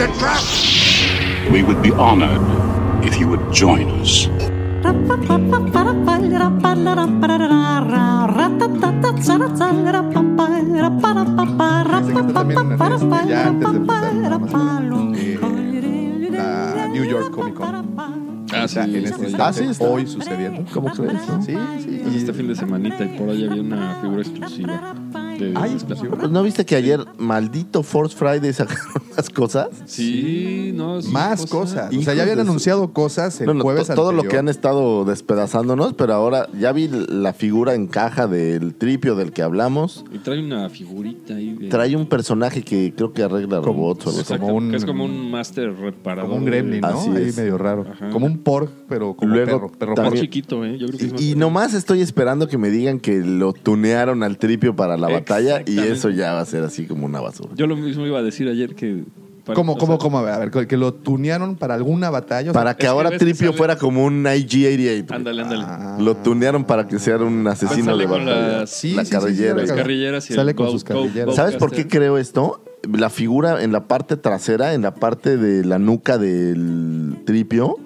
It's a trap! We would be honored if you would join us. New York Comic Con. Ah, Está sí, en por este ahí. instante, Ah, sí, está. hoy sucediendo. ¿Cómo crees? no? Sí, sí. Y- este fin de semanita y por ahí había una figura exclusiva. De, ¿Hay exclusiva? Pues, ¿No viste que ayer, maldito Force Friday, sacaron más cosas? Sí, no, sí, Más cosa. cosas. O sea, ya habían de anunciado cosas el No, no, jueves to- todo lo que han estado despedazándonos, pero ahora ya vi la figura en caja del tripio del que hablamos. Y trae una figurita ahí. De, Trae un personaje que creo que arregla Como- robots o. Exacto, como un- que es como un master reparador. Como un gremlin, de- ¿no? Así Ahí es. medio raro. Ajá. Como un porg, pero como Luego perro. perro chiquito, ¿eh? Yo creo que es más Y, y nomás estoy esperando que me digan que lo tunearon al tripio para la batalla y eso ya va a ser así como una basura. Yo lo mismo iba a decir ayer que... para- ¿Cómo, cómo, sea, cómo? A ver, que lo tunearon para alguna batalla. o sea, Para que ahora que Tripio sale- fuera como un IG-88. güey. Ándale, ándale. Ah. Lo tunearon para que sea un asesino Sale de con batalla. las- Sí, la sí, carrillera. sí, Las sí. carrilleras Sale con sus carrilleras. ¿Sabes por qué creo esto? La figura en la parte trasera, en la parte de la nuca del tripio,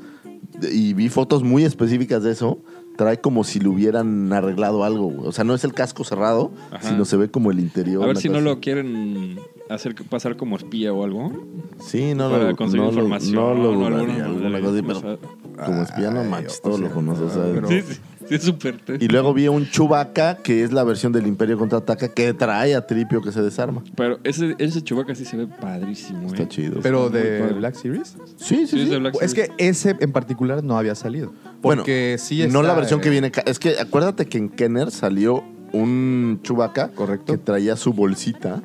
y vi fotos muy específicas de eso, trae como si le hubieran arreglado algo. güey. O sea, no es el casco cerrado, Ajá. sino se ve como el interior. A ver si no lo quieren hacer pasar como espía o algo. Sí, no para lo, conseguir no lo- información no lo o dudaría, alguna cosa pero como espía no manches, o todo sea, lo conoces. Sí, sí, sí, es súper... Y luego vi un Chubaca, que es la versión del Imperio Contraataca, que trae a Tripio que se desarma. Pero ese, ese Chewbacca sí se ve padrísimo, Está ¿eh? chido. Pero Está de. Black Series. Sí, sí, Sí, sí. es de Black Es Series. que ese en particular no había salido. Bueno, Porque sí no está, la versión que viene. Es que acuérdate que en Kenner salió un Chubaca Correcto. que traía su bolsita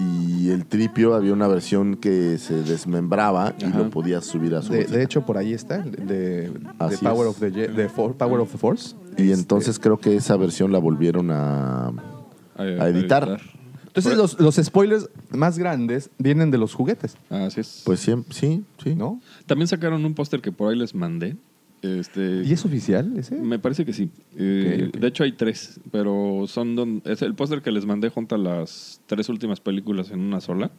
y el tripio había una versión que se desmembraba y Ajá. lo podías subir a su De, bolsita. de hecho, por ahí está. De, Power, es. of the, de For- Power of the Force. y Este, entonces creo que esa versión la volvieron a, a editar. Entonces, los, los spoilers más grandes vienen de los juguetes, Así es. Pues siempre, sí, sí. ¿no? También sacaron un póster que por ahí les mandé. Este, ¿Y es oficial ese? Me parece que sí. Eh. De hecho hay tres, pero son don- es el póster que les mandé junto a las tres últimas películas en una sola.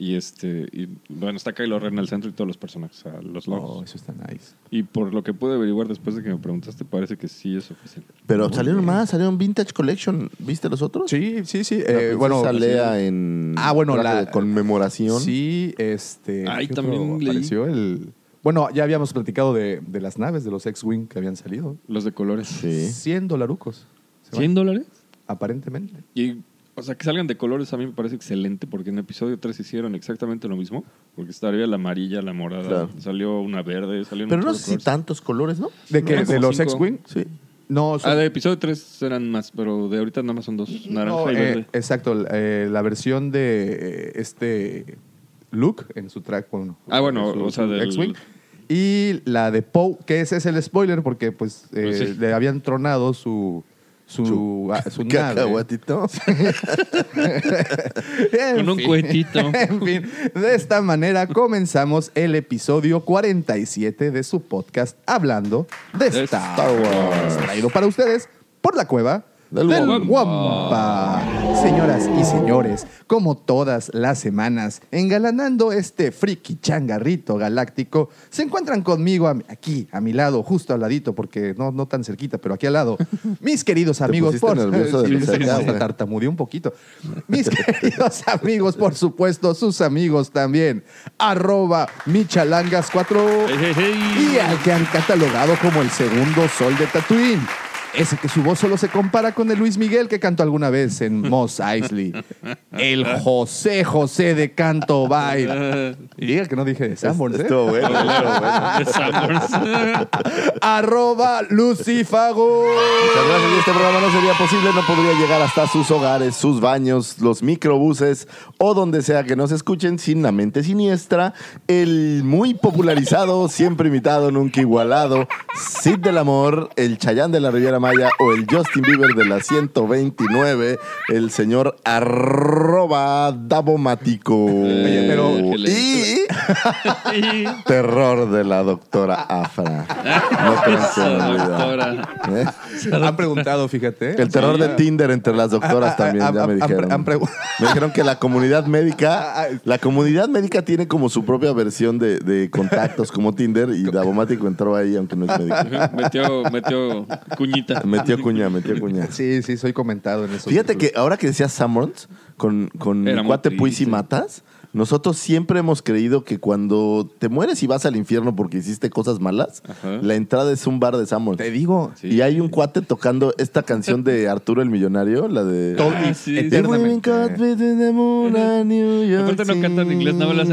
Y este, y, bueno, está Kylo Ren en el centro y todos los personajes, o sea, los Oh, logos. eso está nice. Y por lo que pude averiguar después de que me preguntaste, parece que sí es oficial. Pero salieron más, salieron Vintage Collection. ¿Viste los otros? Sí, sí, sí. Eh, bueno, Lea en Ah, bueno, la- conmemoración. Sí, este. ¿qué también leí. apareció el. Bueno, ya habíamos platicado de, de las naves, de los X-Wing que habían salido. Los de colores. Sí. 100 dolarucos. se van, ¿100 dólares? Aparentemente. Y, o sea, que salgan de colores a mí me parece excelente porque en episodio 3 hicieron exactamente lo mismo. Porque estaría la amarilla, la morada, Claro. salió una verde, salió Pero no sé si tantos colores, ¿no? ¿De? No, ¿De como los cinco. X-Wing? Sí. No, son- Ah, de episodio 3 eran más, pero de ahorita nada más son dos, naranja no, y eh, verde. exacto, la- eh, la versión de eh, este Luke en su track. Bueno, Ah, bueno, su- o sea, del- X-Wing. Y la de Poe, que ese es el spoiler porque pues, eh, Pues sí. le habían tronado su, su, Su- ah, su nave. Cacahuatito. En Con un fin. cohetito. En fin, de esta manera comenzamos el episodio 47 de su podcast Hablando de De Star, Star Wars. Wars. Traído para ustedes por la cueva Del del, Wampa. Señoras y señores, como todas las semanas, engalanando este friki changarrito galáctico, se encuentran conmigo aquí, a mi lado, justo al ladito, porque no, no tan cerquita, pero aquí al lado, mis queridos amigos. pusiste nervioso de Sí, cerca, sí, un poquito. Mis queridos amigos, por supuesto, sus amigos también. Arroba Michalangas4 Hey, hey, hey. y al que han catalogado como el segundo sol de Tatooine. Ese que su voz solo se compara con el Luis Miguel que cantó alguna vez en Moss Eisley. El José José de Canto Vibe. Y diga que no dije de Sanborns, ¿eh? Estuvo bueno, estuvo bueno. Arroba Lucifago. Muchas gracias. Y este programa no sería posible, no podría llegar hasta sus hogares, sus baños, los microbuses o donde sea que nos escuchen sin la mente siniestra. El muy popularizado, siempre imitado, nunca igualado, Cid del Amor, el Chayán de la Riviera Maya o el Justin Bieber de la 129, el señor arroba Dabomático. Oye, pero- Y terror de la doctora Afra. No creo que. ¿Eh? Han preguntado, fíjate. El terror de Tinder entre las doctoras Ah, ah, también, ah, ya ah, me dijeron. Me dijeron que la comunidad médica, la comunidad médica tiene como su propia versión de, de contactos como Tinder y Davomático entró ahí aunque no es médico. Metió, metió cuñita. Metió cuña, metió cuña. Sí, sí, soy comentado en eso. Fíjate que ahora que decías Summons con, con Era cuate Puis y. Matas, nosotros siempre hemos creído que cuando te mueres y vas al infierno porque hiciste cosas malas, Ajá. la entrada es un bar de Summons. Te digo, Sí. Y hay un cuate tocando esta canción de Arturo el Millonario, la de... Ah, sí. eternamente. Aparte no canta en inglés, no habla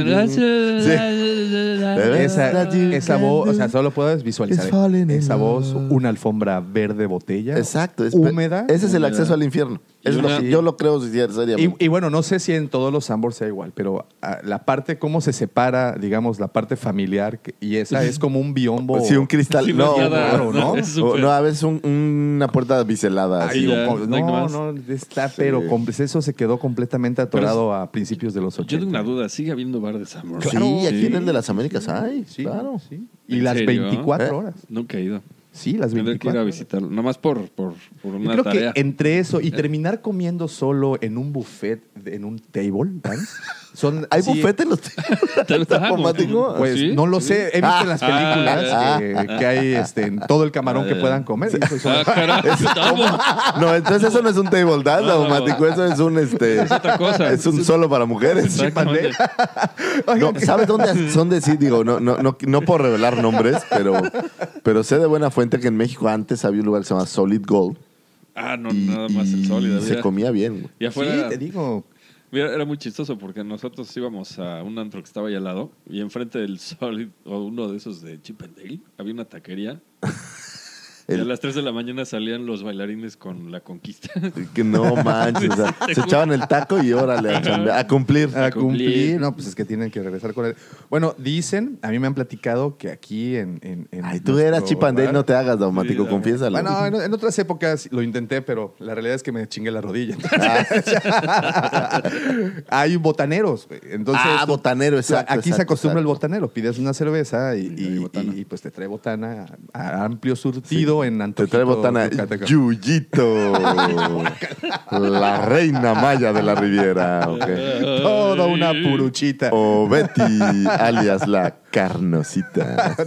Esa, That you esa can voz, o sea, solo puedes visualizar esa voz, una alfombra verde botella. Exacto. es- húmeda. Ese es el acceso al infierno. Es lo que yo lo creo si- seriamente. Y, y bueno, no sé si en todos los Sambors sea igual, pero ah, la parte, cómo se separa, digamos, la parte familiar, que- y esa es como un biombo. Sí, un cristal. Sí, no, claro, ¿no? O- a veces un- una puerta biselada. Ay, así. ya, como- no no, no, está, pero eso se quedó completamente atorado a principios de los 80. Yo tengo una duda, ¿sigue habiendo bar de Samur? Sí, aquí en el de las Américas hay. Sí, claro. sí. Y ¿En las serio? 24 ¿Eh? horas. Nunca he ido. Sí, las Tendré que ir 24 a visitarlo. Nomás por, por, por Yo una creo tarea. que entre eso y terminar comiendo solo en un buffet, en un table, dance, son ¿Hay sí, bufete en los ¿Te gusta? automático? Pues ¿Sí? no lo sé, he visto en las películas ah, que, que hay este, en todo el camarón que Ah, puedan comer. eso es Ah, caray, ¿cómo? No, entonces eso no es un table dance No, no. automático. Eso es un este. Es otra cosa. Es un solo para mujeres. No, ¿Sabes dónde son de sí? Digo, no, no, no, no por revelar nombres, pero, pero sé de buena fuente que en México antes había un lugar que se llama Solid Gold. Ah, no, y, nada más el sólido. se comía bien. güey. Y Sí, afuera, te digo. Mira, era muy chistoso porque nosotros íbamos a un antro que estaba ahí al lado y enfrente del Solid o uno de esos de Chip había una taquería. A las 3 de la mañana salían los bailarines con la conquista. Que no manches. o sea, se echaban el taco y órale, a, a cumplir. A A cumplir. cumplir. No, pues es que tienen que regresar con él. Bueno, dicen, a mí me han platicado que aquí en. en, en Ay, tú eras chipandel, no te hagas daumático, Sí, confiésalo. Bueno, en, en otras épocas lo intenté, pero la realidad es que me chingué la rodilla. Hay botaneros. güey. Entonces, ah, botanero, exacto. aquí se exacto, acostumbra el botanero. Pides una cerveza y, pues te trae botana a amplio surtido en Te antojito. trae botana yucateco. Yuyito, la reina maya de la Riviera. Toda una puruchita. O Betty, alias la carnosita.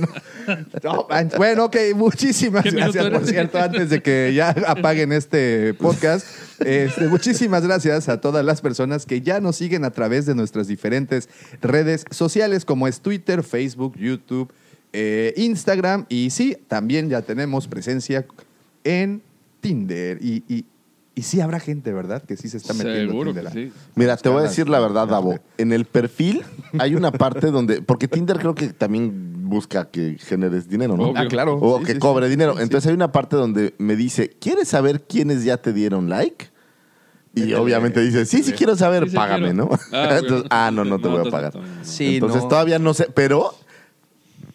No, man- bueno, ok, muchísimas ¿Qué minuto gracias, por cierto, antes de que ya apaguen este podcast. Este, muchísimas gracias a todas las personas que ya nos siguen a través de nuestras diferentes redes sociales, como es Twitter, Facebook, YouTube, eh, Instagram. Y sí, también ya tenemos presencia en Tinder. Y, y, y sí habrá gente, ¿verdad? Que sí se está metiendo Seguro que Tinder. sí. Mira, te voy a decir la verdad, Davo. En el perfil hay una parte donde. Porque Tinder creo que también busca que generes dinero, ¿no? Obvio. Ah, claro. O Sí, que sí, cobre sí, dinero. Entonces hay una parte donde me dice, ¿quieres saber quiénes ya te dieron like? Y Métele, obviamente dice, sí, sí quiero saber, págame, quiero. ¿no? Ah, Entonces, ah, no, no te No, voy a pagar. Sí, Entonces no. todavía no sé, pero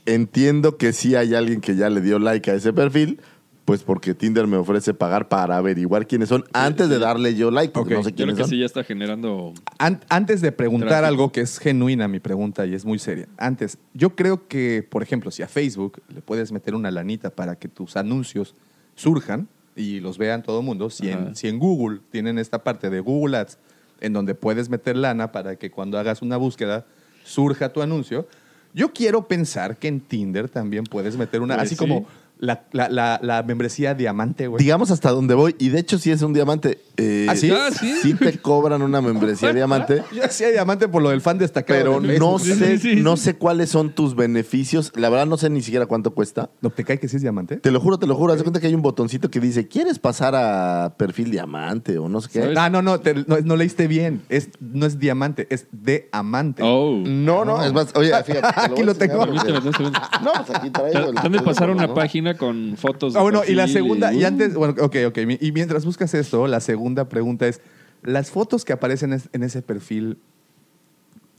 entiendo que sí hay alguien que ya le dio like a ese perfil, pues porque Tinder me ofrece pagar para averiguar quiénes son antes de darle yo like, porque Ok. no sé Yo creo que son. sí ya está generando. An- antes de preguntar Tráfico. algo que es genuina mi pregunta y es muy seria. Antes, yo creo que, por ejemplo, si a Facebook le puedes meter una lanita para que tus anuncios surjan y los vean todo el mundo, si en, si en Google tienen esta parte de Google Ads en donde puedes meter lana para que cuando hagas una búsqueda surja tu anuncio, yo quiero pensar que en Tinder también puedes meter una, Pues así sí. como la, la, la, la membresía diamante, güey. Digamos hasta donde voy. Y de hecho, sí es un diamante. Eh, ¿Ah, sí? Ah, ¿sí? te cobran una membresía diamante. Yo decía diamante por lo del fan destacado. Pero de no sé, Sí, sí, sí. no sé cuáles son tus beneficios. La verdad, no sé ni siquiera cuánto cuesta. ¿No te cae que sí es diamante? Te lo juro, te lo juro. Haz de cuenta que hay un botoncito que dice: ¿Quieres pasar a perfil diamante o no sé qué? ¿Sabes? Ah, no, no, te- no, no leíste bien. Es, no es diamante, es de amante. Oh. No, no, es más. Oye, fíjate. te Aquí lo tengo. enseñar porque-. No, pues aquí traigo. el Te han de pasar teléfono, una ¿no? Con fotos. de Ah, bueno, y la segunda, y uh, antes, bueno, ok, ok. Y mientras buscas esto, la segunda pregunta es: ¿las fotos que aparecen en ese perfil,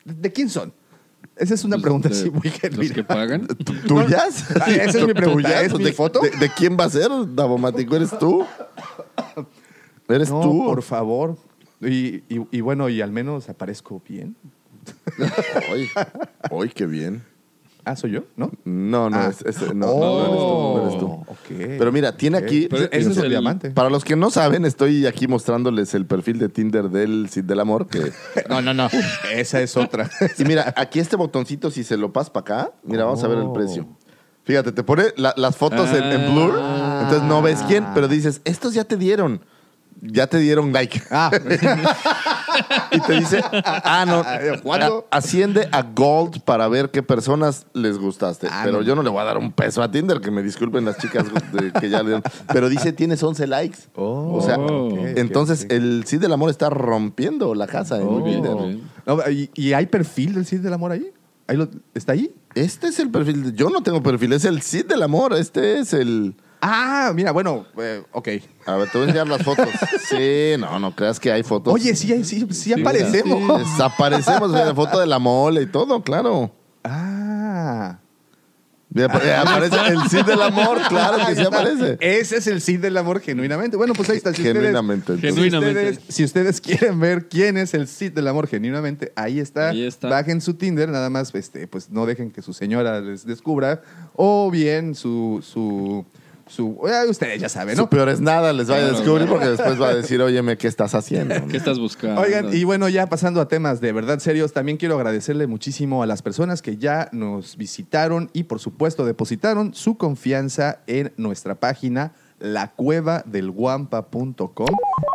¿de quién son? Esa es una pues, pregunta de- así muy Los genuina. que pagan. ¿Tuyas? Ah, esa es mi pregunta. ¿Es mi ¿De, foto? De, de quién va a ser, Davomático? ¿Eres tú? ¿Eres No, tú? por favor. Y, y- y bueno, y al menos aparezco bien. Ay, ay, qué bien. Ah, ¿soy yo? ¿No? No, no, Ah. es, es- no, Oh, no eres tú, no eres tú. ok. Pero mira, tiene aquí- Ese- Ese es el diamante. Para los que no saben, estoy aquí mostrándoles el perfil de Tinder del Cid del Amor. Que... No, no, no. Esa es otra. Y mira, aquí este botoncito, si se lo pasas para acá, mira, vamos a ver el Oh. precio. Fíjate, te pone la- las fotos en, en blur, entonces no ves quién, pero dices, estos ya te dieron. Ya te dieron like. Ah, Y te dice, ah, no, ¿Cuándo? asciende a Gold para ver qué personas les gustaste. Ah, pero no. yo no le voy a dar un peso a Tinder, que me disculpen las chicas de- que ya le dieron. Pero dice, tienes 11 likes. Oh, o sea, entonces el sí del amor está rompiendo la casa en Oh. Tinder. No, ¿y, y hay perfil del Cid del Amor ahí? ¿Ahí lo- ¿Está ahí? Este es el perfil. Yo no tengo perfil, es el sí del amor. Este es el. Ah, mira, bueno, eh, ok. A ver, te voy a enseñar las fotos. Sí, no, no creas que hay fotos. Oye, sí, hay- sí, sí, aparecemos. Desaparecemos, mira, foto de la mole y todo, claro. Ah. Mira, aparece el sí del amor, claro que sí aparece. Ese es el Cid del Amor genuinamente. Bueno, pues ahí está. Si ustedes- Genuinamente. entonces. Genuinamente. ustedes, si ustedes quieren ver quién es el Cid del amor genuinamente, ahí está. Ahí está. Bajen su Tinder, nada más, este, pues no dejen que su señora les descubra. O bien su, su, su, eh, ustedes ya saben, Su ¿no? peor es nada, les vaya a descubrir porque después va a decir, óyeme, ¿qué estás haciendo? ¿Qué estás buscando? Oigan, y bueno, ya pasando a temas de verdad serios, también quiero agradecerle muchísimo a las personas que ya nos visitaron y por supuesto depositaron su confianza en nuestra página lacuevadelguampa.com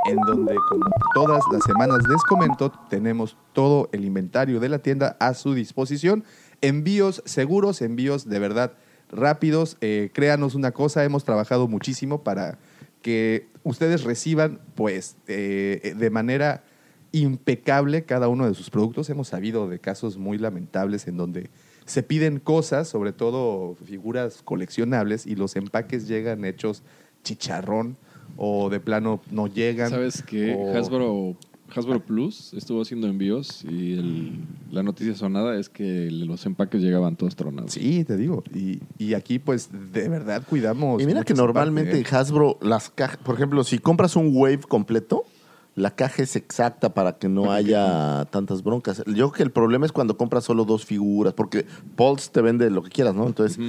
en donde como todas las semanas les comento, tenemos todo el inventario de la tienda a su disposición. Envíos seguros, envíos de verdad rápidos. Eh, créanos una cosa, hemos trabajado muchísimo para que ustedes reciban pues eh, de manera impecable cada uno de sus productos. Hemos sabido de casos muy lamentables en donde se piden cosas, sobre todo figuras coleccionables, y los empaques llegan hechos chicharrón o de plano no llegan. ¿Sabes qué? o- Hasbro, Hasbro Plus estuvo haciendo envíos y el- la noticia sonada es que los empaques llegaban todos tronados. Sí, te digo. Y, y aquí pues de verdad cuidamos. Y mira que normalmente parte, ¿eh? en Hasbro, las cajas, por ejemplo, si compras un Wave completo, la caja es exacta para que no haya tantas broncas. Yo creo que el problema es cuando compras solo dos figuras, porque Pulse te vende lo que quieras, ¿no? Entonces.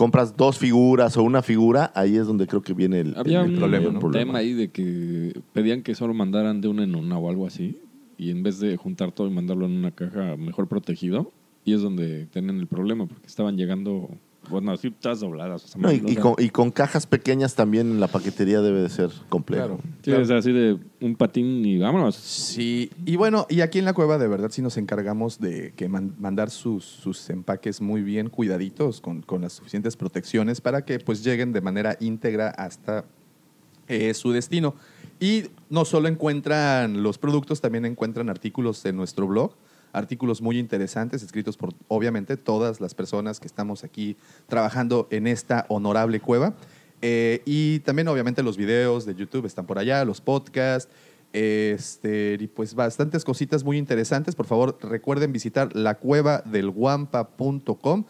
Compras dos figuras o una figura, ahí es donde creo que viene el, Había el un problema. tema ahí de que pedían que solo mandaran de una en una o algo así. Y en vez de juntar todo y mandarlo en una caja mejor protegido, y es donde tenían el problema, porque estaban llegando, bueno, así todas dobladas. o sea, No, y, con, y con cajas pequeñas también la paquetería debe de ser complejo. Claro. sí, así de un patín y vámonos. Sí, y bueno, y aquí en la cueva de verdad sí nos encargamos de que man- mandar sus, sus empaques muy bien cuidaditos con, con las suficientes protecciones para que pues lleguen de manera íntegra hasta eh, su destino. Y no solo encuentran los productos, también encuentran artículos en nuestro blog, artículos muy interesantes escritos por obviamente todas las personas que estamos aquí trabajando en esta honorable cueva. Eh, y también obviamente los videos de YouTube están por allá, los podcasts. Este, y pues bastantes cositas muy interesantes. Por favor, recuerden visitar lacuevadelguampa.com,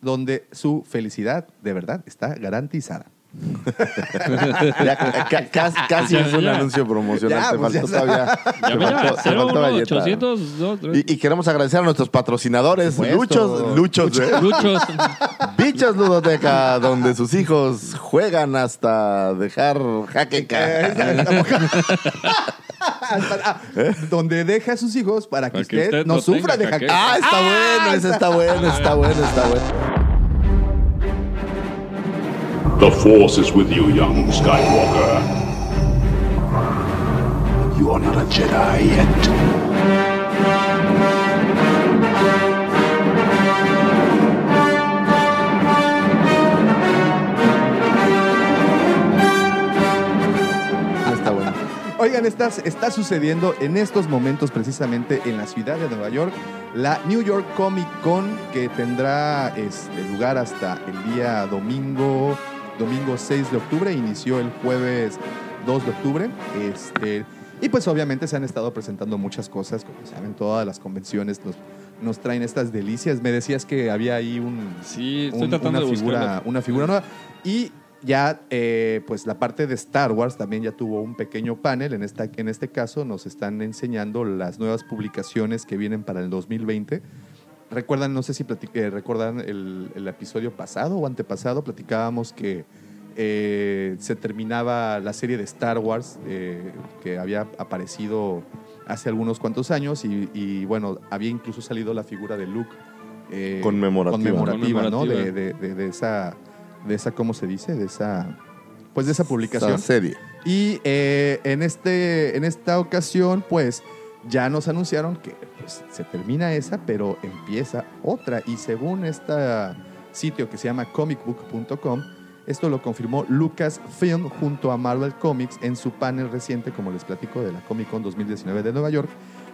donde su felicidad de verdad está garantizada. Ya, ca- ca- casi casi Ya, es un ya. anuncio promocional. Ya, te pues, faltó todavía. Faltó- te cero, faltó uno, galleta. 800, dos, tres. Y, y queremos agradecer a nuestros patrocinadores, supuesto. Luchos, Luchos, ¿eh? Luchos. Bichos Ludoteca, donde sus hijos juegan hasta dejar jaqueca. Ah, Donde deja a sus hijos para que Para que usted, usted no no sufra de jaqueca. Ah, está bueno, ese está bueno, está bueno, está bueno. The Force is with you, young Skywalker. You are not a Jedi yet. Ah. Oigan, está, está sucediendo en estos momentos precisamente en la ciudad de Nueva York la New York Comic Con que tendrá este, lugar hasta el día domingo, domingo 6 de octubre, inició el jueves 2 de octubre. Este, y pues obviamente se han estado presentando muchas cosas, como saben, todas las convenciones nos, nos traen estas delicias. Me decías que había ahí un, Sí, estoy un- tratando una, de figura, buscarla. una figura nueva. Y ya, eh, pues la parte de Star Wars también ya tuvo un pequeño panel. En, esta, en este caso nos están enseñando las nuevas publicaciones que vienen para el 2020. Recuerdan, no sé si platiqué, recuerdan el, el episodio pasado o antepasado, platicábamos que eh, se terminaba la serie de Star Wars eh, que había aparecido hace algunos cuantos años y, y, bueno, había incluso salido la figura de Luke. eh, Conmemorativa. conmemorativa, ¿no? De, de- de- de esa, de esa, ¿cómo se dice? De esa, pues de esa publicación. Esta serie. Y eh, en, este, en esta ocasión, pues ya nos anunciaron que pues, se termina esa, pero empieza otra. Y según este sitio que se llama comicbook.com, esto lo confirmó Lucasfilm junto a Marvel Comics en su panel reciente, como les platico, de la Comic Con 2019 de Nueva York.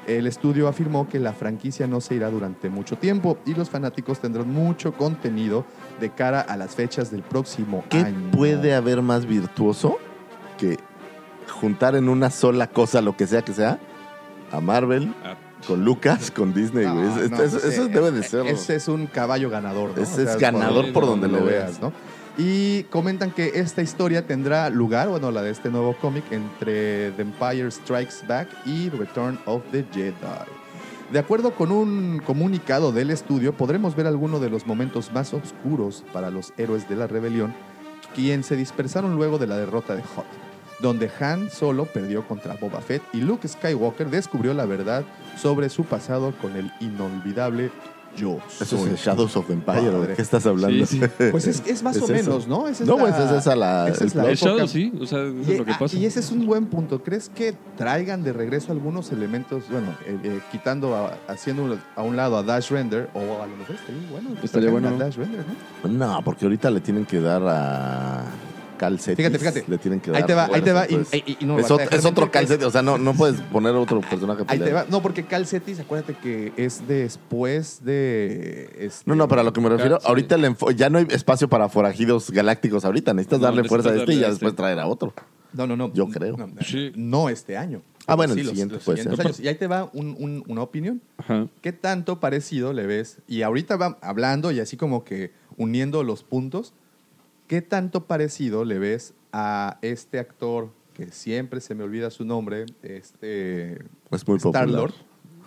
El estudio afirmó que la franquicia no se irá durante mucho tiempo y los fanáticos tendrán mucho contenido de cara a las fechas del próximo ¿Qué año. puede haber más virtuoso que juntar en una sola cosa, lo que sea que sea, a Marvel, con Lucas, con Disney, güey? No, Es- no, es- pues, eso eh, debe de ser. Ese es un caballo ganador, ¿no? Ese es ganador por por donde lo veas. ¿no? Y comentan que esta historia tendrá lugar, bueno, la de este nuevo cómic, entre The Empire Strikes Back y Return of the Jedi. De acuerdo con un comunicado del estudio, podremos ver algunos de los momentos más oscuros para los héroes de la rebelión, quien se dispersaron luego de la derrota de Hoth, donde Han Solo perdió contra Boba Fett y Luke Skywalker descubrió la verdad sobre su pasado con el inolvidable Yo Eso soy es Shadows of Empire, ¿o ¿de qué estás hablando? Sí, sí. Pues es, es más Es o eso. menos, ¿no? Esa es No, la- pues es esa la- esa es la El época. Shadow, sí, o sea, eso Y, es lo que ah, pasa. y ese es un buen punto. ¿Crees que traigan de regreso algunos elementos, bueno, eh, eh, quitando, a- haciendo a un lado a Dash Render, o a lo mejor estaría bueno? Estaría bueno. a Dash Render, ¿no? No, porque ahorita le tienen que dar a Calcetis. Fíjate, fíjate. Le tienen que dar Ahí te va, ahí te va. y- pues. y- y no lo es, ot- otro calcetis, o sea, no, no puedes poner otro personaje. Ahí te va. No, porque Calcetis, acuérdate que es después de. este, No, no, pero a lo que me refiero, Sí. ahorita el ya no hay espacio para forajidos galácticos ahorita. Necesitas No, darle necesitas fuerza a este y ya después este. traer a otro. No, no, no. Yo creo. No, Sí. no este año. Ah, bueno, el los- siguiente los puede siguientes ser. años. Y ahí te va un- un- una opinión. Ajá. ¿Qué tanto parecido le ves? Y ahorita va hablando y así como que uniendo los puntos, ¿qué tanto parecido le ves a este actor que siempre se me olvida su nombre, este Es muy popular. Star-Lord?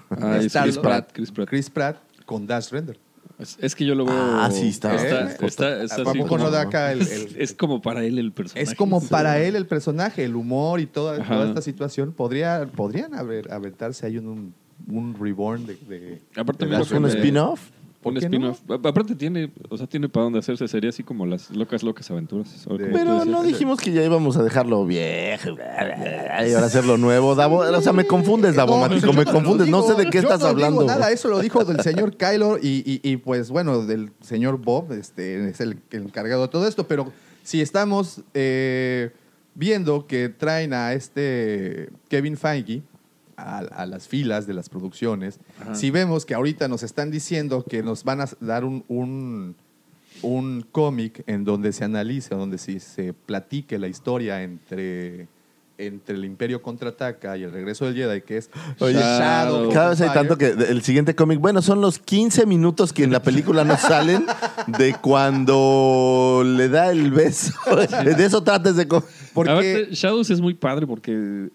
Ah, es. Chris Pratt, Chris Pratt. Chris Pratt con Dash Render. Es, es que yo lo veo. Ah, sí, está. Está, ¿Eh? está, está ¿A así poco como- no da acá el- el- es como para él el personaje. Es como para él el personaje, el humor y toda, esta situación. Podría, podrían haber, aventarse ahí un, un reborn de, de- Aparte, de ¿Un spin-off? ¿Por Un spin-off. Aparte tiene, o sea, tiene para dónde hacerse. Sería así como las locas, locas aventuras. Pero no dijimos que ya íbamos a dejarlo viejo. Y ahora hacerlo nuevo, Davo. O sea, me confundes, Davo, No, Matico, me confundes. No sé de qué yo estás no digo hablando. nada, eso lo dijo del señor Kylo y, y- y, pues bueno, del señor Bob, este, es el, el encargado de todo esto, pero si estamos eh, viendo que traen a este Kevin Feige a, a las filas de las producciones, Ajá. si vemos que ahorita nos están diciendo que nos van a dar un, un, un cómic en donde se analice, donde se, se platique la historia entre, entre el Imperio contraataca y el regreso del Jedi, que es Oye, Shadow of Cada vez hay tanto que el siguiente cómic, bueno, son los 15 minutos que en la película no salen de cuando le da el beso. De eso trates de... Porque Aparte, Shadows es muy padre porque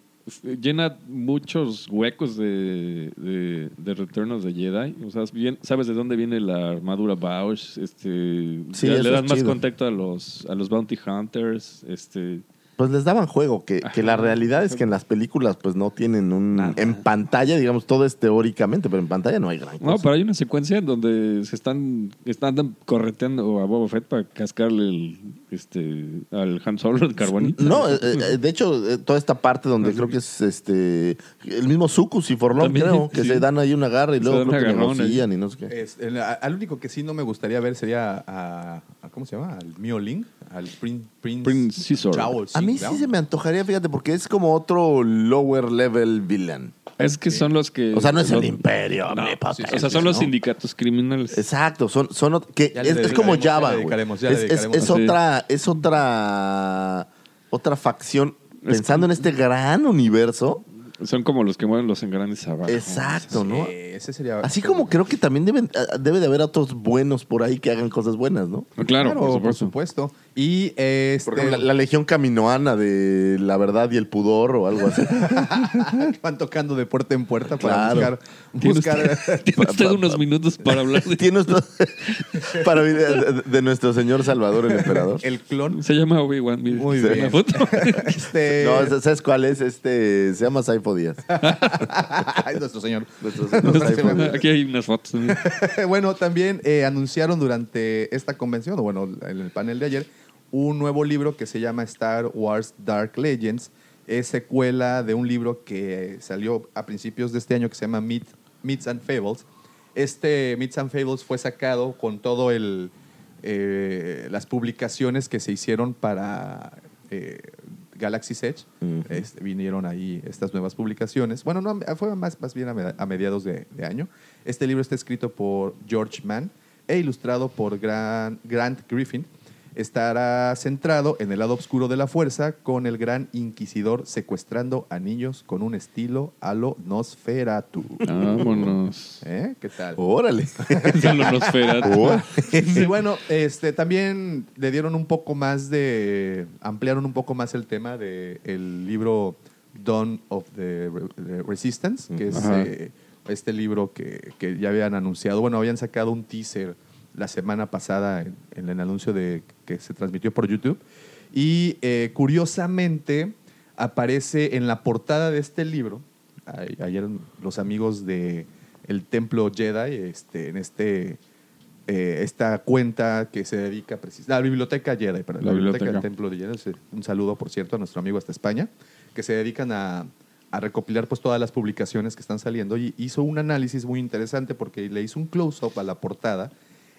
llena muchos huecos de, de, de Return of the Jedi. O sea, bien, sabes de dónde viene la armadura Bausch. Este, Sí, le dan más contacto a los, a los Bounty Hunters. Este, Pues les daban juego, que, que la realidad es que en las películas pues no tienen un... Nada. En pantalla, digamos, todo es teóricamente, pero en pantalla no hay gran cosa. No, pero hay una secuencia en donde se están, están correteando a Boba Fett para cascarle el, este, al Han Solo el carbonito. No, eh, eh, de hecho, eh, toda esta parte donde creo que es este el mismo Sucus y Forlón, También, creo, que sí. se dan ahí una garra y Se luego creo que negocian y no sé qué. Es- el- a- al único que sí no me gustaría ver sería a, a- ¿cómo se llama? Al Mio Ling, al Prin- Prince, Prince. Chao, A mí sí se me antojaría, fíjate, porque es como otro lower level villain. Es que son los que... O sea, no es el imperio. No, omnipotente, o sea, son los ¿no? sindicatos criminales. Exacto, son, son que es, es como ya Java, le güey. dedicaremos, ya le Es, es- dedicaremos. es Sí. Otra, es otra, otra facción pensando en este gran universo. Son como los que mueven los engranes abajo. Exacto, ¿no? Sí, ese sería. Así como creo que también deben, ah, debe de haber otros buenos por ahí que hagan cosas buenas, ¿no? Claro, Claro, por por supuesto. supuesto. Y este, Por ejemplo, la, la legión caminoana de la verdad y el pudor o algo así. van tocando de puerta en puerta para Claro. buscar. Tiene buscar usted, tiene usted unos minutos para hablar de... Tiene usted para de, de nuestro señor Salvador el emperador. el clon. Se llama Obi-Wan. Muy Una bien. foto. Este, No, ¿sabes cuál es? Este se llama Saifo Díaz. Ay, nuestro señor. Nuestro señor Saifo Díaz. Aquí hay unas fotos. también. bueno, también eh, anunciaron durante esta convención, o bueno, en el panel de ayer, un nuevo libro que se llama Star Wars Dark Legends. Es secuela de un libro que salió a principios de este año que se llama Myth- Myths and Fables. Este Myths and Fables fue sacado con todo el eh, las publicaciones que se hicieron para eh, Galaxy's Edge. Este, vinieron ahí estas nuevas publicaciones. Bueno, no, fue más, más bien a, me- a mediados de, de año. Este libro está escrito por George Mann e ilustrado por Gran- Grant Griffin. Estará centrado en el lado oscuro de la fuerza con el gran inquisidor secuestrando a niños con un estilo a lo Nosferatu. Vámonos. ¿Eh? ¿Qué tal? Órale. Son los Nosferatu. Órale. Y bueno, este, también le dieron un poco más de. ampliaron un poco más el tema del libro Dawn of the Re- the Resistance, que es eh, este libro que, que ya habían anunciado. Bueno, habían sacado un teaser la semana pasada en, en el anuncio de que se transmitió por YouTube. Y eh, curiosamente aparece en la portada de este libro. a- Ayer los amigos de el Templo Jedi, este, en este eh, esta cuenta que se dedica precisamente la biblioteca Jedi, perdón, la, La biblioteca, biblioteca. del Templo de Jedi. Un saludo, por cierto, a nuestro amigo hasta España, que se dedican a, a recopilar pues todas las publicaciones que están saliendo y hizo un análisis muy interesante porque le hizo un close-up a la portada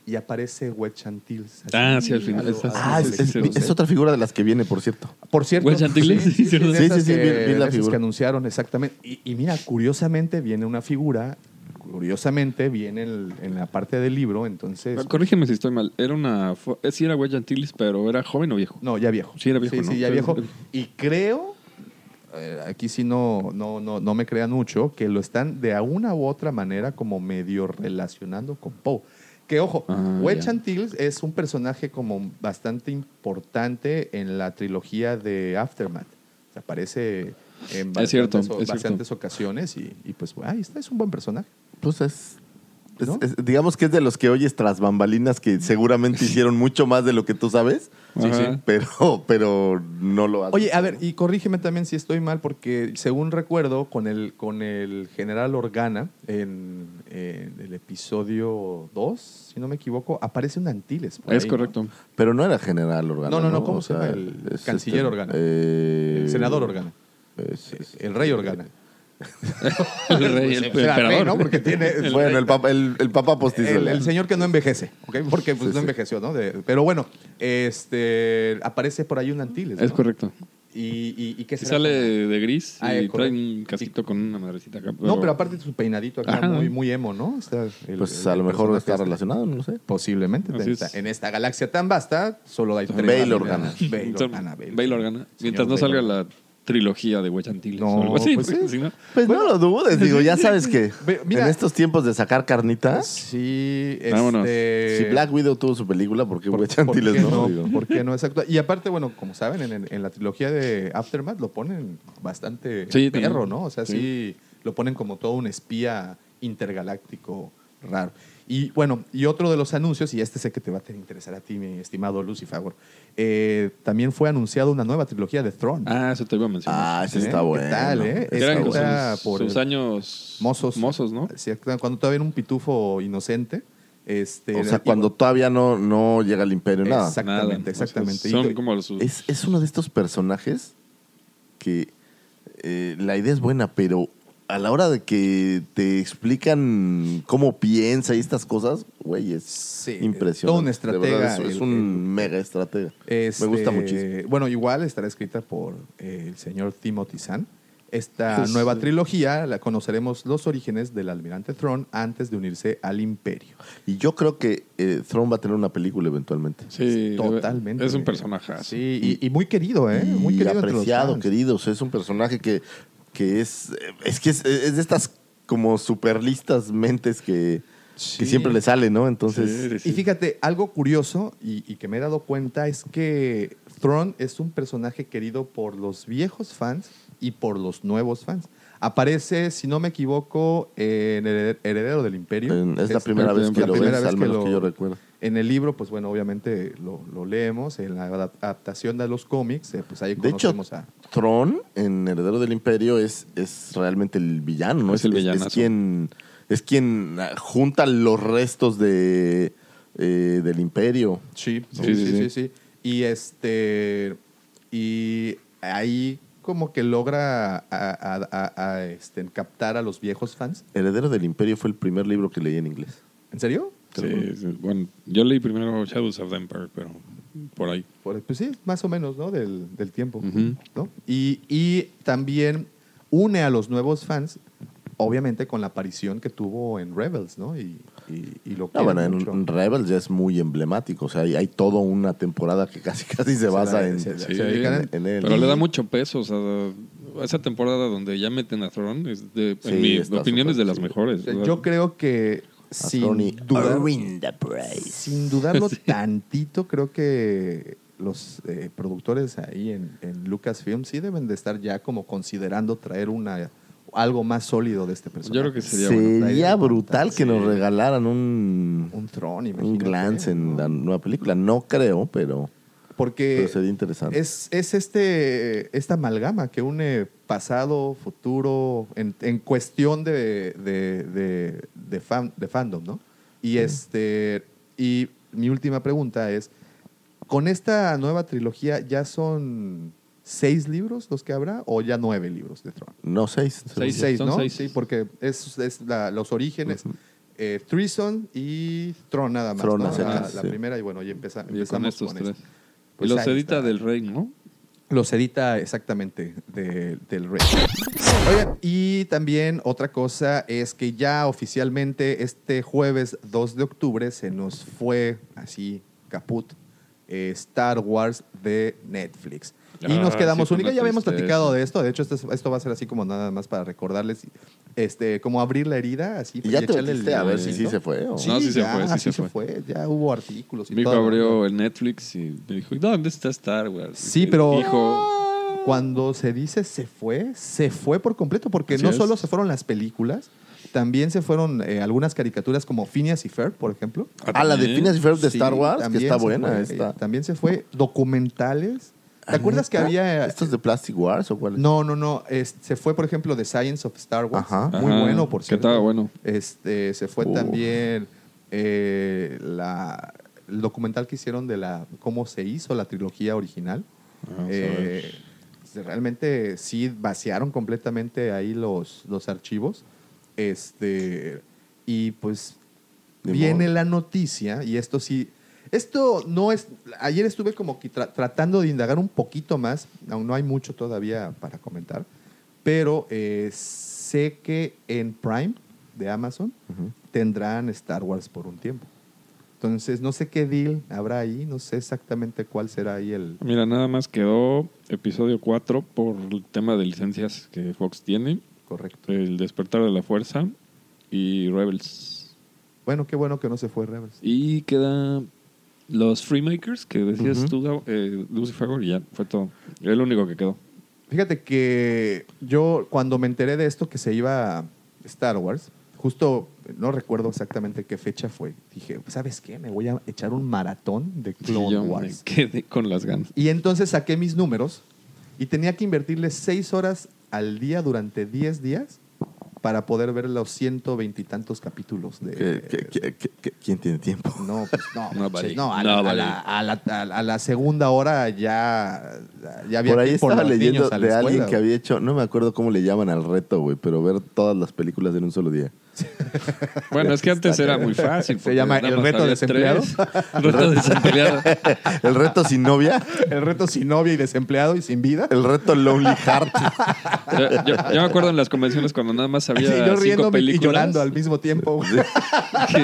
y aparece así, Ah, sí, al final está- Ah, es, es- es otra figura de las que viene, por cierto. por cierto, sí. Sí, esas sí, sí, que- vi- vi la figura. que anunciaron exactamente. Y, y mira, curiosamente viene una figura, curiosamente viene el- en la parte del libro, entonces... Corrígeme si estoy mal. Era una. eh, Sí, era Wedge Antilles, pero ¿era joven o viejo? No, ya viejo. Sí, era viejo, Sí, ¿no? sí, ya viejo. Y creo, eh, aquí sí no, no, no, no me crean mucho, que lo están de una u otra manera como medio relacionando con Poe. Que ojo, Ah, Wedge. Antilles es un personaje como bastante importante en la trilogía de Aftermath. O sea, aparece en Es cierto, bastantes, es bastantes ocasiones y, y pues ahí está, es un buen personaje. Pues es, es- ¿No? es- digamos que es de los que oyes tras bambalinas que seguramente hicieron mucho más de lo que tú sabes, Sí, sí. pero, pero no lo hacen. Oye, a ver, y corrígeme también si estoy mal, porque según recuerdo, con el, con el general Organa, en, en el episodio 2, si no me equivoco, aparece un Antilles. por Es ahí, ¿no? correcto. Pero no era general Organa. No, no, no. ¿cómo O se llama? El canciller este, Organa. eh, El senador Organa. es- es- El rey Organa. El rey, el rey, emperador. ¿no? Porque tiene... bueno, el papa, el, el papa postizo. El, el señor que no envejece, ¿ok? Porque pues, Sí, no sí. envejeció, ¿no? De- pero bueno, este aparece por ahí un Antilles. Es correcto. Y, y, y qué Y será sale de gris Ah, y trae un casquito con una madrecita acá. No, pero aparte de su peinadito acá, Ajá. muy, muy emo, ¿no? Está el- Pues el a lo mejor está este. relacionado, no lo sé. Posiblemente. En es. esta, en esta galaxia tan vasta, solo hay tres. Bail Organa. Bail Organa. Bail Organa. Mientras no salga la trilogía de Wedge Antilles No, o algo así. pues porque sí. si no- Pues Bueno. no lo dudes, digo, ya sabes que mira. en estos tiempos de sacar carnita, Sí, Vámonos. este... si Black Widow tuvo su película, ¿por qué ¿por- Wedge por Antilles qué no? Digo. ¿Por qué no? Exacto. Y aparte, bueno, como saben, en, la trilogía de Aftermath lo ponen bastante Sí, perro, también. ¿no? O sea, sí. Sí. lo ponen como todo un espía intergaláctico raro. Y bueno, y otro de los anuncios, y este sé que te va a tener interesar a ti, mi estimado Lucifer, eh, también fue anunciado una nueva trilogía de Throne. Ah, eso te iba a mencionar. Ah, ese ¿Eh? está bueno. ¿Qué tal, eh? Eran Está sus, por sus años mozos. mozos, ¿no? Sí, cuando todavía era un pitufo inocente. Este, O sea, cuando todavía no, no llega el imperio, nada. Exactamente, Nada. O sea, exactamente. Son como sus... Es, es uno de estos personajes que eh, la idea es buena, pero a la hora de que te explican cómo piensa y estas cosas, güey, es Sí, impresionante. todo un De estratega, verdad, es, un el- mega estratega. Este, Me gusta muchísimo. Bueno, igual estará escrita por eh, el señor Timothy Zahn. Esta Pues, nueva sí. trilogía la conoceremos los orígenes del almirante Throne antes de unirse al imperio. Y yo creo que eh, Throne va a tener una película eventualmente. Sí, Totalmente. Es un personaje. Sí, y, y muy querido, ¿eh? Muy querido apreciado, querido. O sea, es un personaje que, que es, es que es, es de estas como superlistas mentes que, Sí. que siempre le sale, ¿no? Entonces, Y fíjate, algo curioso y, y que me he dado cuenta es que Thrawn es un personaje querido por los viejos fans y por los nuevos fans. Aparece, si no me equivoco, en el Heredero del Imperio. es la primera vez que la lo primera ves, vez al que menos lo- que yo recuerdo. En el libro, pues bueno, obviamente lo, lo leemos. En la adap- adaptación de los cómics, eh, pues ahí De hecho, conocemos a... Tron en Heredero del Imperio es, es realmente el villano, ¿no? Es el villanazo. Es quien, es quien ah, junta los restos de, eh, del Imperio. Sí, Sí, sí, sí, sí, sí. sí, sí. Y este. Y ahí como que logra a- a- a- a, este, captar a los viejos fans. Heredero del Imperio fue el primer libro que leí en inglés. ¿En serio? Sí, sí. Bueno, yo leí primero Shadows of the Empire, pero por ahí. Por- pues sí, más o menos, ¿no? Del, del tiempo. ¿no? Y, y también une a los nuevos fans, obviamente con la aparición que tuvo en Rebels, ¿no? Y, y, y lo No, quieren bueno, en, mucho. en Rebels ya es muy emblemático. O sea, hay, hay toda una temporada que casi casi se basa en, se- Sí, se dedican en él. Pero le da mucho peso. O sea, esa temporada donde ya meten a Thrawn, es de, Sí, en mi opinión, es de las mejores. O sea, Yo creo que sin dudar, Price. sin dudarlo tantito, creo que los eh, productores ahí en, en Lucasfilm sí deben de estar ya como considerando traer una algo más sólido de este personaje. Yo creo que sería bueno. Brutal que sí. nos regalaran un, un tron, un glance en ¿no? la nueva película. No creo, pero, Porque pero sería interesante. es, es este esta amalgama que une pasado, futuro, en, en cuestión de, de, de, de fan- de fandom, ¿no? Y este y mi última pregunta es, ¿con esta nueva trilogía ya son seis libros los que habrá o ya nueve libros de Tron? No, seis. Seis. seis, ¿no? seis. Sí, porque es, es la- los orígenes. eh, Treason y Tron nada más. Tron ¿no? la, la sí. primera y bueno, ya empeza- Y con empezamos estos con tres. esto. Pues los edita está. del Rey, ¿no? Los edita exactamente de- del rey. Oigan, y también otra cosa es que ya oficialmente este jueves 2 de octubre se nos fue así caput eh, Star Wars de Netflix. Y Ah, nos quedamos sí, Ya habíamos platicado de esto. De hecho, esto, es- esto va a ser así como nada más para recordarles, este, como abrir la herida, así Y ya te metiste a ver si sí se fue. ¿o? Sí, No, sí se fue, sí sí se fue. Ya hubo artículos y Mi hijo todo. abrió el Netflix y me dijo, ¿dónde está Star Wars? Sí, Y pero Hijo, cuando se dice se fue, se fue por completo, porque Así no es. solo se fueron las películas, también se fueron eh, algunas caricaturas como Phineas y Ferb, por ejemplo. Ah, la de. Phineas y Ferb de Sí, Star Wars, que está buena. fue, esta. eh, también se fue documentales. ¿Te ¿Ah, acuerdas que había... ¿Estos de Plastic Wars o cuáles? No, no, no. es- se fue, por ejemplo, The Science of Star Wars. Ajá. Muy Ajá, bueno, por que cierto. estaba bueno. Este, se fue Uh. también eh, la, el documental que hicieron de la cómo se hizo la trilogía original. Vamos a Eh, ver. se- realmente sí vaciaron completamente ahí los, los archivos. Este, y pues viene modo. la noticia, y esto sí. Esto no es. Ayer estuve como que tra- tratando de indagar un poquito más, aún no hay mucho todavía para comentar, pero eh, sé que en Prime de Amazon tendrán Star Wars por un tiempo. Entonces, no sé qué deal habrá ahí, no sé exactamente cuál será ahí el. Mira, nada más quedó episodio 4 por el tema de licencias que Fox tiene. Correcto. El despertar de la fuerza y Rebels. Bueno, qué bueno que no se fue Rebels. Y queda los Freemakers que decías Ujú. tú, eh, Lucifer, y ya, fue todo. El único que quedó. Fíjate que yo cuando me enteré de esto que se iba a Star Wars, justo no recuerdo exactamente qué fecha fue. Dije, ¿sabes qué? Me voy a echar un maratón de Clone Yo me Wars. quedé con las ganas. Y entonces saqué mis números y tenía que invertirle seis horas al día durante 10 días para poder ver los ciento veintitantos capítulos de... ¿Qué- qué- qué- qué- qué- quién tiene tiempo? No, pues no. No, a, la, a la- a la- a la- a la segunda hora ya, ya había Por ahí por estaba leyendo de alguien que había hecho, no me acuerdo cómo le llaman al reto, güey, pero ver todas las películas en un solo día. Bueno, es que antes era muy fácil. Se llama el reto desempleado. tres. El reto desempleado. El reto sin novia, El reto sin novia y desempleado y sin vida. el reto Lonely Heart. Yo, yo- yo me acuerdo en las convenciones cuando nada más había y yo cinco riéndome y películas. llorando al mismo tiempo. Sí.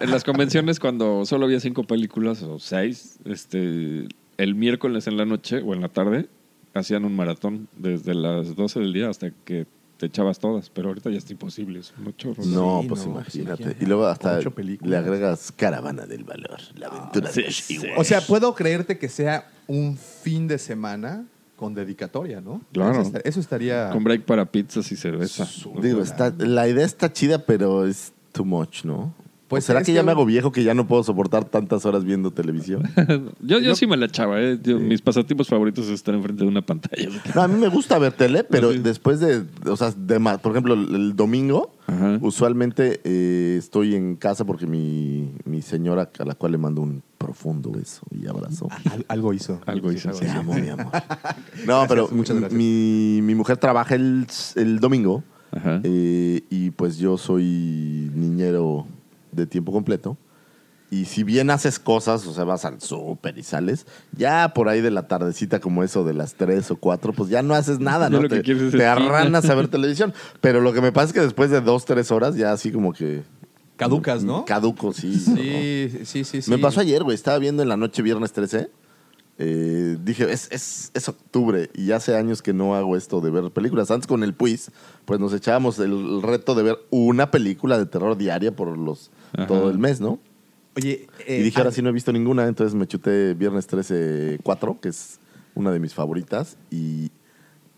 en las convenciones cuando solo había cinco películas o seis, este, el miércoles en la noche o en la tarde hacían un maratón desde las 12 del día hasta que te echabas todas, pero ahorita ya es imposible, es mucho. No, Sí, pues no, pues imagínate. imagínate. Y luego hasta Ocho películas. le agregas Caravana del Valor, la aventura de los Ewoks. O sea, puedo creerte que sea un fin de semana con dedicatoria, ¿no? Claro. Eso, esta- eso estaría... Con break para pizzas y cerveza. Digo, está, la idea está chida, pero es too much, ¿no? Pues será que ya me hago viejo que ya no puedo soportar tantas horas viendo televisión. yo, yo sí me la echaba, ¿eh? Yo- Mis pasatiempos favoritos es estar enfrente de una pantalla. No, a mí me gusta ver tele, pero Sí. después de, o sea, de ma- por ejemplo, el, el domingo, Ajá. usualmente eh, estoy en casa porque mi, mi señora, a la cual le mando un profundo beso y abrazo. Al- algo hizo. Algo hizo, Te sí. amo, mi amor. No, pero muchas gracias. Mi, mi mujer trabaja el, el domingo Ajá. eh, y pues yo soy niñero de tiempo completo. Y si bien haces cosas, o sea, vas al súper y sales, ya por ahí de la tardecita como eso de las 3 o 4, pues ya no haces nada, ¿no? lo que Te, es arranas a ver televisión. Pero lo que me pasa es que después de 2, 3 horas ya así como que... Caducas, ¿no? Caduco, sí. Sí, sí, sí, sí. Me pasó ayer, güey. Estaba viendo en la noche viernes 13. eh, dije, es, es, es octubre y hace años que no hago esto de ver películas. Antes con el Puis, pues nos echábamos el reto de ver una película de terror diaria por los Ajá. todo el mes, ¿no? Oye, eh, y dije, ahora ah, sí no he visto ninguna, entonces me chuté viernes 13 4, que es una de mis favoritas. Y,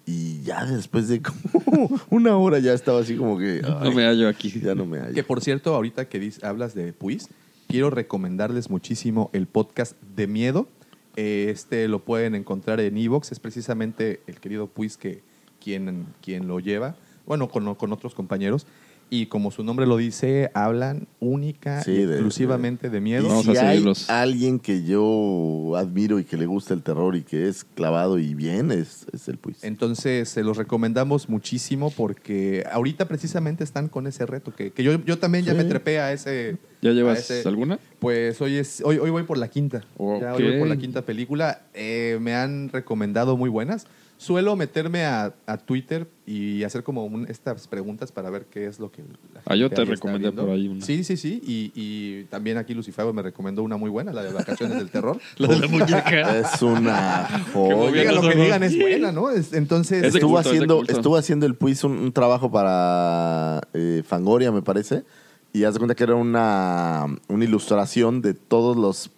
y ya después de como una hora ya estaba así como que... No ay, me hallo aquí. Ya no me hallo. Que por cierto, ahorita que dis- hablas de Puis, quiero recomendarles muchísimo el podcast de miedo. Eh, Este lo pueden encontrar en Evox. Es precisamente el querido Puis que quien, quien lo lleva. Bueno, con, con otros compañeros. Y como su nombre lo dice, hablan única Sí, y de- exclusivamente de, Y miedo. Vamos si a hay seguirlos. alguien que yo admiro y que le gusta el terror y que es clavado y bien, es, es el Puis. Entonces, se los recomendamos muchísimo porque ahorita precisamente están con ese reto. Que, que yo, yo también ya me trepé a ese. ¿Ya llevas ese- alguna? Pues hoy, es, hoy, hoy voy por la quinta. Ya hoy voy por la quinta película. Eh, me han recomendado muy buenas. Suelo meterme a, a Twitter y hacer como un- estas preguntas para ver qué es lo que la Ah, yo te recomendé por ahí una. Sí, sí, sí. Y, y también aquí Lucifago me recomendó una muy buena, la de Vacaciones del Terror. La de la muñeca. Es una joya. Digan lo que digan, es buena, ¿no? Es- entonces, Es Estuvo culto, haciendo, estuvo haciendo el Puis un, un trabajo para eh, Fangoria, me parece. Y haz de cuenta que era una, una ilustración de todos los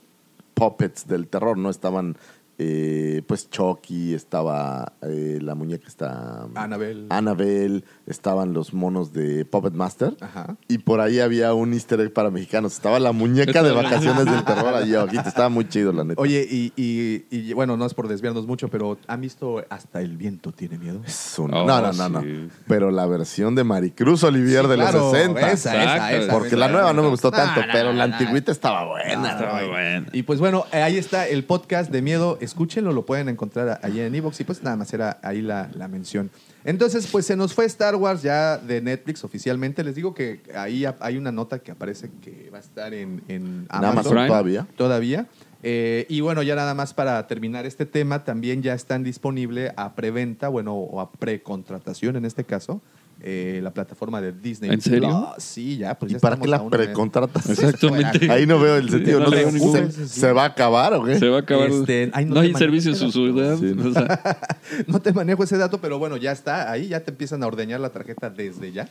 puppets del terror, ¿no? Estaban, eh, pues, Chucky, estaba eh, la muñeca, está... Annabelle. Annabelle, estaban los monos de Puppet Master. Ajá. Y por ahí había un easter egg para mexicanos. Estaba la muñeca de vacaciones del terror allí abajito. Estaba muy chido, la neta. Oye, y, y- y, bueno, no es por desviarnos mucho, pero ¿han visto Hasta el viento tiene miedo? Es un- Oh, no, no, no, no. sí. Pero la versión de Maricruz Olivier de Claro, los 60. esa, esa, Porque esa, la nueva no me gustó No, tanto, no, pero no, la no. antigüita estaba buena. Estaba bueno. Y pues bueno, ahí está el podcast de miedo. Escúchenlo, lo pueden encontrar ahí en Evox. Y pues nada más era ahí la, la mención. Entonces, pues se nos fue Star Wars ya de Netflix oficialmente. Les digo que ahí hay una nota que aparece que va a estar en, Amazon. Amazon todavía. Todavía. Eh, y bueno, ya nada más para terminar este tema, también ya están disponible a preventa, bueno, o a precontratación en este caso, eh, la plataforma de Disney. ¿En serio? Sí, ya, pues ¿Y ya para qué la precontratas? Exactamente. Ahí no veo el sentido. no ¿no? le veo ¿Se, ningún- se- se va a acabar o qué? Se va a acabar. Este, ay, no hay servicio en su dato. ciudad. Sí, no. o sea, No te manejo ese dato, pero bueno, ya está ahí, ya te empiezan a ordeñar la tarjeta desde ya.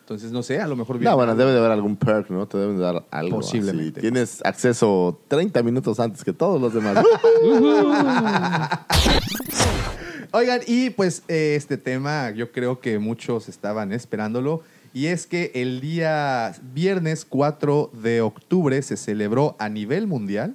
Entonces, no sé, a lo mejor viene No, bueno, debe de haber algún perk, ¿no? Te deben dar algo. Posiblemente. así. Tienes acceso 30 minutos antes que todos los demás. Oigan, y pues eh, este tema yo creo que muchos estaban esperándolo. Y es que el día viernes 4 de octubre se celebró a nivel mundial,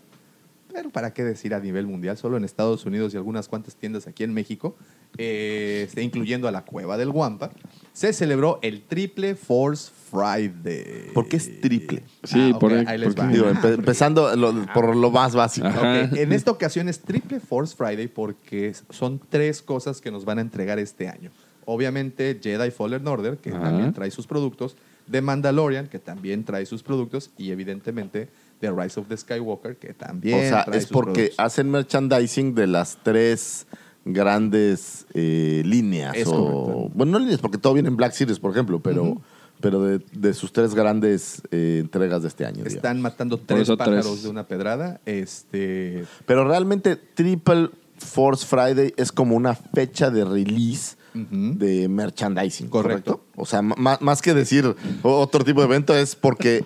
pero para qué decir a nivel mundial, solo en Estados Unidos y algunas cuantas tiendas aquí en México, eh, este, incluyendo a la Cueva del Guampa, se celebró el Triple Force Friday. ¿Por qué es triple? Sí, Ah, por ahí les porque- va. Digo, empe- empezando lo- por lo más básico. En esta ocasión es Triple Force Friday porque son tres cosas que nos van a entregar este año. Obviamente Jedi Fallen Order, que Ajá. también trae sus productos, The Mandalorian, que también trae sus productos, y evidentemente The Rise of the Skywalker, que también O sea, trae es sus porque productos. hacen merchandising de las tres grandes eh, líneas. Es o, correcto. Bueno, no líneas, porque todo viene en Black Series, por ejemplo, pero, pero de, de sus tres grandes eh, entregas de este año. digamos. Están matando tres eso pájaros tres. de una pedrada. Este, Pero realmente Triple Force Friday es como una fecha de release de merchandising. Correcto. ¿correcto? O sea, más, más que decir otro tipo de evento es porque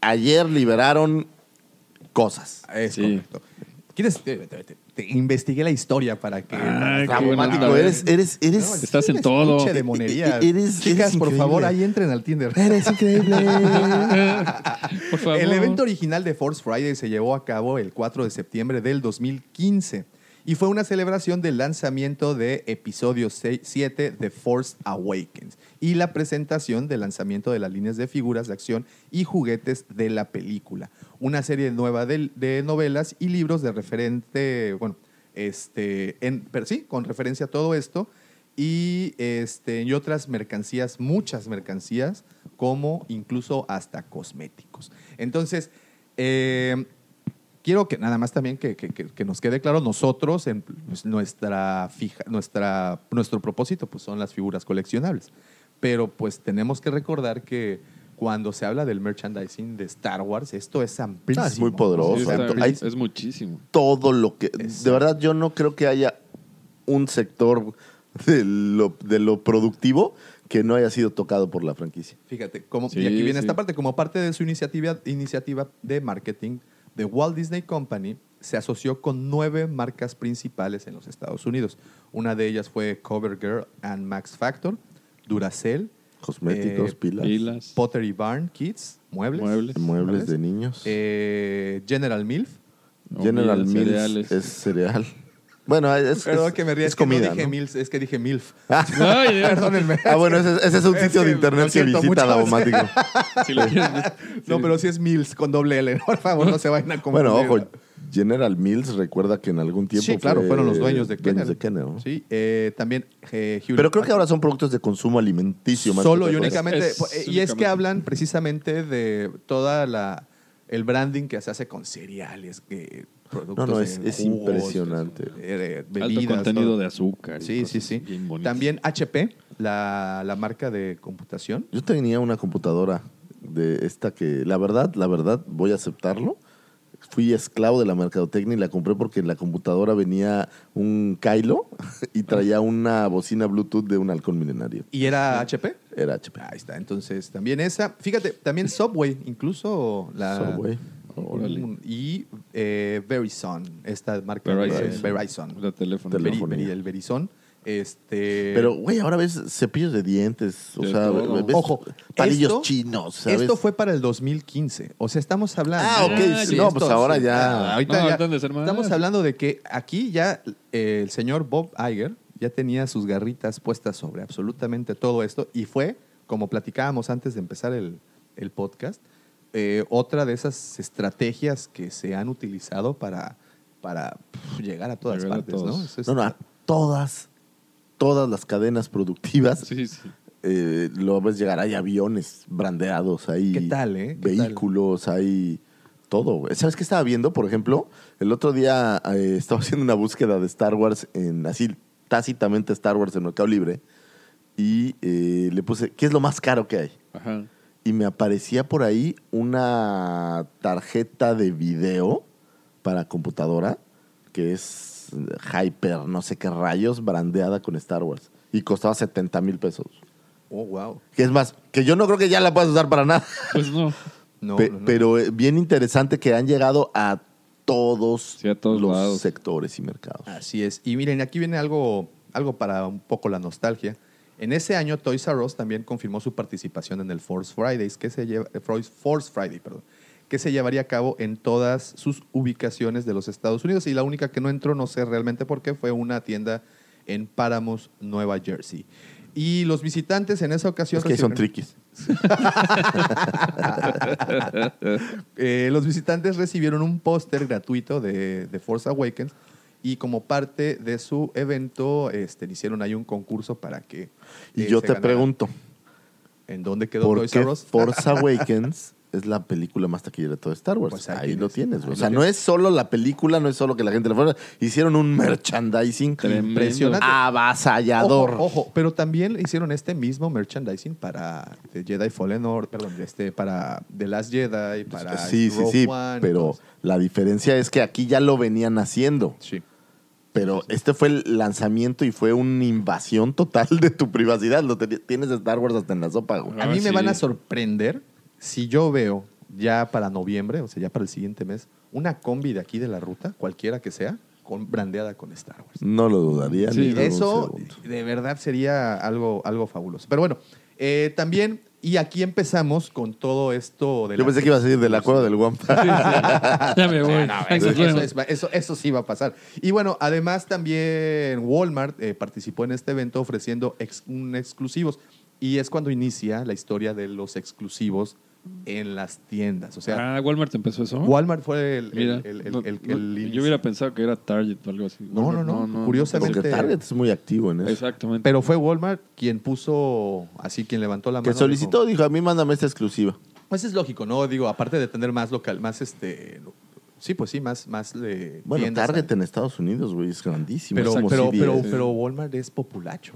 ayer liberaron cosas. es Sí. correcto. ¿Quieres? Te, te- te- te investigué la historia para que... Ay, Automático, onda. eres, eres, eres, No, Estás en todo. de monería. E- eres- Chicas, eres por favor, ahí entren al Tinder. eres increíble. Por favor. El evento original de Force Friday se llevó a cabo el 4 de septiembre del 2015 y fue una celebración del lanzamiento de episodio 7 de Force Awakens y la presentación del lanzamiento de las líneas de figuras de acción y juguetes de la película. Una serie nueva de, de novelas y libros de referente, bueno, este, pero sí, con referencia a todo esto y, este, y otras mercancías, muchas mercancías, como incluso hasta cosméticos. Entonces, eh, quiero que nada más también que, que- que- que nos quede claro, nosotros, en nuestra fija, nuestra, nuestro propósito pues, son las figuras coleccionables. Pero pues tenemos que recordar que cuando se habla del merchandising de Star Wars, esto es amplísimo. Ah, es muy poderoso. Sí, hay- es muchísimo. todo lo que. Exacto. De verdad, yo no creo que haya un sector de lo, de lo productivo que no haya sido tocado por la franquicia. Fíjate, como, Sí, y aquí viene sí. esta parte, como parte de su iniciativa, iniciativa de marketing, The Walt Disney Company se asoció con nueve marcas principales en los Estados Unidos. Una de ellas fue CoverGirl and Max Factor, Duracell, Cosméticos, Eh, pilas, Pilas. Pottery Barn Kids, muebles, Muebles. muebles de niños. eh, General Milf. General cereales. es cereal. Bueno, es, Perdón es- que me ría, es es que comida. no dije ¿no? Milf, es que dije Milf. Ay, Dios. Perdónenme. Ah, bueno, ese, ese es un Es sitio que de internet que visita mucho. Daumático. Si lo. No, pero sí es Mills con doble L. Por favor, no se vayan a confundir. Bueno, ojo, General Mills recuerda que en algún tiempo Sí, claro, fue fueron los dueños de Kenner. de Kenner, ¿no? Sí, eh, también eh, Pero creo que ahora son productos de consumo alimenticio más Solo que y únicamente. Es- es y es que hablan precisamente de toda la el branding que se hace con cereales, que productos No, no, es- de es jugos, impresionante. eh, Alto contenido todo. de azúcar. Sí, sí, sí. También HP, la, la marca de computación. Yo tenía una computadora de esta que, la verdad, la verdad, voy a aceptarlo. Fui esclavo de la mercadotecnia y la compré porque en la computadora venía un Kylo y traía una bocina Bluetooth de un halcón milenario. ¿Y era HP? Era HP. Ahí está, entonces también esa. Fíjate, también Subway, incluso la. Subway. Y eh, Verizon, esta marca de Verizon. Verizon. De teléfono. Veri- Telefonía. Veri- el Verizon. Este, Pero, güey, ahora ves cepillos de dientes, o De sea, todo. ves Ojo, palillos esto- chinos, ¿sabes? Esto fue para el 2015. O sea, estamos hablando. Ah, ok, Ah, sí, no, pues ahora sí. ya... Ah, ahorita No, ya. Estamos hablando de que aquí ya eh, el señor Bob Iger ya tenía sus garritas puestas sobre absolutamente todo esto y fue, como platicábamos antes de empezar el, el podcast, eh, otra de esas estrategias que se han utilizado para, para llegar a todas Llegar a partes, ¿no? es- No, no, a todas, todas las cadenas productivas Sí, sí. eh, lo ves llegar. Hay aviones brandeados, hay ¿Qué tal, eh? ¿Qué tal? vehículos, hay todo. ¿Sabes qué estaba viendo? Por ejemplo, el otro día eh, estaba haciendo una búsqueda de Star Wars, en así tácitamente Star Wars en Mercado Libre, y eh, le puse, ¿qué es lo más caro que hay? Ajá. Y me aparecía por ahí una tarjeta de video para computadora que es Hyper, no sé qué rayos, brandeada con Star Wars. Y costaba 70 mil pesos. Oh, wow. Que es más, que yo no creo que ya la puedas usar para nada. Pues no. No, Pe- no, no. Pero eh, bien interesante que han llegado a todos, Sí, a todos los lados. sectores y mercados. Así es. Y miren, aquí viene algo algo para un poco la nostalgia. En ese año, Toys R Us también confirmó su participación en el Force Fridays, que se lleva, eh, Force Force Friday, perdón, que se llevaría a cabo en todas sus ubicaciones de los Estados Unidos. Y la única que no entró, no sé realmente por qué, fue una tienda en Paramount, Nueva Jersey. Y los visitantes en esa ocasión... Es que son triquis. Eh, los visitantes recibieron un póster gratuito de, de Force Awakens y como parte de su evento este, hicieron ahí un concurso para que... Y eh, yo te ganara. pregunto, ¿En dónde quedó ¿por Toys qué R Us? Force Awakens es la película más taquillera de todo Star Wars? Pues ahí, ahí lo tienes, güey. O sea, no es solo la película, no es solo que la gente le fuera. Hicieron un merchandising Tremendo. Impresionante. avasallador. Ojo, ojo, pero también hicieron este mismo merchandising para The Jedi Fallen Order, perdón, este, para The Last Jedi, para sí, sí, sí, One, pero entonces- la diferencia es que aquí ya lo venían haciendo. Sí. Pero este fue el lanzamiento y fue una invasión total de tu privacidad. Lo tienes Star Wars hasta en la sopa, güey. A Ah, mí me sí. van a sorprender si yo veo ya para noviembre, o sea, ya para el siguiente mes, una combi de aquí de la ruta, cualquiera que sea, con, brandeada con Star Wars. No lo dudaría. Sí, ni Eso de verdad sería algo, algo fabuloso. Pero bueno, eh, también, y aquí empezamos con todo esto de Yo pensé que ibas a decir de la cueva del Wampa. Ya me voy. No, eso, eso es- eso- eso sí va a pasar. Y bueno, además también Walmart eh, participó en este evento ofreciendo ex- un exclusivos. Y es cuando inicia la historia de los exclusivos en las tiendas. O sea, Ah, Walmart empezó eso. Walmart fue el, Mira, el- el- no, el- no, el inicio. yo hubiera pensado que era Target o algo así. No, no, no, curiosamente- Porque Target es muy activo en eso. Exactamente. Pero fue Walmart quien puso, así quien levantó la mano. Que solicitó, dijo, a mí mándame esta exclusiva. Pues es lógico, ¿no? Digo, aparte de tener más local, más este. Sí, pues sí, más, más de. Bueno, Target en Estados Unidos, güey, es grandísimo. Pero, pero, pero Walmart es populacho,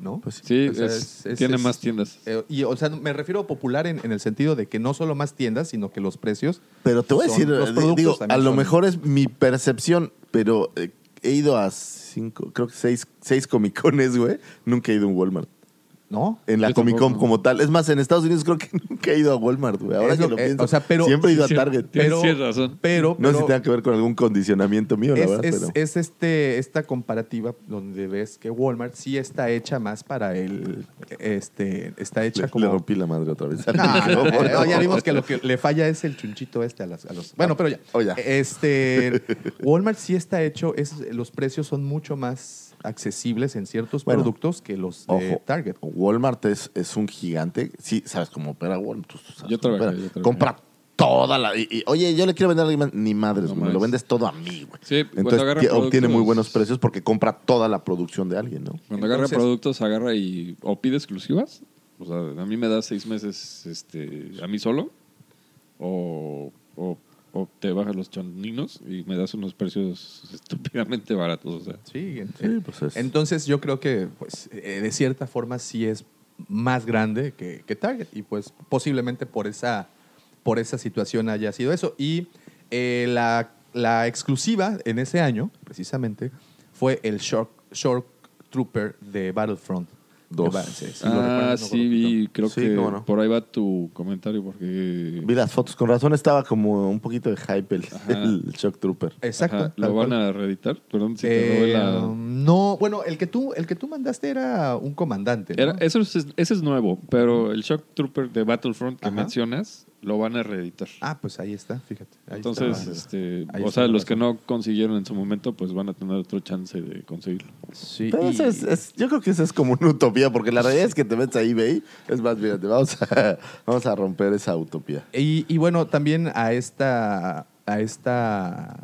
¿no? Pues sí, O sea, es- es- es- tiene es- más tiendas. Eh, y, o sea, me refiero a popular en, en el sentido de que no solo más tiendas, sino que los precios. Pero te voy a decir, los productos digo, a lo son- mejor es mi percepción, pero eh, he ido a cinco, creo que seis, seis Comic Cones, güey. Nunca he ido a un Walmart. ¿No? En la Comic Con como tal. Es más, en Estados Unidos creo que nunca he ido a Walmart, güey. Ahora Es que lo- lo eh, pienso. o sea, pero- siempre he ido a Target. Tienes Pero- cierta razón. Pero. No sé si tenga que ver con algún condicionamiento mío, la es, verdad, es- pero... es este, esta comparativa donde ves que Walmart sí está hecha más para el. Este, está hecha le, como. le rompí la madre otra vez. No, no, micrófono. no, ya vimos que lo que le falla es el chunchito este a, las- a los. Bueno, pero ya. Oh, ya. Este, Walmart sí está hecho, es, los precios son mucho más accesibles en ciertos Bueno, productos que los de Ojo, Target. Walmart es, es un gigante. Sí, sabes cómo opera Walmart. Tú- sabes Yo trabajé, opera. yo. Compra toda la... y- y, oye, yo le quiero vender a alguien. Ni madres, No güey. Me lo vendes todo a mí, güey. Sí, cuando Entonces obtiene muy buenos precios porque compra toda la producción de alguien, ¿no? Cuando agarra Entonces- productos, agarra y o pide exclusivas. O sea, a mí me da seis meses este, a mí solo. O, o, o te bajas los choninos y me das unos precios estúpidamente baratos. O sea, Sí, en- Sí, pues es- entonces yo creo que pues, eh, de cierta forma sí es más grande que, que Target y pues posiblemente por esa, por esa situación haya sido eso. Y eh, la, la exclusiva en ese año, precisamente, fue el Shock, Shock Trooper de Battlefront. Dos. Sí, ah, sí, vi, creo Sí, que no. por ahí va tu comentario porque Vi las fotos. Con razón estaba como un poquito de hype el, Shock Trooper. Exacto. Ajá, lo van cual. a reeditar. Perdón si te Eh, la... No, bueno, el que tú, el que tú mandaste era un comandante. ¿no? Era- eso es, ese es nuevo, pero el Shock Trooper de Battlefront que Ajá. mencionas lo van a reeditar. Ah, pues ahí está, fíjate. Ahí Entonces, está. este, Ahí o está sea, los que no consiguieron en su momento, pues van a tener otro chance de conseguirlo. Sí, Pero y- eso es, es- yo creo que eso es como una utopía, porque la realidad es que te metes a eBay. Es más, fíjate, vamos a, vamos a romper esa utopía. Y, y bueno, también a esta, a esta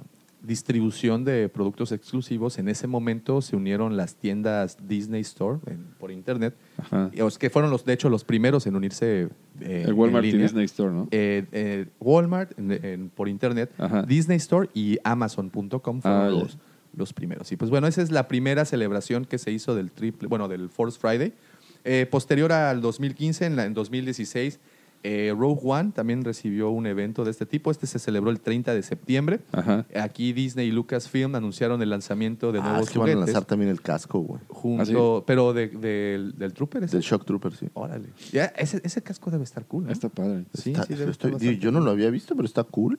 distribución de productos exclusivos, en ese momento se unieron las tiendas Disney Store en- por internet, Ajá. que fueron los, de hecho, los primeros en unirse. eh, el Walmart en y. Disney Store, ¿no? Eh, eh, Walmart en- por internet, Ajá. Disney Store y Amazon.com fueron Ah, los, los primeros. Y pues bueno, esa es la primera celebración que se hizo del triple, bueno, del Force Friday. Posterior al 2015, en, la, en 2016, eh, Rogue One también recibió un evento de este tipo. Este se celebró el 30 de septiembre. Ajá. Aquí Disney y Lucasfilm anunciaron el lanzamiento de Ah, nuevos es que van a juguetes. lanzar también el casco, güey. junto, pero de- del- del Trooper. ese. Del Shock Trooper, sí. Órale. Ya, ese, ese casco debe estar cool. ¿no? Está padre. Sí, Está- sí, debe estoy- estar yo no lo había visto, pero está cool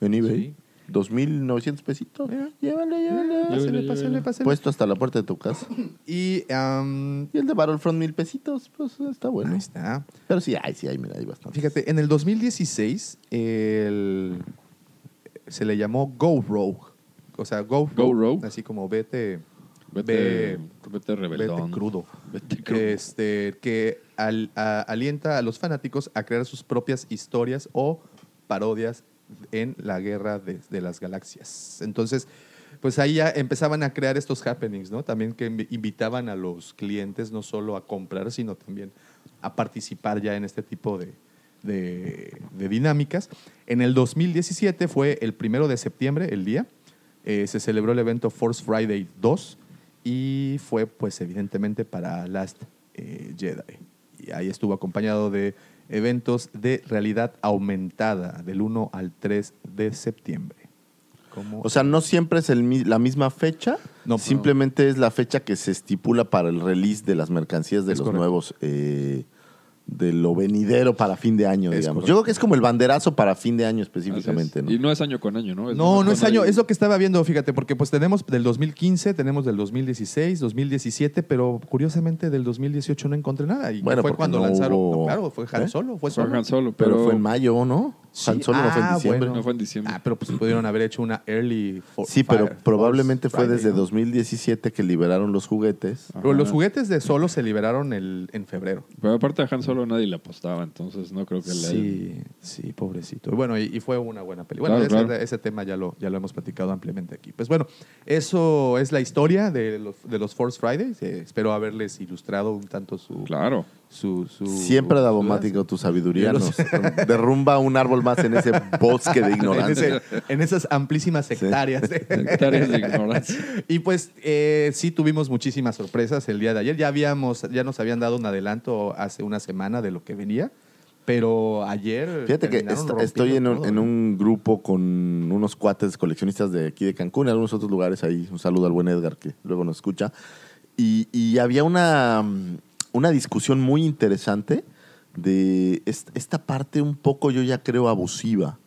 en eBay. Sí. 2.900 pesitos. Mira. Llévale, llévale. Pásale, pásale, pásale. Puesto hasta la puerta de tu casa. y Y el de Battlefront, mil pesitos. Pues está bueno. ahí está. Pero sí, hay, sí, hay, mira, hay bastante. Fíjate, en el 2016 el- se le llamó Go Rogue. O sea, Go, Go Rogue. Así como vete, Vete, ve- vete rebeldón. vete crudo. Vete crudo. Este, que al- a- alienta a los fanáticos a crear sus propias historias o parodias en la guerra de, de las galaxias. Entonces, pues ahí ya empezaban a crear estos happenings, ¿no? También que invi- invitaban a los clientes no solo a comprar, sino también a participar ya en este tipo de, de- de dinámicas. En el 2017 fue el primero de septiembre, el día, eh, se celebró el evento Force Friday 2 y fue pues evidentemente para Last eh, Jedi. Y ahí estuvo acompañado de eventos de realidad aumentada del 1 al 3 de septiembre. O sea, no siempre es el la misma fecha, No, simplemente es la fecha que se estipula para el release de las mercancías de Es los correcto. nuevos, eh, de lo venidero para fin de año, Es digamos. correcto. Yo creo que es como el banderazo para fin de año es. específicamente, ¿no? Y no es año con año, ¿no? no, no es año, es lo que estaba viendo, fíjate, porque pues tenemos del 2015, tenemos del 2016, 2017, pero curiosamente del 2018 no encontré nada. Y Bueno, fue cuando no lanzaron, hubo- no, claro, fue Han ¿Eh? Solo, fue Fue solo. Han Solo, pero, pero, fue en mayo, ¿no? Sí, Han Solo no fue en ah, diciembre. bueno. No fue en diciembre. Ah, pero pues pudieron haber hecho una early for- Sí, pero Fire- probablemente fue desde Friday, ¿no? 2017 que liberaron los juguetes. Pero los juguetes de solo se liberaron el, en febrero. Pero aparte a Han Solo nadie le apostaba, entonces no creo que le Sí, sí, pobrecito. Y bueno, y, y fue una buena película. Bueno, Claro, ese, claro. ese tema ya lo, ya lo hemos platicado ampliamente aquí. Pues bueno, eso es la historia de los, de los Force Fridays. Eh, espero haberles ilustrado un tanto su... Claro. Su, su- Siempre davomático tu sabiduría. Nos derrumba un árbol más en ese bosque de en, ignorancia. ese- en esas amplísimas hectáreas. Hectáreas de ignorancia. Y pues eh, sí tuvimos muchísimas sorpresas el día de ayer. Ya habíamos, ya nos habían dado un adelanto hace una semana de lo que venía, pero ayer Fíjate que est- estoy en un, en ¿eh? un grupo con unos cuates coleccionistas de aquí de Cancún y algunos otros lugares ahí. Un saludo al buen Edgar que luego nos escucha. Y, y había una, mm, una discusión muy interesante de est- esta parte un poco, yo ya creo, abusiva.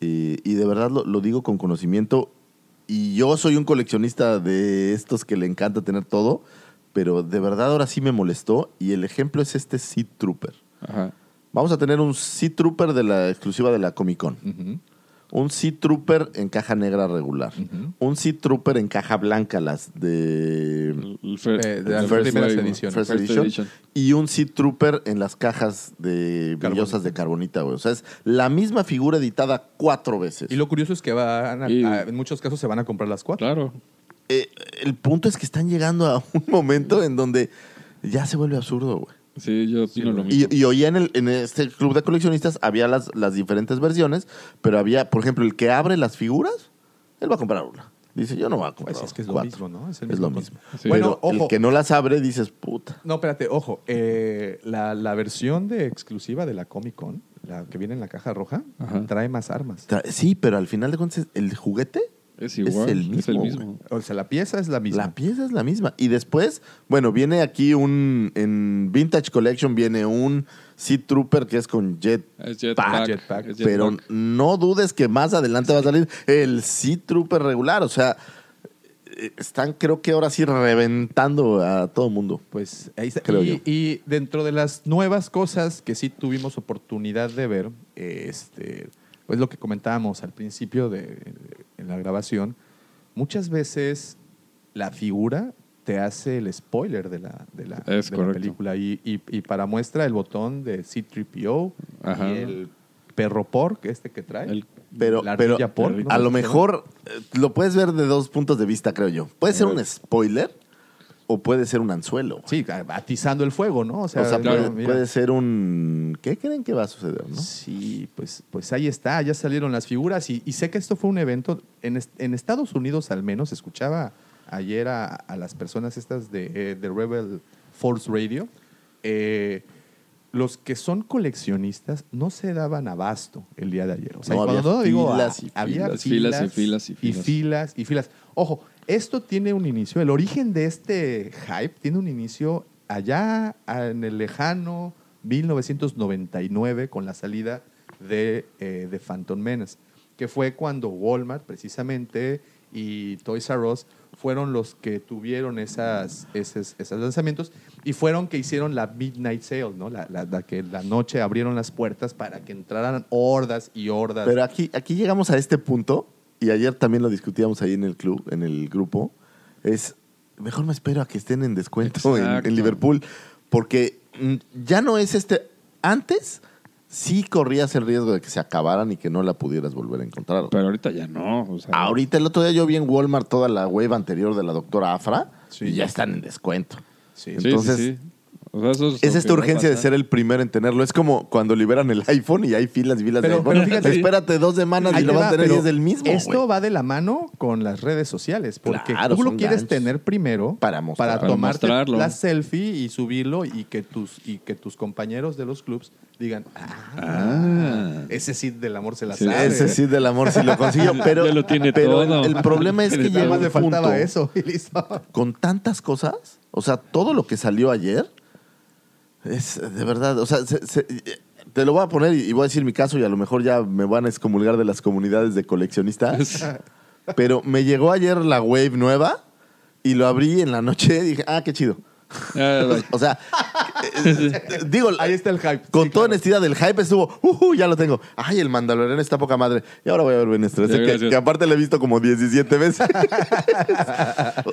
Eh, y de verdad lo, lo digo con conocimiento. Y yo soy un coleccionista de estos que le encanta tener todo, pero de verdad ahora sí me molestó. Y el ejemplo es este Seed Trooper. Ajá. Vamos a tener un Sea Trooper de la exclusiva de la Comic Con. Un Sea Trooper en caja negra regular. Un Sea Trooper en caja blanca, las de El- el fir- Eh, de las el first primeras wave, ediciones. First First Edition. Edition. Y un Sea Trooper en las cajas de brillosas de carbonita, güey. O sea, es la misma figura editada cuatro veces. Y lo curioso es que van a- Y- a- en muchos casos se van a comprar las cuatro. Claro. Eh, el punto es que están llegando a un momento en donde ya se vuelve absurdo, güey. Sí, yo opino lo mismo. Y, y hoy en, el, en este club de coleccionistas había las, las diferentes versiones, pero había, por ejemplo, el que abre las figuras, él va a comprar una. Dice, yo no voy a comprar Pues es que es lo cuatro. mismo, ¿no? Es lo mismo mismo. Sí. Bueno, pero ojo. el que no las abre, dices, puta. No, espérate, ojo. eh, la, la versión de exclusiva de la Comic Con, la que viene en la caja roja, Ajá. trae más armas. Tra- Sí, pero al final de cuentas, el juguete, Es igual. Es el Es el mismo. O sea, la pieza es la misma. la pieza es la misma. Y después, bueno, viene aquí un, en Vintage Collection viene un Sea Trooper que es con Jet Es jetpack. Jetpack. es Pero jetpack. no dudes que más adelante va a salir el Sea Trooper regular. O sea, están creo que ahora sí reventando a todo mundo. Pues ahí está. Creo y, yo. y dentro de las nuevas cosas que sí tuvimos oportunidad de ver, este, pues lo que comentábamos al principio de, en la grabación, muchas veces la figura te hace el spoiler de la, de la, Es de la película. Y, y- y para muestra el botón de C-3PO Ajá. y el perro pork, este que trae. El- Pero, La pero ardilla pork, ¿no? a lo ¿Cómo se mejor eh, lo puedes ver de dos puntos de vista, creo yo. Puede ser un spoiler o puede ser un anzuelo. Sí, atizando el fuego, ¿no? O sea, o sea, no, puede, mira. puede ser un... ¿Qué creen que va a suceder, no? Sí, pues, pues ahí está, ya salieron las figuras y, y sé que esto fue un evento, en, en Estados Unidos al menos, escuchaba ayer a, a las personas estas de, eh, de Rebel Force Radio, eh, los que son coleccionistas no se daban abasto el día de ayer. O sea, No, y cuando había no digo, filas ah, y había filas, filas y filas y y filas. filas y filas. Ojo, esto tiene un inicio, el origen de este hype tiene un inicio allá en el lejano 1999 con la salida de, eh, de Phantom Menace. que fue cuando Walmart precisamente y Toys R Us fueron los que tuvieron esas, esos, esos lanzamientos y fueron que hicieron la Midnight Sale, ¿no? La, la- la que la noche abrieron las puertas para que entraran hordas y hordas. Pero aquí, aquí llegamos a este punto, y ayer también lo discutíamos ahí en el club, en el grupo, es, mejor me espero a que estén en descuento en, Liverpool, porque mm, ya no es este, antes sí corrías el riesgo de que se acabaran y que no la pudieras volver a encontrar. Pero ahorita ya no. o sea, Ahorita el otro día yo vi en Walmart toda la web anterior de la doctora Afra Sí. y ya están en descuento. Sí. Entonces, sí, sí. O sea, eso es Es esta urgencia de ser el primero en tenerlo. Es como cuando liberan el iPhone y hay filas y filas Pero- de iPhone. pero fíjate- Espérate dos semanas Ahí y te lo vas va, a tener y pero es el mismo. Esto güey. va de la mano con las redes sociales, porque Claro, tú lo son quieres ganchos. tener primero Para mostrar. Para tomarte mostrarlo. la selfie y subirlo y que tus y que tus compañeros de los clubs digan, ah, Ah. ese sí del amor se la Sí, sabe. Ese sí del amor sí lo consiguió, pero, Ya lo tiene pero todo. el problema es que Nada llega más un le faltaba punto eso y listo. con tantas cosas, o sea, todo lo que salió ayer es de verdad, o sea, se- se- te lo voy a poner y, y voy a decir mi caso y a lo mejor ya me van a excomulgar de las comunidades de coleccionistas, pero me llegó ayer la Wave nueva y lo abrí en la noche y dije, ah, qué chido. Ah. O sea, eh, digo, Ahí está el hype. Con Sí, toda claro. honestidad, el hype estuvo, "Ujú, ya lo tengo. Ay, el Mandaloriano está poca madre. Y ahora voy a ver Ya, que, que aparte le he visto como 17 veces.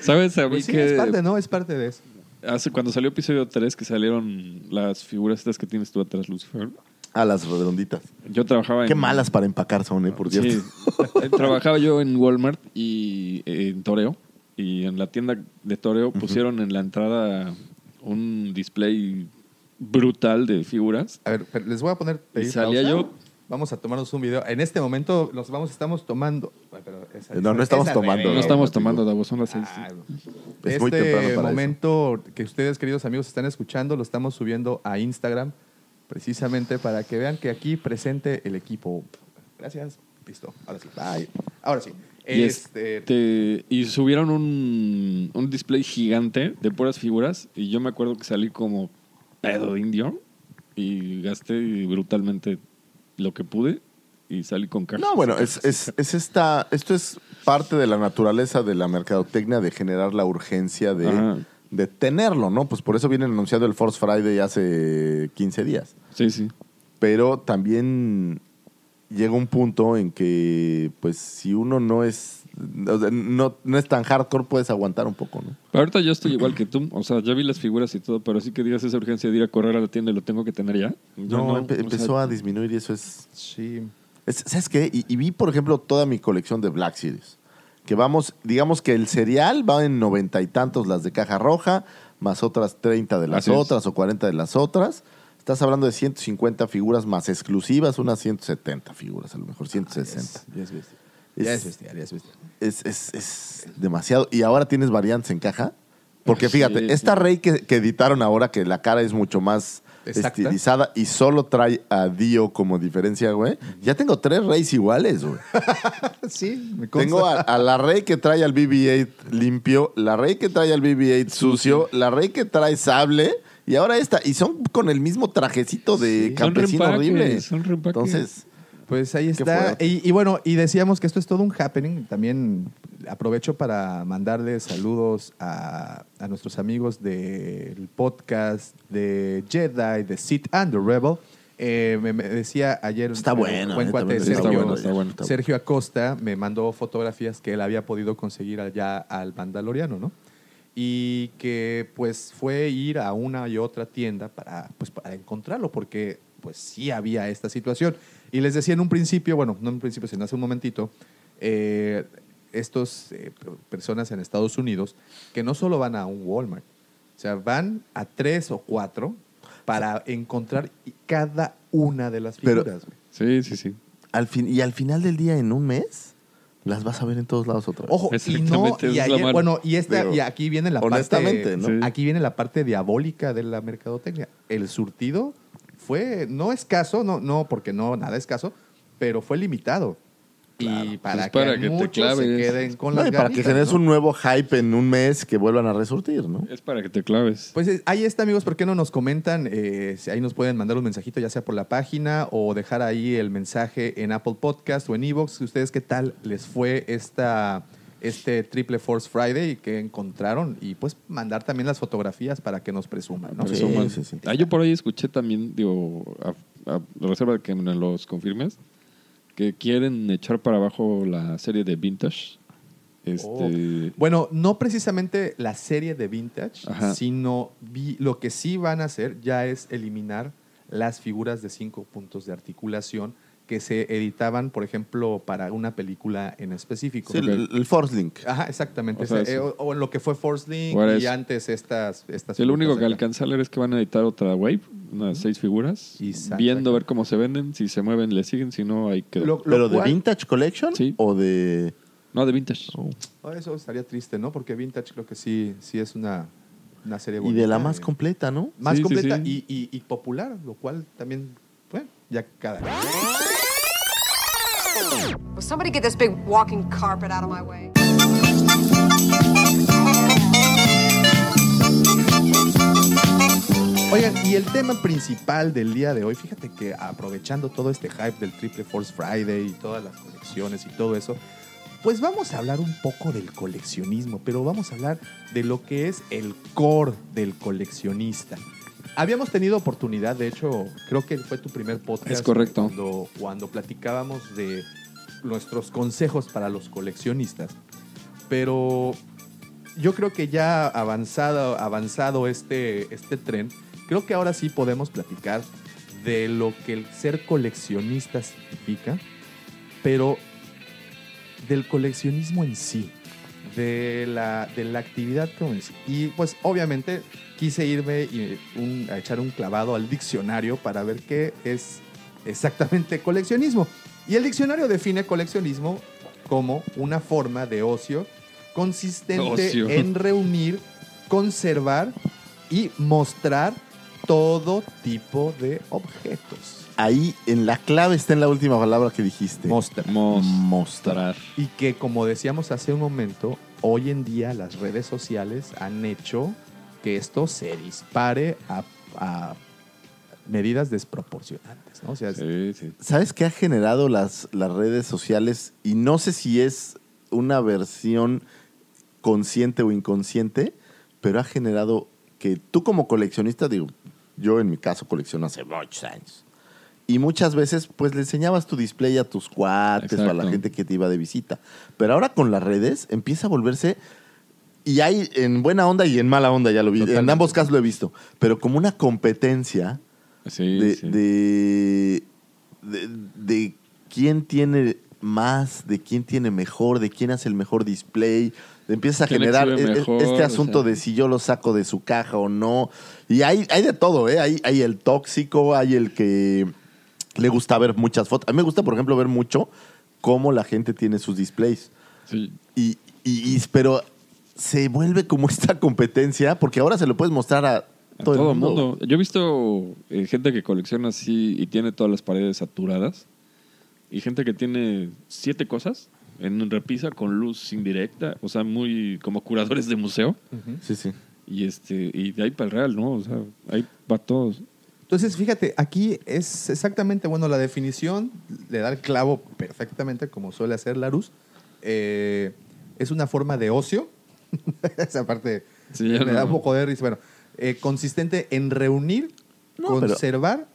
¿Sabes? A mí Pues sí, que es parte, ¿no? Es parte de eso. Hace, cuando salió episodio 3 que salieron las figuras estas que tienes tú atrás, Lucifer, A las redonditas. yo trabajaba en... Qué malas para empacar son, ¿eh? Por cierto. Sí. Trabajaba yo en Walmart y eh, en Toreo. Y en la tienda de Toreo pusieron en la entrada un display brutal de figuras. A ver, pero les voy a poner pedir salía pausa. yo- Vamos a tomarnos un video. En este momento los vamos, estamos tomando. Ay, pero esa- No, no estamos esa tomando. No estamos tomando. Davos, son las seis. Ah, Es muy este temprano para momento que ustedes, queridos amigos, están escuchando, lo estamos subiendo a Instagram, precisamente para que vean que aquí presente el equipo. Gracias. Listo. Ahora sí. Bye. Ahora sí. Y, Este, este, y subieron un, un display gigante de puras figuras. Y yo me acuerdo que salí como pedo indio. Y gasté brutalmente lo que pude. Y salí con cajas. No, bueno, es, es, es esta. Esto es parte de la naturaleza de la mercadotecnia de generar la urgencia de, Ajá. de tenerlo, ¿no? Pues por eso viene anunciado el Force Friday hace 15 días. Sí, sí. pero también llega un punto en que, pues, si uno no es, o sea, no, no es tan hardcore, puedes aguantar un poco, ¿no? Pero ahorita yo estoy igual que tú. O sea, ya vi las figuras y todo. Pero sí que digas esa urgencia de ir a correr a la tienda y lo tengo que tener ya. Yo No, no, empe- empezó sea, a disminuir y eso es, sí. es- ¿Sabes qué? Y, y vi, por ejemplo, toda mi colección de Black Series. Que vamos, digamos que el cereal va en noventa y tantos las de caja roja, más otras 30 de las Así es. otras o 40 de las otras. Estás hablando de 150 figuras más exclusivas, unas 170 figuras, a lo mejor 160. Ya es bestial. Es- Ya es bestial, ya es bestial. es, es- es demasiado. Y ahora tienes variantes en caja. Porque fíjate, sí. esta Rey que, que editaron ahora, que la cara es mucho más Exacta. estilizada y solo trae a Dio como diferencia, güey. Ya tengo tres Reyes iguales, güey. Sí, me consta. Tengo a, a la Rey que trae al BB-8 limpio, la Rey que trae al BB-8 sucio, la Rey que trae sable y ahora esta. Y son con el mismo trajecito de campesino horrible. son. Entonces, Pues ahí está. Y, y bueno, y decíamos que esto es todo un happening. También aprovecho para mandarle saludos a, a nuestros amigos del podcast de Jedi, de Sith and the Rebel. Eh, me, me decía ayer Está bueno, buen eh, cuate está Sergio, bueno, está bueno, está. Sergio Acosta me mandó fotografías que él había podido conseguir allá al Mandaloriano, ¿no? Y que pues fue ir a una y otra tienda para, pues, para encontrarlo, porque pues sí había esta situación. Y les decía en un principio, bueno, no en un principio, sino hace un momentito, eh, estos eh, personas en Estados Unidos que no solo van a un Walmart, o sea, van a tres o cuatro para encontrar cada una de las Pero- figuras. Sí, sí, sí. al fin, y al final del día, en un mes, las vas a ver en todos lados otra vez. Ojo, y no, y ayer- bueno, y, esta, Digo, y aquí viene la honestamente, parte, ¿no? Sí. aquí viene la parte diabólica de la mercadotecnia. El surtido fue, no escaso, no, no, porque no, nada escaso, pero fue limitado. Y para, Pues para que, que te muchos se claves. queden con No, las y para que generes ¿no? un nuevo hype en un mes que vuelvan a resurtir, ¿no? Es para que te claves. Pues eh, ahí está, amigos. ¿Por qué no nos comentan? Eh, si ahí nos pueden mandar un mensajito, ya sea por la página o dejar ahí el mensaje en Apple Podcast o en Evox. ¿Ustedes qué tal les fue esta, este Triple Force Friday y qué encontraron? Y pues mandar también las fotografías para que nos presuman, ¿no? Sí, sí, sí. Ah, yo por ahí escuché también, digo, a, a reserva de que me los confirmes, que quieren echar para abajo la serie de Vintage. Este, Bueno, no precisamente la serie de Vintage, Ajá. sino vi- lo que sí van a hacer ya es eliminar las figuras de cinco puntos de articulación que se editaban, por ejemplo, para una película en específico. Sí, el, el Force Link. Ajá, exactamente. O sea, Eh, o, o en lo que fue Force Link y antes estas, estas Sí, lo único que acá. alcancé a leer es que van a editar otra wave, unas seis figuras, Exacto. viendo a ver cómo se venden, si se mueven le siguen, si no hay que... Lo- lo ¿Pero de Vintage Collection Sí. o de...? No, de Vintage. Oh, eso estaría triste, ¿no? Porque Vintage creo que sí, sí es una, una serie Y bonita. de la más eh, completa, ¿no? Más Sí, completa sí. Y, y- y popular, lo cual también, bueno, ya cada Will somebody get this big walking carpet out of my way? Oigan, y el tema principal del día de hoy, fíjate que aprovechando todo este hype del Triple Force Friday y todas las colecciones y todo eso, pues vamos a hablar un poco del coleccionismo, pero vamos a hablar de lo que es el core del coleccionista. Habíamos tenido oportunidad, de hecho, creo que fue tu primer podcast. Es correcto. Cuando, cuando platicábamos de nuestros consejos para los coleccionistas. Pero yo creo que ya avanzado, avanzado este, este tren, creo que ahora sí podemos platicar de lo que el ser coleccionista significa, pero del coleccionismo en sí, de la, de la actividad sí. Y pues obviamente quise irme y un- a echar un clavado al diccionario para ver qué es exactamente coleccionismo. Y el diccionario define coleccionismo como una forma de ocio consistente Ocio. en reunir, conservar y mostrar todo tipo de objetos. Ahí en la clave está en la última palabra que dijiste. Mostrar. Mostrar. Y que, como decíamos hace un momento, hoy en día las redes sociales han hecho que esto se dispare a, a medidas desproporcionantes. ¿no? O sea, Sí, sí. ¿Sabes qué ha generado las, las redes sociales? Y no sé si es una versión consciente o inconsciente, pero ha generado que tú como coleccionista, digo, yo en mi caso colecciono hace muchos años. Y muchas veces, pues le enseñabas tu display a tus cuates o a la gente que te iba de visita. Pero ahora con las redes empieza a volverse. Y hay en buena onda y en mala onda, ya lo vi. En Totalmente. ambos casos lo he visto. Pero como una competencia Sí, de, sí. de, de- de quién tiene más, de quién tiene mejor, de quién hace el mejor display. Empiezas a ¿Quién generar e- e- mejor? este O asunto sea. de si yo lo saco de su caja o no. Y hay, hay de todo, ¿eh? Hay, hay el tóxico, hay el que le gusta ver muchas fotos. A mí me gusta, por ejemplo, ver mucho cómo la gente tiene sus displays. Sí. Y, y- y- pero se vuelve como esta competencia, porque ahora se lo puedes mostrar a, A todo, el mundo. Yo he visto eh, gente que colecciona así y tiene todas las paredes saturadas. Y gente que tiene siete cosas en una repisa con luz indirecta. O sea, muy como curadores de museo. Sí, sí. Y este y de ahí para el real, ¿no? O sea, ahí para todos. Entonces, fíjate, aquí es exactamente, bueno, la definición le da el clavo perfectamente, como suele hacer Larus. Eh, es una forma de ocio. Esa parte Sí, me da un poco de risa. Bueno, eh, consistente en reunir, No, conservar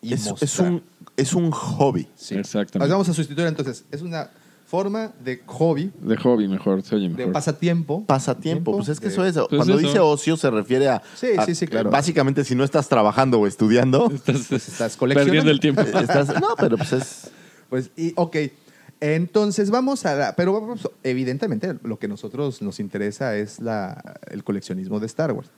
y Es, mostrar. es un, es un hobby. Sí. Exactamente. Vamos a sustituir entonces. Es una forma de hobby, De hobby mejor, se oye de mejor. pasatiempo. Pasatiempo, pues es que de- eso es. Pues Cuando eso. dice ocio se refiere a. Sí, a- sí, sí, claro. Básicamente, si no estás trabajando o estudiando, Estás, Estás coleccionando. perdiendo el tiempo. estás. No, pero pues es. Pues, y, ok. Entonces vamos a la, pero vamos, evidentemente lo que nosotros nos interesa es la, el coleccionismo de Star Wars.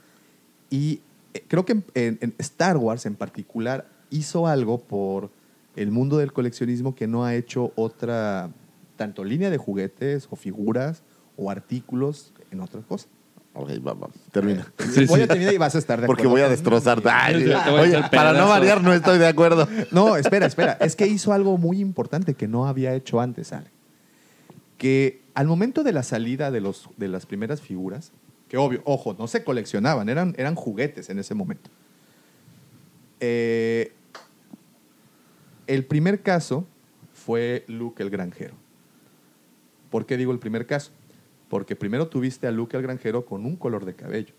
Y eh, creo que en Star Wars en particular hizo algo por el mundo del coleccionismo que no ha hecho otra, tanto línea de juguetes o figuras o artículos en otras cosas. Ok, va, va, termina. Sí, voy sí. a terminar y vas a estar de Porque acuerdo voy a conmigo. destrozar. Ay, Te voy a oye, hacer para no variar, no estoy de acuerdo. No, espera, espera. Es que hizo algo muy importante que no había hecho antes, Ale. que al momento de la salida de, los, de las primeras figuras, que obvio, ojo, no se coleccionaban, eran, eran juguetes en ese momento. Eh, el primer caso fue Luke el granjero. ¿Por qué digo el primer caso? Porque primero tuviste a Luke el granjero con un color de cabello.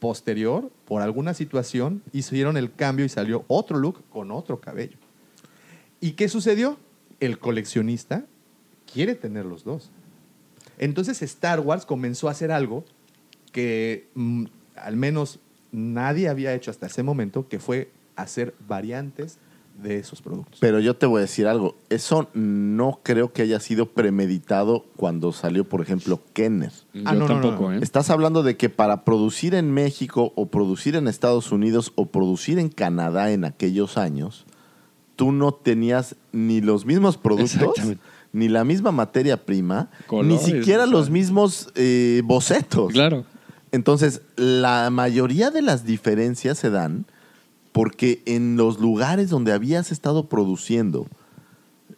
Posterior, por alguna situación, hicieron el cambio y salió otro Luke con otro cabello. ¿Y qué sucedió? El coleccionista quiere tener los dos. Entonces Star Wars comenzó a hacer algo que mm, al menos nadie había hecho hasta ese momento, que fue hacer variantes de esos productos. Pero yo te voy a decir algo. Eso no creo que haya sido premeditado cuando salió, por ejemplo, Kenner. Ah, Yo no, no, tampoco, no. ¿eh? Estás hablando de que para producir en México o producir en Estados Unidos o producir en Canadá en aquellos años, tú no tenías ni los mismos productos, ni la misma materia prima, Colores, ni siquiera los mismos eh, bocetos. Claro. Entonces, la mayoría de las diferencias se dan porque en los lugares donde habías estado produciendo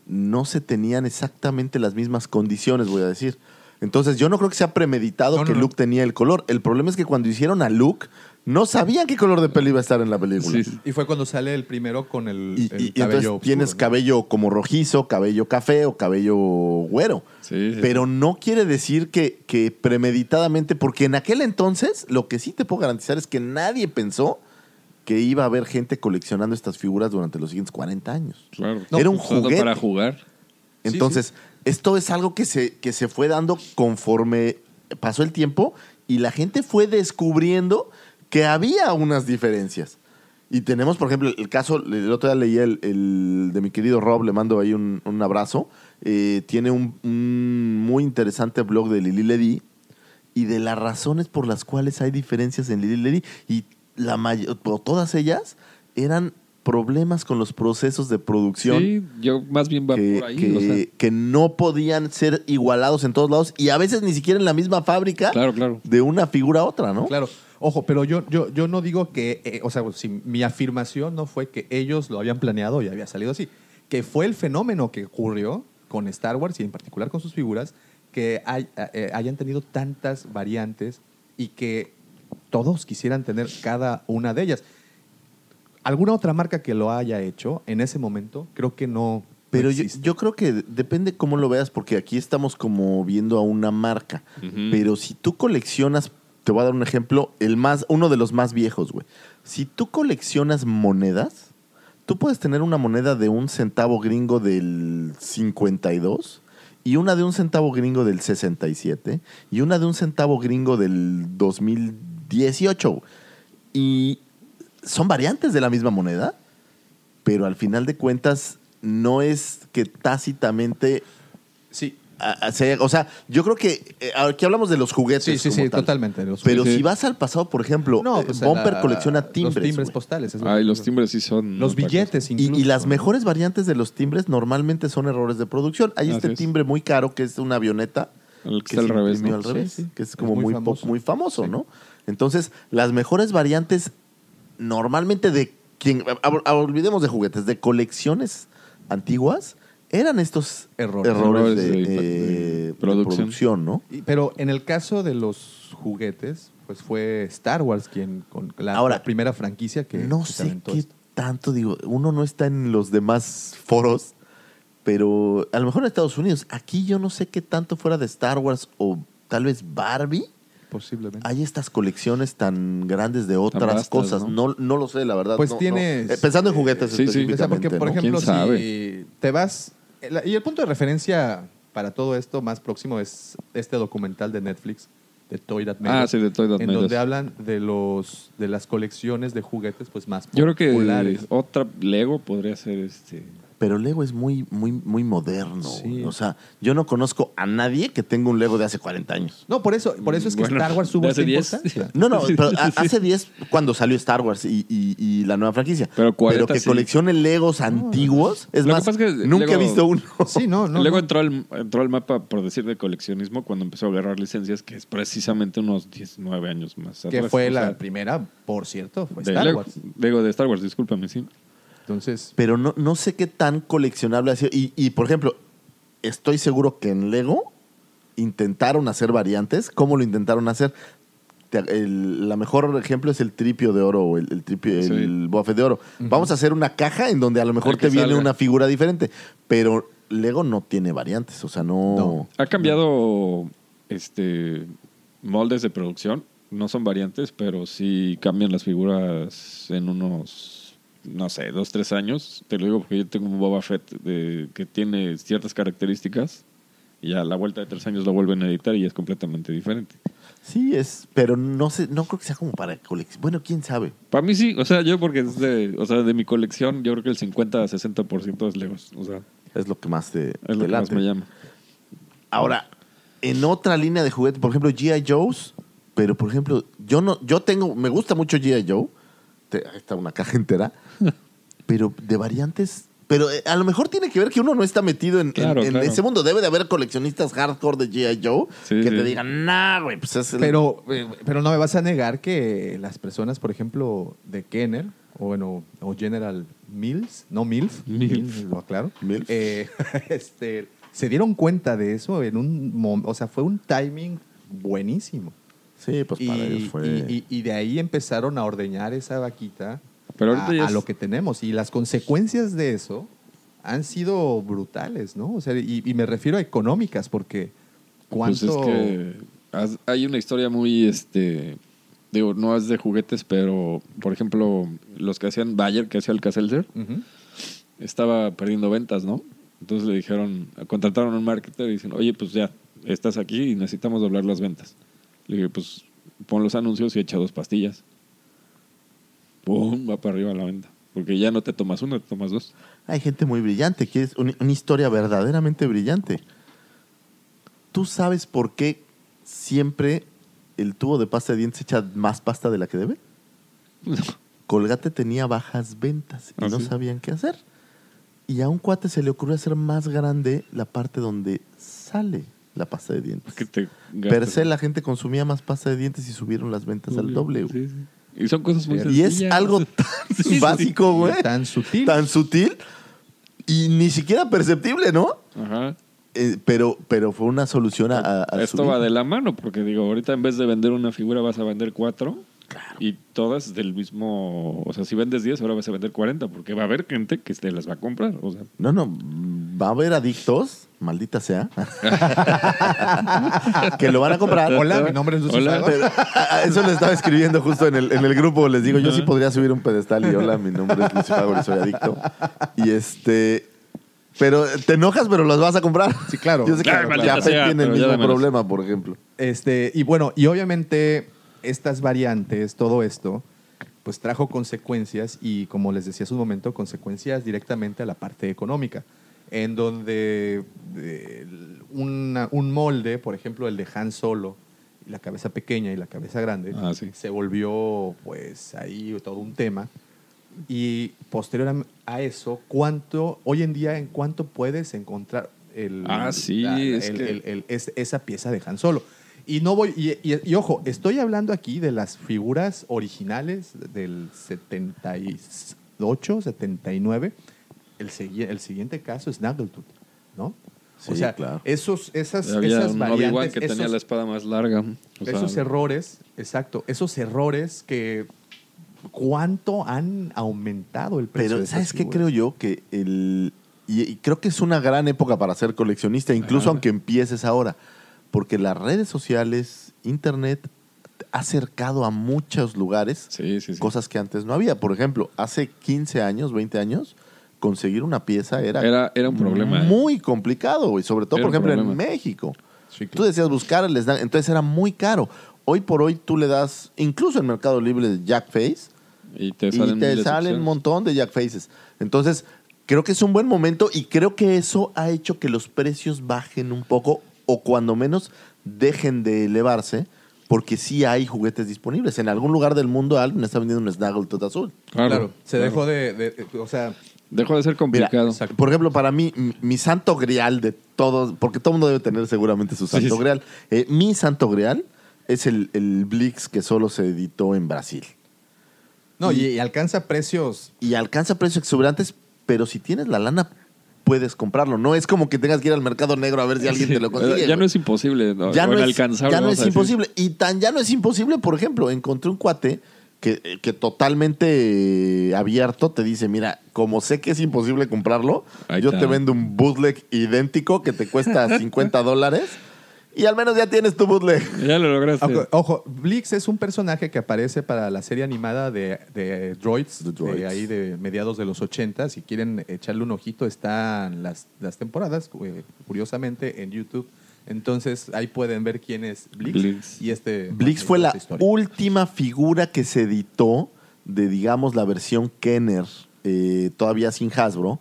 no se tenían exactamente las mismas condiciones, voy a decir. Entonces, yo no creo que sea premeditado No, que no. Luke tenía el color. El problema es que cuando hicieron a Luke, no sabían qué color de pelo iba a estar en la película. Sí. Y fue cuando sale el primero con el, Y, el y- y cabello entonces oscuro, tienes ¿no? cabello como rojizo, cabello café o cabello güero. Sí, sí, Pero no quiere decir que, que premeditadamente, porque en aquel entonces lo que sí te puedo garantizar es que nadie pensó que iba a haber gente coleccionando estas figuras durante los siguientes 40 años. Claro. Era un juguete. para jugar. Entonces, esto es algo que se, que se fue dando conforme pasó el tiempo y la gente fue descubriendo que había unas diferencias. Y tenemos, por ejemplo, el caso, el otro día leí el, el de mi querido Rob, le mando ahí un, un abrazo. Eh, tiene un, un muy interesante blog de Lili Ledy y de las razones por las cuales hay diferencias en Lili Ledy. Y la may- o todas ellas eran problemas con los procesos de producción Sí, yo más bien va que, por ahí. que- o sea, que no podían ser igualados en todos lados y a veces ni siquiera en la misma fábrica claro, claro. de una figura a otra, ¿no? Claro. Ojo, pero yo, yo, yo no digo que, eh, o sea, si mi afirmación no fue que ellos lo habían planeado y había salido así, que fue el fenómeno que ocurrió con Star Wars y en particular con sus figuras, que hay- eh, hayan tenido tantas variantes y que todos quisieran tener cada una de ellas. ¿Alguna otra marca que lo haya hecho en ese momento? Creo que no. Pero yo, creo que depende cómo lo veas, porque aquí estamos como viendo a una marca. Pero si tú coleccionas, te voy a dar un ejemplo, el más, uno de los más viejos, güey. Si tú coleccionas monedas, tú puedes tener una moneda de un centavo gringo del 52 y una de un centavo gringo del 67 y una de un centavo gringo del 2018. Y son variantes de la misma moneda, pero al final de cuentas no es que tácitamente Sí, a- a- se- o sea, yo creo que eh, aquí hablamos de los juguetes. sí, sí, como sí, tal. totalmente. Los- Pero Sí, si vas al pasado, por ejemplo, No, eh, pues, Bumper la- colecciona Los timbres. timbres güey. postales. es Ay, los timbres sí son. Los billetes Y, incluso. y las mejores variantes de los timbres normalmente son errores de producción. Hay Así este es. timbre muy caro que es una avioneta. El que que está al revés, imprimió ¿no? al Sí, revés, sí. que es Es como muy muy, po- famoso. muy famoso, Sí. ¿no? Entonces, las mejores variantes normalmente de quien, a- a- olvidemos de juguetes, de colecciones antiguas, eran estos Errores. errores, Errores de, de- eh, de de producción. ¿no? Y- Pero en el caso de los juguetes, pues fue Star Wars quien con la, Ahora, la primera franquicia que no sé qué esto. tanto, digo, uno no está en los demás foros, pero a lo mejor en Estados Unidos, aquí yo no sé qué tanto fuera de Star Wars o tal vez Barbie, posiblemente. hay estas colecciones tan grandes de otras vastas, cosas. ¿no? ¿no? No, lo sé, la verdad. Pues no, no. tienes- Eh, pensando en juguetes Sí, sí. O sea, específicamente. porque, por ¿no? ejemplo, si te vas... Y el punto de referencia para todo esto más próximo es este documental de Netflix, de Toy That Made Ah, sí, de Toy That en Made donde hablan de los de las colecciones de juguetes pues más Yo creo que populares. otra Lego podría ser este. Pero Lego es muy, muy, muy moderno. Sí. O sea, yo no conozco a nadie que tenga un Lego de hace 40 años. No, por eso, por eso es que Bueno, Star Wars tuvo hace esta 10. importancia. No, no, pero a- hace 10 cuando salió Star Wars y, y- y la nueva franquicia. Pero 40 que sí. coleccione Legos antiguos. Es Lo que más, pasa es que nunca he Lego- visto uno. Sí, no, no. Luego no. entró, al, entró al mapa, por decir, de coleccionismo cuando empezó a agarrar licencias, que es precisamente unos 19 años más que fue O la primera, por cierto, fue Star Lego, Wars. Lego de Star Wars, discúlpame, sí. Entonces, Pero no, no sé qué tan coleccionable ha sido. Y, y, por ejemplo, estoy seguro que en Lego intentaron hacer variantes, ¿cómo lo intentaron hacer? El- la mejor ejemplo es el tripio de oro o el, el tripio, Sí. el bofe de oro. Vamos a hacer una caja en donde a lo mejor te viene salga. una figura diferente, pero Lego no tiene variantes, o sea, no. No. Ha cambiado este moldes de producción. No son variantes, pero sí cambian las figuras en unos, no sé, dos, tres años. Te lo digo porque yo tengo un Boba Fett de- que tiene ciertas características y a la vuelta de tres años lo vuelven a editar y es completamente diferente. Sí, es, pero no sé, no creo que sea como para colección. Bueno, quién sabe. Para mí sí, o sea, yo porque es de, o sea, de mi colección, yo creo que el 50 a 60% es Legos. O sea, Es lo que más te, es te lo que más me llama. Ahora, en otra línea de juguetes, por ejemplo, G.I. Joe's, pero por ejemplo, yo no, yo tengo, me gusta mucho G.I. Joe, Te- ahí está una caja entera, pero de variantes, pero eh, a lo mejor tiene que ver que uno no está metido en, en- Claro, en claro. ese mundo. Debe de haber coleccionistas hardcore de G.I. Joe Sí, que sí. te digan, nah, güey, pues es el... Pero, eh, pero no me vas a negar que las personas, por ejemplo, de Kenner, o bueno, o General Mills, no Mills, Mills. lo aclaro, Mills. eh, este, se dieron cuenta de eso en un momento, o sea, fue un timing buenísimo. Sí, pues y, para ellos fue... y- y- y de ahí empezaron a ordeñar esa vaquita Pero ahorita a, ya a es- lo que tenemos. Y las consecuencias de eso han sido brutales, ¿no? O sea, y, y me refiero a económicas, porque Pues cuánto... es que has- hay una historia muy, este, digo, no es de juguetes, pero, por ejemplo, los que hacían Bayer, que hacía el Casselser, Ujú. estaba perdiendo ventas, ¿no? Entonces le dijeron, contrataron a un marketer y dicen, oye, pues ya, estás aquí y necesitamos doblar las ventas. Le dije, pues pon los anuncios y echa dos pastillas. ¡Pum! Va para arriba la venta. Porque ya no te tomas una, te tomas dos. Hay gente muy brillante, que es un- una historia verdaderamente brillante. ¿Tú sabes por qué siempre el tubo de pasta de dientes echa más pasta de la que debe? Colgate tenía bajas ventas y ¿Ah, no sí? sabían qué hacer. Y a un cuate se le ocurrió hacer más grande la parte donde sale la pasta de dientes. Per se la gente consumía más pasta de dientes y subieron las ventas al doble. Sí, sí. Y son cosas muy Y es sencillas. algo tan Sí, básico, güey. tan sutil. Tan sutil y ni siquiera perceptible, ¿no? Ajá. Eh, pero, pero fue una solución a, a- a Esto su va vida. de la mano, porque digo, ahorita en vez de vender una figura vas a vender cuatro. Y todas del mismo. O sea, si vendes 10, ahora vas a vender 40, porque va a haber gente que te las va a comprar. O sea, No, no, va a haber adictos, maldita sea, que lo van a comprar. Hola, mi nombre es. Salva. Pero, a- a eso le estaba escribiendo justo en el, en el grupo. Les digo, yo sí podría subir un pedestal y hola, mi nombre es Lucio Fagor y soy adicto. Y este. Pero te enojas, pero las vas a comprar. Sí, claro. Yo sé que Claro, sea, tiene el mismo problema, por ejemplo. Este, y bueno, y obviamente estas variantes, todo esto, pues trajo consecuencias y como les decía hace un momento, consecuencias directamente a la parte económica, en donde eh, una- un molde, por ejemplo el de Han Solo, la cabeza pequeña y la cabeza grande, Ah, sí. se volvió pues ahí todo un tema. Y posterior a- eso, ¿cuánto, hoy en día, en cuánto puedes encontrar el, Ah, sí, es el- que- el- el- es- esa pieza de Han Solo? Y no voy, y, y- y ojo, estoy hablando aquí de las figuras originales del 78, 79. El, segui- el siguiente caso es Snaggletooth, ¿no? o sea, claro. esos, esas, había esas variantes, que tenía esos- la espada más larga. O sea, esos errores, exacto, esos errores que cuánto han aumentado el precio. Pero, de ¿sabes qué creo yo? Que el. Y, y creo que es una gran época para ser coleccionista, incluso Ajá. aunque empieces ahora. Porque las redes sociales, internet, ha acercado a muchos lugares Sí, sí, sí. cosas que antes no había. Por ejemplo, hace 15 años, 20 años, conseguir una pieza era, Era- era un problema, ¿eh? muy complicado, güey. Sobre todo, Era por ejemplo, en. México. Tú decías buscar el snag, entonces era muy caro. Hoy por hoy tú le das, incluso en Mercado Libre de Jack Face, Y te y salen, te miles de salen un montón de Jack Faces. Entonces, creo que es un buen momento y creo que eso ha hecho que los precios bajen un poco o cuando menos dejen de elevarse porque sí hay juguetes disponibles. En algún lugar del mundo alguien está vendiendo un Snaggletooth azul. Claro, Claro, se claro. dejó de, de- o sea, Dejó de ser Mira, complicado. por ejemplo, para mí, mi, mi santo grial de todos, porque todo el mundo debe tener seguramente su santo sí. grial. Eh, mi santo grial es el, el Blix que solo se editó en Brasil. no, y alcanza precios y alcanza precios exuberantes, pero si tienes la lana puedes comprarlo. No es como que tengas que ir al mercado negro a ver si alguien te lo consigue. ya güey. no es imposible. No, ya no es, inalcanzable, ya no es imposible. Y tan ya no es imposible, por ejemplo, encontré un cuate que, que totalmente eh, abierto te dice, mira, como sé que es imposible comprarlo, yo te vendo un bootleg idéntico que te cuesta 50 dólares y al menos ya tienes tu bootleg. Ya lo lograste. Ojo, ojo, Blix es un personaje que aparece para la serie animada de, de Droids, de ahí de mediados de los 80. Si quieren echarle un ojito, están las, las temporadas, eh, curiosamente, en YouTube. Entonces ahí pueden ver quién es Blix. Blix. Y este, Blix fue la historia. última figura que se editó de, digamos, la versión Kenner, eh, todavía sin Hasbro,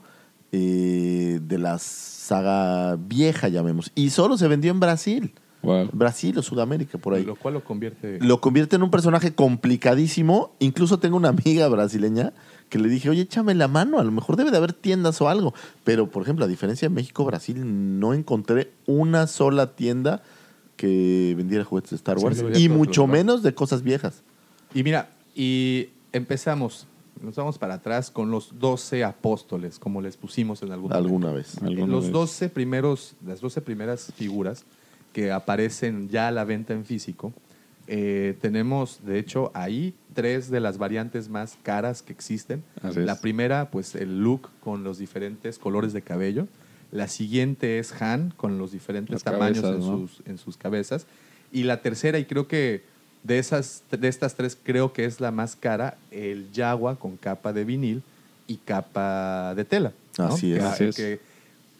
eh, de la saga vieja, llamemos. Y solo se vendió en Brasil. Wow. Brasil o Sudamérica, por ahí. Lo cual lo convierte. Lo convierte en un personaje complicadísimo. Incluso tengo una amiga brasileña que le dije, oye, échame la mano, a lo mejor debe de haber tiendas o algo. Pero, por ejemplo, a diferencia de México, Brasil, no encontré una sola tienda que vendiera juguetes de Star Wars. y mucho menos de cosas viejas. Y mira, y empezamos. Nos vamos para atrás con los 12 apóstoles, como les pusimos en algún momento. Alguna vez. Alguna los vez. 12 primeros, las 12 primeras figuras que aparecen ya a la venta en físico, eh, tenemos, de hecho, ahí tres de las variantes más caras que existen. Así es. La primera, pues el look con los diferentes colores de cabello. La siguiente es Han con los diferentes Las tamaños cabezas, en, ¿no? sus, en sus cabezas. Y la tercera, y creo que de, esas, de estas tres, creo que es la más cara, el Jaguar con capa de vinil y capa de tela. ¿no? Así es. Que- Así es. que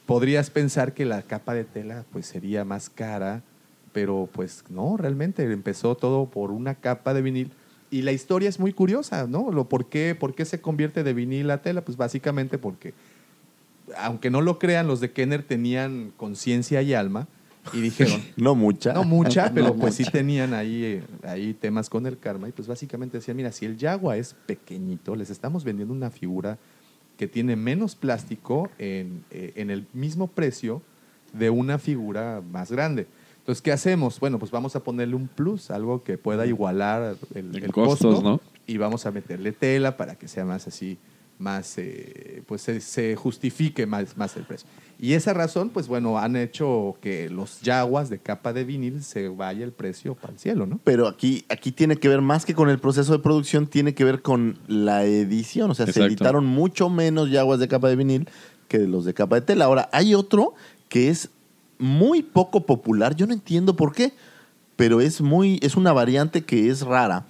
podrías pensar que la capa de tela pues sería más cara, pero pues no, realmente empezó todo por una capa de vinil. Y la historia es muy curiosa, ¿no? Lo, ¿por, qué, ¿Por qué se convierte de vinil a tela? Pues básicamente porque, aunque no lo crean, los de Kenner tenían conciencia y alma y dijeron, No mucha. no mucha, pero No pues sí tenían ahí, eh, ahí temas con el karma. Y pues básicamente decían, mira, si el Jaguar es pequeñito, les estamos vendiendo una figura que tiene menos plástico en, eh, en el mismo precio de una figura más grande. Entonces, ¿qué hacemos? Bueno, pues vamos a ponerle un plus, algo que pueda igualar el costos, costo, ¿no? Y vamos a meterle tela para que sea más así, más, eh, pues se, se justifique más, más el precio. Y esa razón, pues bueno, han hecho que los yaguas de capa de vinil se vaya el precio para el cielo, ¿no? Pero aquí, aquí tiene que ver más que con el proceso de producción, tiene que ver con la edición. O sea, se editaron mucho menos yaguas de capa de vinil que los de capa de tela. Ahora, hay otro que es muy poco popular. Yo no entiendo por qué, pero es muy, es una variante que es rara.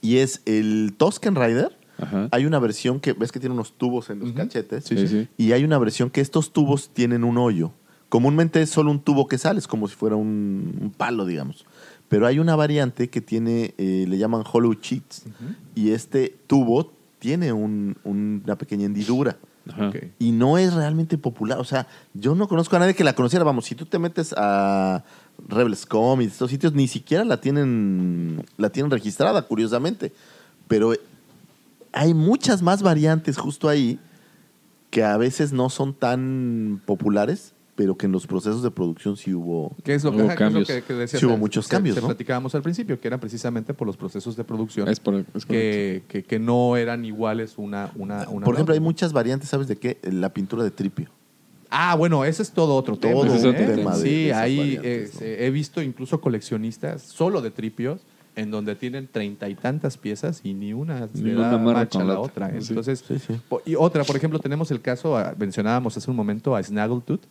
Y es el Tosken Rider. Ajá. Hay una versión que ves que tiene unos tubos en los cachetes. Sí, sí, sí. Y hay una versión que estos tubos tienen un hoyo. Comúnmente es solo un tubo que sale, es como si fuera un, un palo, digamos. Pero hay una variante que tiene, eh, le llaman hollow cheats. Y este tubo tiene un- un- una pequeña hendidura. Ajá. Ok. Y no es realmente popular. O sea, yo no conozco a nadie que la conociera. Vamos, si tú te metes a Rebels.com y estos sitios, ni siquiera la tienen, la tienen registrada, curiosamente. Pero hay muchas más variantes justo ahí que a veces no son tan populares, pero que en los procesos de producción sí hubo. ¿Qué es lo que, Hubo ajá, qué es lo cambios. que- que decías? Sí hubo muchos que- cambios, que ¿no? platicábamos al principio, que eran precisamente por los procesos de producción Es por- es que, que, que no eran iguales una, una, una Por ejemplo, hay otra. muchas variantes, ¿sabes de qué? La pintura de tripio. Ah, bueno, ese es todo otro tema. Todo un ¿eh? tema de- sí, de ahí eh, se- he visto incluso coleccionistas solo de tripios en donde tienen treinta y tantas piezas y ni una se Ninguna da amarra match a la otra. Entonces, Sí, sí. po- y otra, por ejemplo, tenemos el caso, ah, mencionábamos hace un momento a Snaggletooth,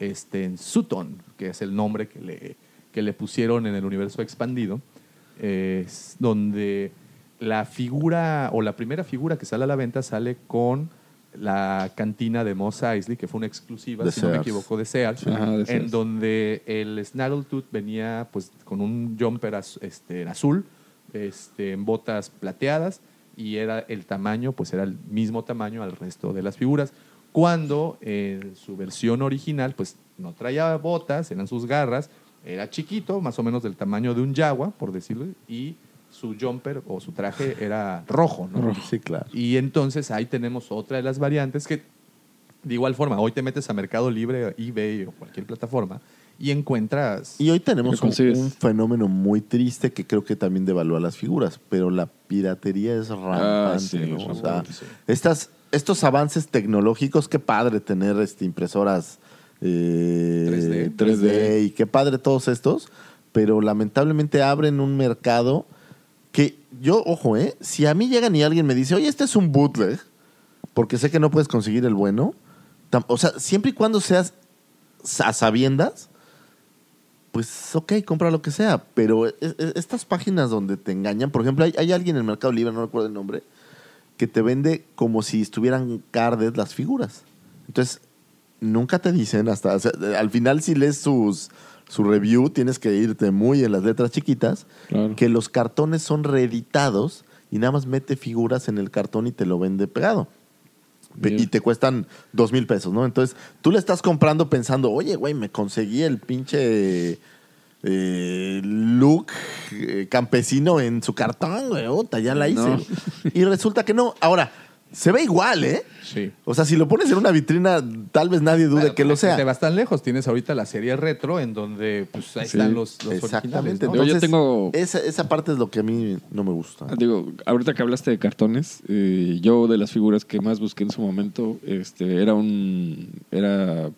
este, en Sutton, que es el nombre que le, que le pusieron en el universo expandido, eh, es donde la figura o la primera figura que sale a la venta sale con la cantina de Moss Eisley, que fue una exclusiva, De si no me Sears. equivoco, de Sears, Ajá, de en Sears. donde el Snaggletooth venía pues con un jumper az- este, en azul, este, en botas plateadas, y era el tamaño, pues era el mismo tamaño al resto de las figuras. Cuando en su versión original, pues no traía botas, eran sus garras, era chiquito, más o menos del tamaño de un Jaguar, por decirlo, y su jumper o su traje era rojo, ¿no? Sí, claro. Y entonces ahí tenemos otra de las variantes que, de igual forma, hoy te metes a Mercado Libre, eBay o cualquier plataforma y encuentras... Y hoy tenemos un, un fenómeno muy triste que creo que también devalúa las figuras, pero la piratería es rampante. Ah, sí, ¿no? O sea, rampante, sí. estas, estos avances tecnológicos, qué padre tener este, impresoras eh, 3D. 3D y qué padre todos estos, pero lamentablemente abren un mercado yo, ojo, ¿eh? si a mí llegan y alguien me dice, oye, este es un bootleg, porque sé que no puedes conseguir el bueno, o sea, siempre y cuando seas a sabiendas, pues ok, compra lo que sea, pero e- e- estas páginas donde te engañan, por ejemplo, hay, alguien en el Mercado Libre, no recuerdo el nombre, que te vende como si estuvieran carded las figuras. Entonces, nunca te dicen hasta, al final si lees sus, su review, tienes que irte muy en las letras chiquitas, Claro. que los cartones son reeditados y nada más mete figuras en el cartón y te lo vende pegado. Bien. Y te cuestan dos mil pesos, ¿no? Entonces, tú le estás comprando pensando, oye, güey, me conseguí el pinche eh, look eh, campesino en su cartón, güey, ya la hice. No. Y resulta que no. Ahora, se ve igual, ¿eh? Sí. O sea, si lo pones en una vitrina, tal vez nadie dude Bueno, que lo Te sea. vas tan lejos. Tienes ahorita la serie retro en donde pues, ahí Sí, están los, los Exactamente. originales. ¿no? Yo Entonces, tengo- esa, esa parte es lo que a mí no me gusta. Digo, ahorita que hablaste de cartones, eh, yo de las figuras que más busqué en su momento, este, era un, era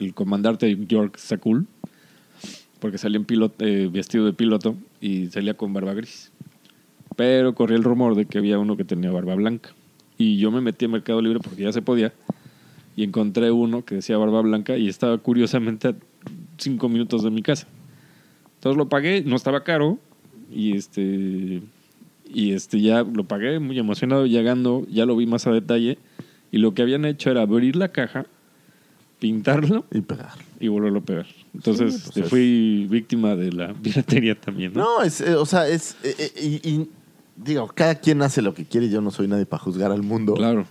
el comandante York Sakul, porque salía en piloto, eh, vestido de piloto y salía con barba gris. Pero corría el rumor de que había uno que tenía barba blanca. Y yo me metí a Mercado Libre porque ya se podía y encontré uno que decía barba blanca y estaba curiosamente a cinco minutos de mi casa. Entonces lo pagué, no estaba caro y este y este ya lo pagué muy emocionado llegando, ya lo vi más a detalle y lo que habían hecho era abrir la caja, pintarlo Y pegar. y volverlo a pegar. Entonces Sí, pues este, es- fui víctima de la piratería también. ¿no? No, es, eh, o sea, es. eh, eh, y, y, digo, cada quien hace lo que quiere. Yo no soy nadie para juzgar al mundo. Claro.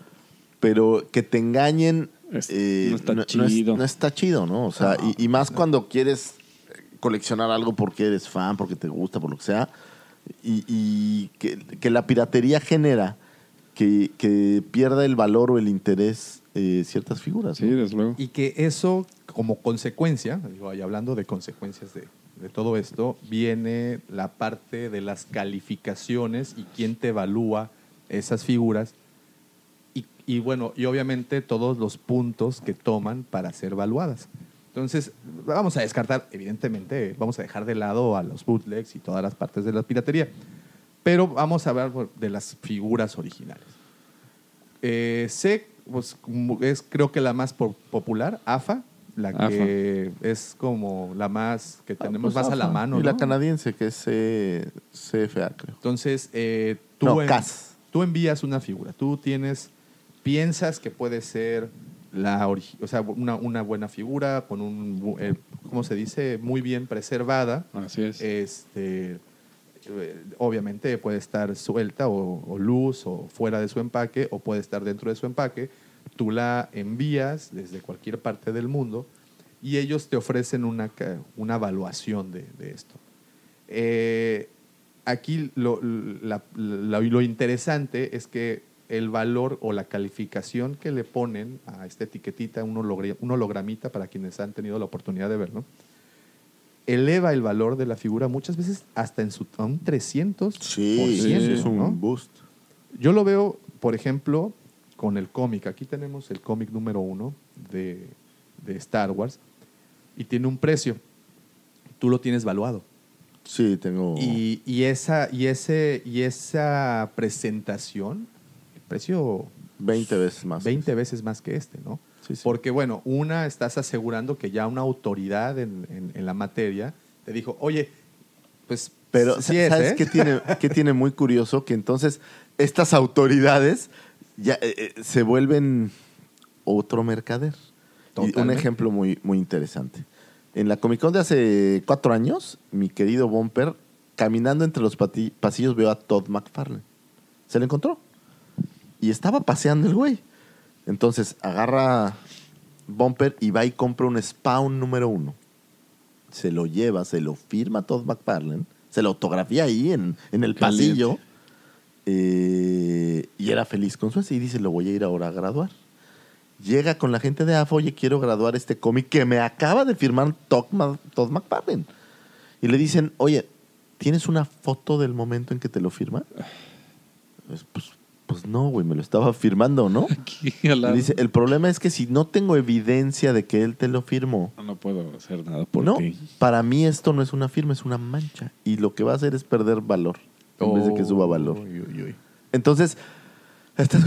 Pero que te engañen. Es- eh, no está es- chido. no está chido, ¿no? O sea, y, y más cuando quieres coleccionar algo porque eres fan, porque te gusta, por lo que sea. Y, y que, que la piratería genera que, que pierda el valor o el interés eh, ciertas figuras. Sí, ¿no? desde luego. Y que eso, como consecuencia, digo, y hablando de consecuencias de, de todo esto, viene la parte de las calificaciones y quién te evalúa esas figuras. Y, bueno, y obviamente todos los puntos que toman para ser evaluadas. Entonces, vamos a descartar, evidentemente, vamos a dejar de lado a los bootlegs y todas las partes de la piratería. Pero vamos a hablar de las figuras originales. Eh, sé, pues, es creo que la más po- popular, AFA, la que es como la más que Ah, tenemos pues, más a la mano. Y la canadiense, que es CFA, creo. Entonces, eh, tú, No, en- CAS. tú envías una figura, tú tienes, piensas que puede ser la o sea, una, una buena figura con un, eh, ¿cómo se dice? Muy bien preservada. Así es. Este, eh, obviamente puede estar suelta o, o luz o fuera de su empaque o puede estar dentro de su empaque. Tú la envías desde cualquier parte del mundo y ellos te ofrecen una, una evaluación de, de esto. Eh, aquí lo, la- la- lo interesante es que el valor o la calificación que le ponen a esta etiquetita, un, hologra- un hologramita para quienes han tenido la oportunidad de verlo, eleva el valor de la figura muchas veces hasta en su, a un 300%. Sí, sí, es un ¿no? boost. Yo lo veo, por ejemplo, con el cómic. Aquí tenemos el cómic número uno de, de Star Wars y tiene un precio. Tú lo tienes valuado. Sí, tengo. Y, y esa, y, ese, y esa presentación, el precio 20 veces más. 20 veces más que este, ¿no? Sí, sí. Porque, bueno, una, estás asegurando que ya una autoridad en, en- en la materia te dijo, oye, pues Pero, sí es, ¿sabes ¿eh? qué, tiene, qué tiene muy curioso? Que entonces estas autoridades ya eh, eh, se vuelven otro mercader. Y un ejemplo muy, muy interesante. En la Comic Con de hace cuatro años, mi querido Bumper, caminando entre los pasillos, veo a Todd McFarlane. Se lo encontró. Y estaba paseando el güey. Entonces agarra Bumper y va y compra un Spawn número uno. Se lo lleva, se lo firma Todd McFarlane, se lo autografía ahí en, en el Caliente. pasillo. Eh, y era feliz con su ese y dice, lo voy a ir ahora a graduar. Llega con la gente de AFA, oye, quiero graduar este cómic que me acaba de firmar Todd, Todd McFarlane. Y le dicen, oye, ¿tienes una foto del momento en que te lo firma? Pues, pues, pues no, güey, me lo estaba firmando, ¿no? Aquí dice, el problema es que si no tengo evidencia de que él te lo firmó, No, no puedo hacer nada por no, ti. para mí esto no es una firma, es una mancha. Y lo que va a hacer es perder valor, en vez de que suba valor. Uy, uy, uy. Entonces, estás...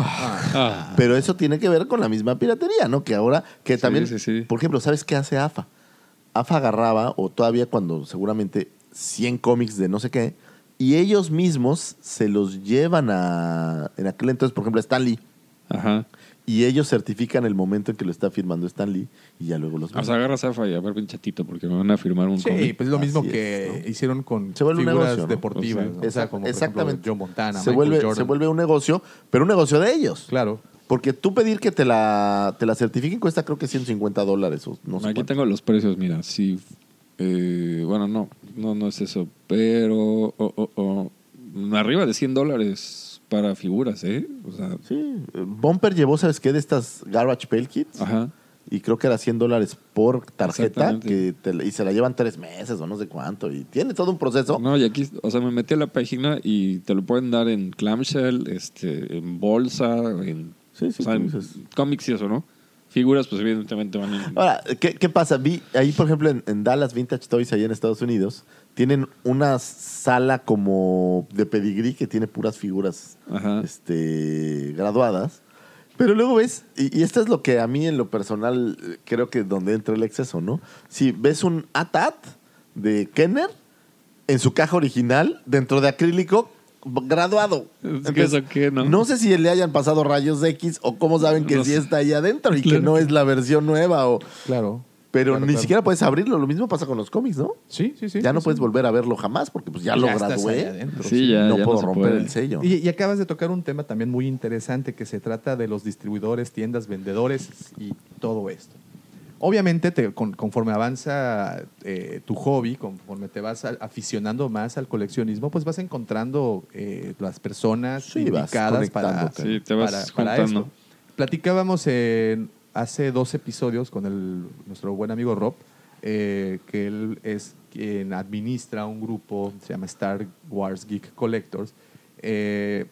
Ah, Pero eso tiene que ver con la misma piratería, ¿no? Que ahora, que Sí, también, sí, sí. por ejemplo, ¿sabes qué hace AFA? AFA agarraba, o todavía cuando seguramente 100 cómics de no sé qué, y ellos mismos se los llevan a, en aquel entonces, por ejemplo, a Stan Lee, ajá. Y ellos certifican el momento en que lo está firmando Stan Lee, y ya luego los O sea, venden. agarras a y a ver, bien chatito, porque me van a firmar un Sí, cómic. pues lo mismo Así que es, ¿no? hicieron con Se vuelve un figuras negocio, ¿no? deportivas. O sea, como por ejemplo, Exactamente. Joe Montana, se, Michael vuelve, Jordan. se vuelve un negocio, pero un negocio de ellos. Claro. Porque tú pedir que te la, te la certifiquen cuesta creo que 150 dólares o no sé Aquí cuánto. tengo los precios, mira, sí. eh, bueno, no, no, no es eso, pero oh, oh, oh, arriba de 100 dólares para figuras, ¿eh? O sea, Sí, eh, Bumper llevó, ¿sabes qué? De estas Garbage Pail Kits. ajá. Y creo que era 100 dólares por tarjeta. Que te y se la llevan tres meses o no sé cuánto. Y tiene todo un proceso. No, y aquí, o sea, me metí a la página y te lo pueden dar en clamshell, este, en bolsa, en, Sí, sí, o sea, en tú dices. cómics y eso, ¿no? Figuras, pues evidentemente van en... Ahora, ¿qué, qué pasa? Vi ahí, por ejemplo, en, en Dallas Vintage Toys, allá en Estados Unidos, tienen una sala como de pedigrí que tiene puras figuras Ajá. este, graduadas. Pero luego ves, y, y esto es lo que a mí en lo personal eh, creo que donde entra el exceso, ¿no? Si ves un ATAT de Kenner en su caja original, dentro de acrílico, graduado. Es que eso ¿no? No sé si le hayan pasado rayos X o cómo saben que No sí sé. está ahí adentro y que no es la versión nueva. O, Claro. Pero Claro, ni claro. siquiera puedes abrirlo. Lo mismo pasa con los cómics, ¿no? Sí, sí, sí. ya sí, no sí. puedes volver a verlo jamás porque pues ya, lo gradué. adentro, Sí, ya, no ya puedo romper puede. el sello. Y, y acabas de tocar un tema también muy interesante que se trata de los distribuidores, tiendas, vendedores y todo esto. Obviamente, te- con- conforme avanza eh, tu hobby, conforme te vas a- aficionando más al coleccionismo, pues vas encontrando eh, las personas Sí, vas indicadas para. Sí, te vas para- esto. Platicábamos en- hace dos episodios con el, nuestro buen amigo Rob, eh, que él es quien administra un grupo, se llama Star Wars Geek Collectors, eh,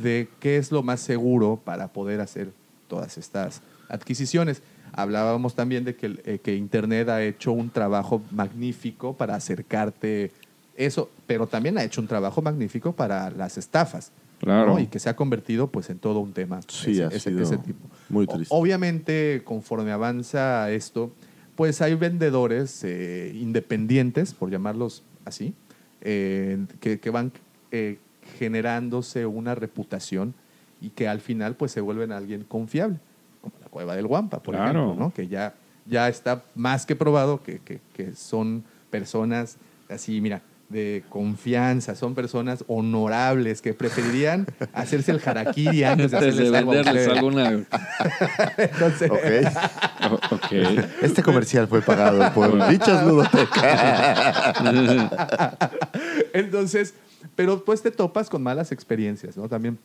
de qué es lo más seguro para poder hacer todas estas adquisiciones. Hablábamos también de que, eh, que Internet ha hecho un trabajo magnífico para acercarte eso, pero también ha hecho un trabajo magnífico para las estafas. Claro. ¿no? Y que se ha convertido pues en todo un tema. Sí, ha sido tipo. muy O- triste. Obviamente, conforme avanza esto, pues hay vendedores eh, independientes, por llamarlos así, eh, que, que van eh, generándose una reputación y que al final pues se vuelven alguien confiable, como la cueva del Guampa, por Claro. ejemplo, ¿no? que ya, ya está más que probado que, que- que son personas así, mira, de confianza, son personas honorables que preferirían hacerse el harakiri antes de algo venderles alguna... Entonces, Ok. Oh, ok. Este comercial fue pagado por Dichos Ludoteca. Entonces, pero pues te topas con malas experiencias, ¿no? También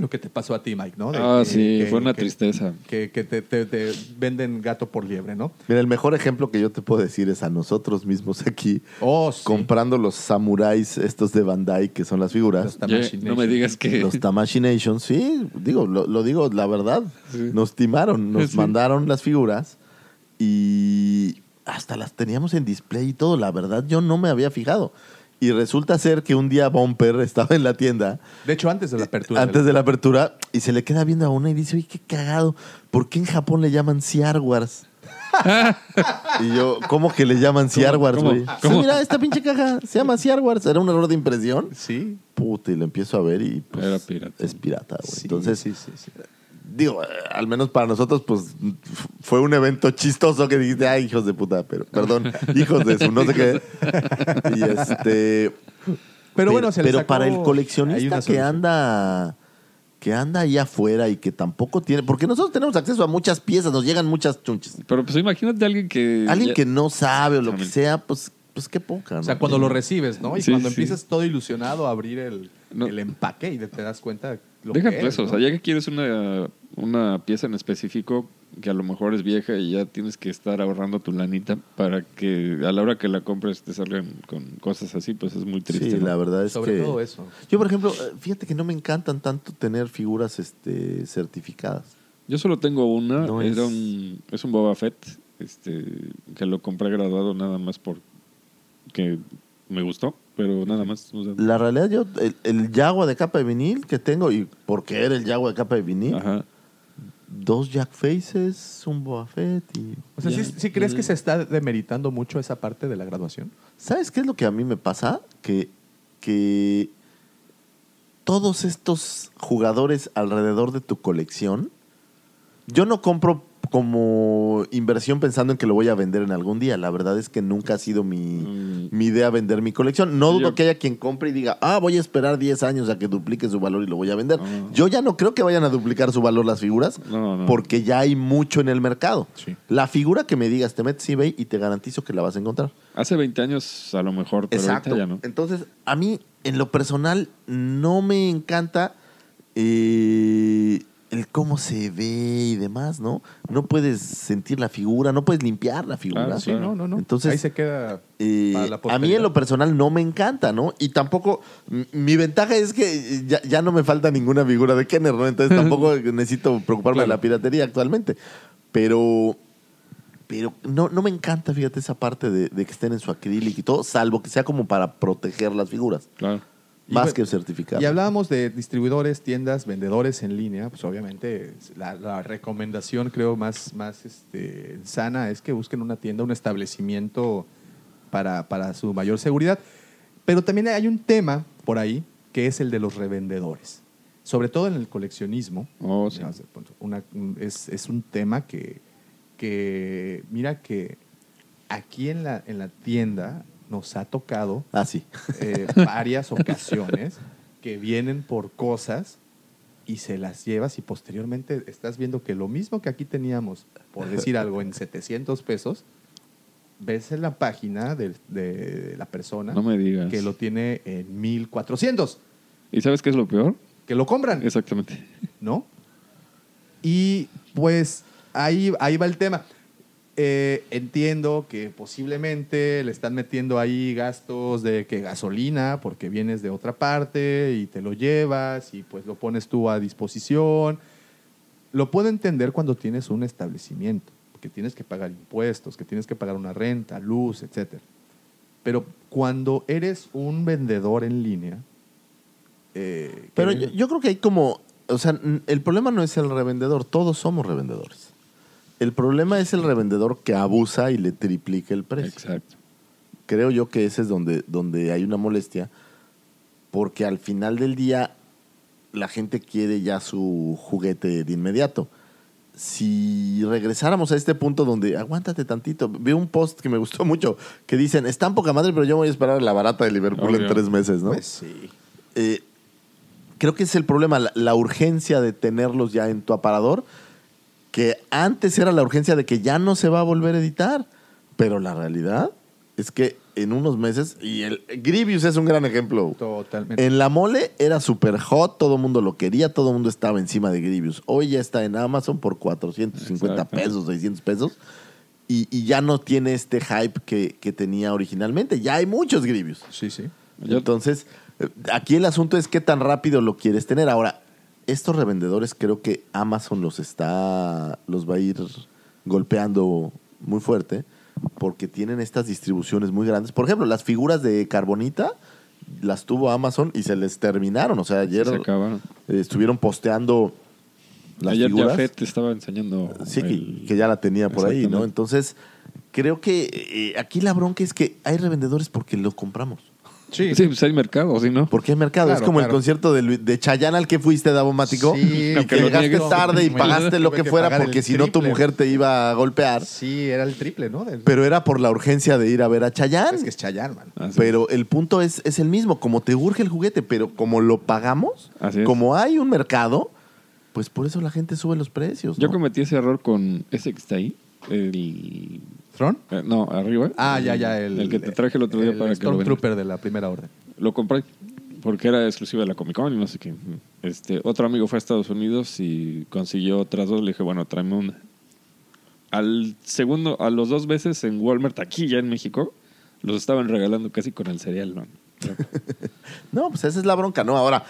lo que te pasó a ti, Mike, ¿no? De Ah, que- sí, que- fue una que- tristeza. Que, que te, te- te venden gato por liebre, ¿no? Mira, el mejor ejemplo que yo te puedo decir es a nosotros mismos aquí, Oh, sí. comprando los samuráis estos de Bandai, que son las figuras. Los Ye- Tamashii no me digas que... Los Tamashii Nation, sí, digo, lo, lo digo la verdad. Sí. Nos timaron, nos Sí. mandaron las figuras y hasta las teníamos en display y todo. La verdad, yo no me había fijado. Y resulta ser que un día Bumper estaba en la tienda, De hecho, antes de la apertura. antes de la apertura, y se le queda viendo a una y dice, oye, qué cagado, ¿por qué en Japón le llaman Wars? y yo, ¿cómo que le llaman Wars, güey? Sí, mira, esta pinche caja se llama Wars. Era un error de impresión. Sí. Puta, y lo empiezo a ver y pues, Era pirata. es pirata, güey. Sí, Entonces, sí, sí, sí. Digo, al menos para nosotros, pues fue un evento chistoso que dijiste, ay, hijos de puta, pero, perdón, hijos de su no sé qué. Y este. Pero bueno, se pero sacó para el coleccionista una que anda que anda ahí afuera y que tampoco tiene, porque nosotros tenemos acceso a muchas piezas, nos llegan muchas chunches. Pero pues imagínate a alguien que... Alguien ya- que no sabe o lo que sea, pues, pues qué poca. O sea, cuando lo recibes, ¿no? Y Sí, cuando sí. empiezas todo ilusionado a abrir el, No. el empaque y te das cuenta lo Deja que tú es, eso, o sea, ya que quieres una, una pieza en específico, que a lo mejor es vieja y ya tienes que estar ahorrando tu lanita para que a la hora que la compres te salgan con cosas así, pues es muy triste. Sí, ¿no? la verdad es Sobre que... todo eso. Yo, por ejemplo, eh, fíjate que no me encantan tanto tener figuras este, certificadas. Yo solo tengo una, No era es- un, es un Boba Fett, este, que lo compré graduado nada más por que me gustó, pero nada más. o sea, La realidad, yo, el, el Yagua de capa de vinil que tengo, y porque era el Yagua de capa de vinil, Ajá. Dos Jack Faces, un Boba Fett y... O sea, Ya. ¿sí, sí crees que se está demeritando mucho esa parte de la graduación? ¿Sabes qué es lo que a mí me pasa? Que, que todos estos jugadores alrededor de tu colección, yo no compro como inversión pensando en que lo voy a vender en algún día. La verdad es que nunca ha sido mi, Mm. mi idea vender mi colección. No dudo yo- que haya quien compre y diga, ah, voy a esperar 10 años a que duplique su valor y lo voy a vender. Ah. Yo ya no creo que vayan a duplicar su valor las figuras No, no. porque ya hay mucho en el mercado. Sí. La figura que me digas, te metes eBay y te garantizo que la vas a encontrar. Hace 20 años a lo mejor, pero Exacto. ahorita ya no. Entonces, a mí, en lo personal, no me encanta eh, el cómo se ve y demás, ¿no? No puedes sentir la figura, no puedes limpiar la figura. Claro, Sí, no, no, no. Entonces, Ahí se queda Eh, para la a mí en lo personal no me encanta, ¿no? Y tampoco, mi ventaja es que ya, ya no me falta ninguna figura de Kenner, ¿no? Entonces tampoco necesito preocuparme de la piratería actualmente. Pero, pero no, no me encanta, fíjate, esa parte de, de que estén en su acrílico y todo, salvo que sea como para proteger las figuras, Claro. Más bueno, que certificar. Y hablábamos de distribuidores, tiendas, vendedores en línea, pues obviamente la, la recomendación creo más, más este, sana es que busquen una tienda, un establecimiento para, para su mayor seguridad. Pero también hay un tema por ahí que es el de los revendedores. Sobre todo en el coleccionismo. Oh, sí. Una- un- es, es un tema que, que, mira que aquí en la, en la tienda nos ha tocado Ah, sí. eh, varias ocasiones que vienen por cosas y se las llevas y posteriormente estás viendo que lo mismo que aquí teníamos, por decir algo, en 700 pesos, ves en la página de, de la persona No me digas. que lo tiene en 1400, ¿Y sabes qué es lo peor? que lo compran, Exactamente. ¿no? Y pues ahí, ahí va el tema. Eh, entiendo que posiblemente le están metiendo ahí gastos de que gasolina porque vienes de otra parte y te lo llevas y pues lo pones tú a disposición. Lo puedo entender cuando tienes un establecimiento, que tienes que pagar impuestos, que tienes que pagar una renta, luz, etc. Pero cuando eres un vendedor en línea... eh, Pero yo, yo creo que hay como, o sea, el problema no es el revendedor, todos somos revendedores. El problema es el revendedor que abusa y le triplica el precio. Exacto. creo yo que ese es donde, donde hay una molestia, porque al final del día la gente quiere ya su juguete de inmediato. Si regresáramos a este punto donde, aguántate tantito, vi un post que me gustó mucho, que dicen, está en poca madre, pero yo voy a esperar a la barata de Liverpool en tres meses, ¿no? Pues sí. Eh, creo que es el problema, la, la urgencia de tenerlos ya en tu aparador, que antes era la urgencia de que ya no se va a volver a editar, pero la realidad es que en unos meses, y el Grievous es un gran ejemplo. Totalmente. En la mole era super hot, todo el mundo lo quería, todo el mundo estaba encima de Grievous. Hoy ya está en Amazon por 450 Exacto. pesos, 600 pesos. Y, y ya no tiene este hype que, que tenía originalmente. Ya hay muchos Grievous. Sí, sí. Entonces, eh, aquí el asunto es qué tan rápido lo quieres tener. Ahora, estos revendedores creo que Amazon los está, los va a ir golpeando muy fuerte porque tienen estas distribuciones muy grandes. Por ejemplo, las figuras de Carbonita las tuvo Amazon y se les terminaron. O sea, ayer Se eh, estuvieron posteando las Ayer figuras. Te estaba enseñando. Sí, que, el- que ya la tenía por ahí, ¿no? Entonces, creo que eh, aquí la bronca es que hay revendedores porque los compramos. Sí. Sí, pues hay mercado, ¿sí no? Porque hay mercado. Claro, es como claro. el concierto de, Luis- de Chayanne al que fuiste, Davomático. Sí, y que lo llegaste niegues. tarde y pagaste lo que que fuera porque si no tu mujer te iba a golpear. Sí, era el triple, ¿no? Del- Pero era por la urgencia de ir a ver a Chayanne. es que es Chayanne, man. Así Pero el punto es, es el mismo. Como te urge el juguete, pero como lo pagamos, Así como hay un mercado, pues por eso la gente sube los precios. Yo cometí ese error con ese que está ahí. El. ¿Tron? eh, no, arriba. Ah, ya, ya. El, El que te traje el otro día el para que lo. Stormtrooper de la primera orden. Lo compré porque era exclusiva de la Comic Con y no sé qué. Este, otro amigo fue a Estados Unidos y consiguió otras dos. Le dije, bueno, tráeme una. al segundo, a los dos veces en Walmart, aquí ya en México, los estaban regalando casi con el cereal, ¿no? No, pues esa es la bronca, ¿no? Ahora,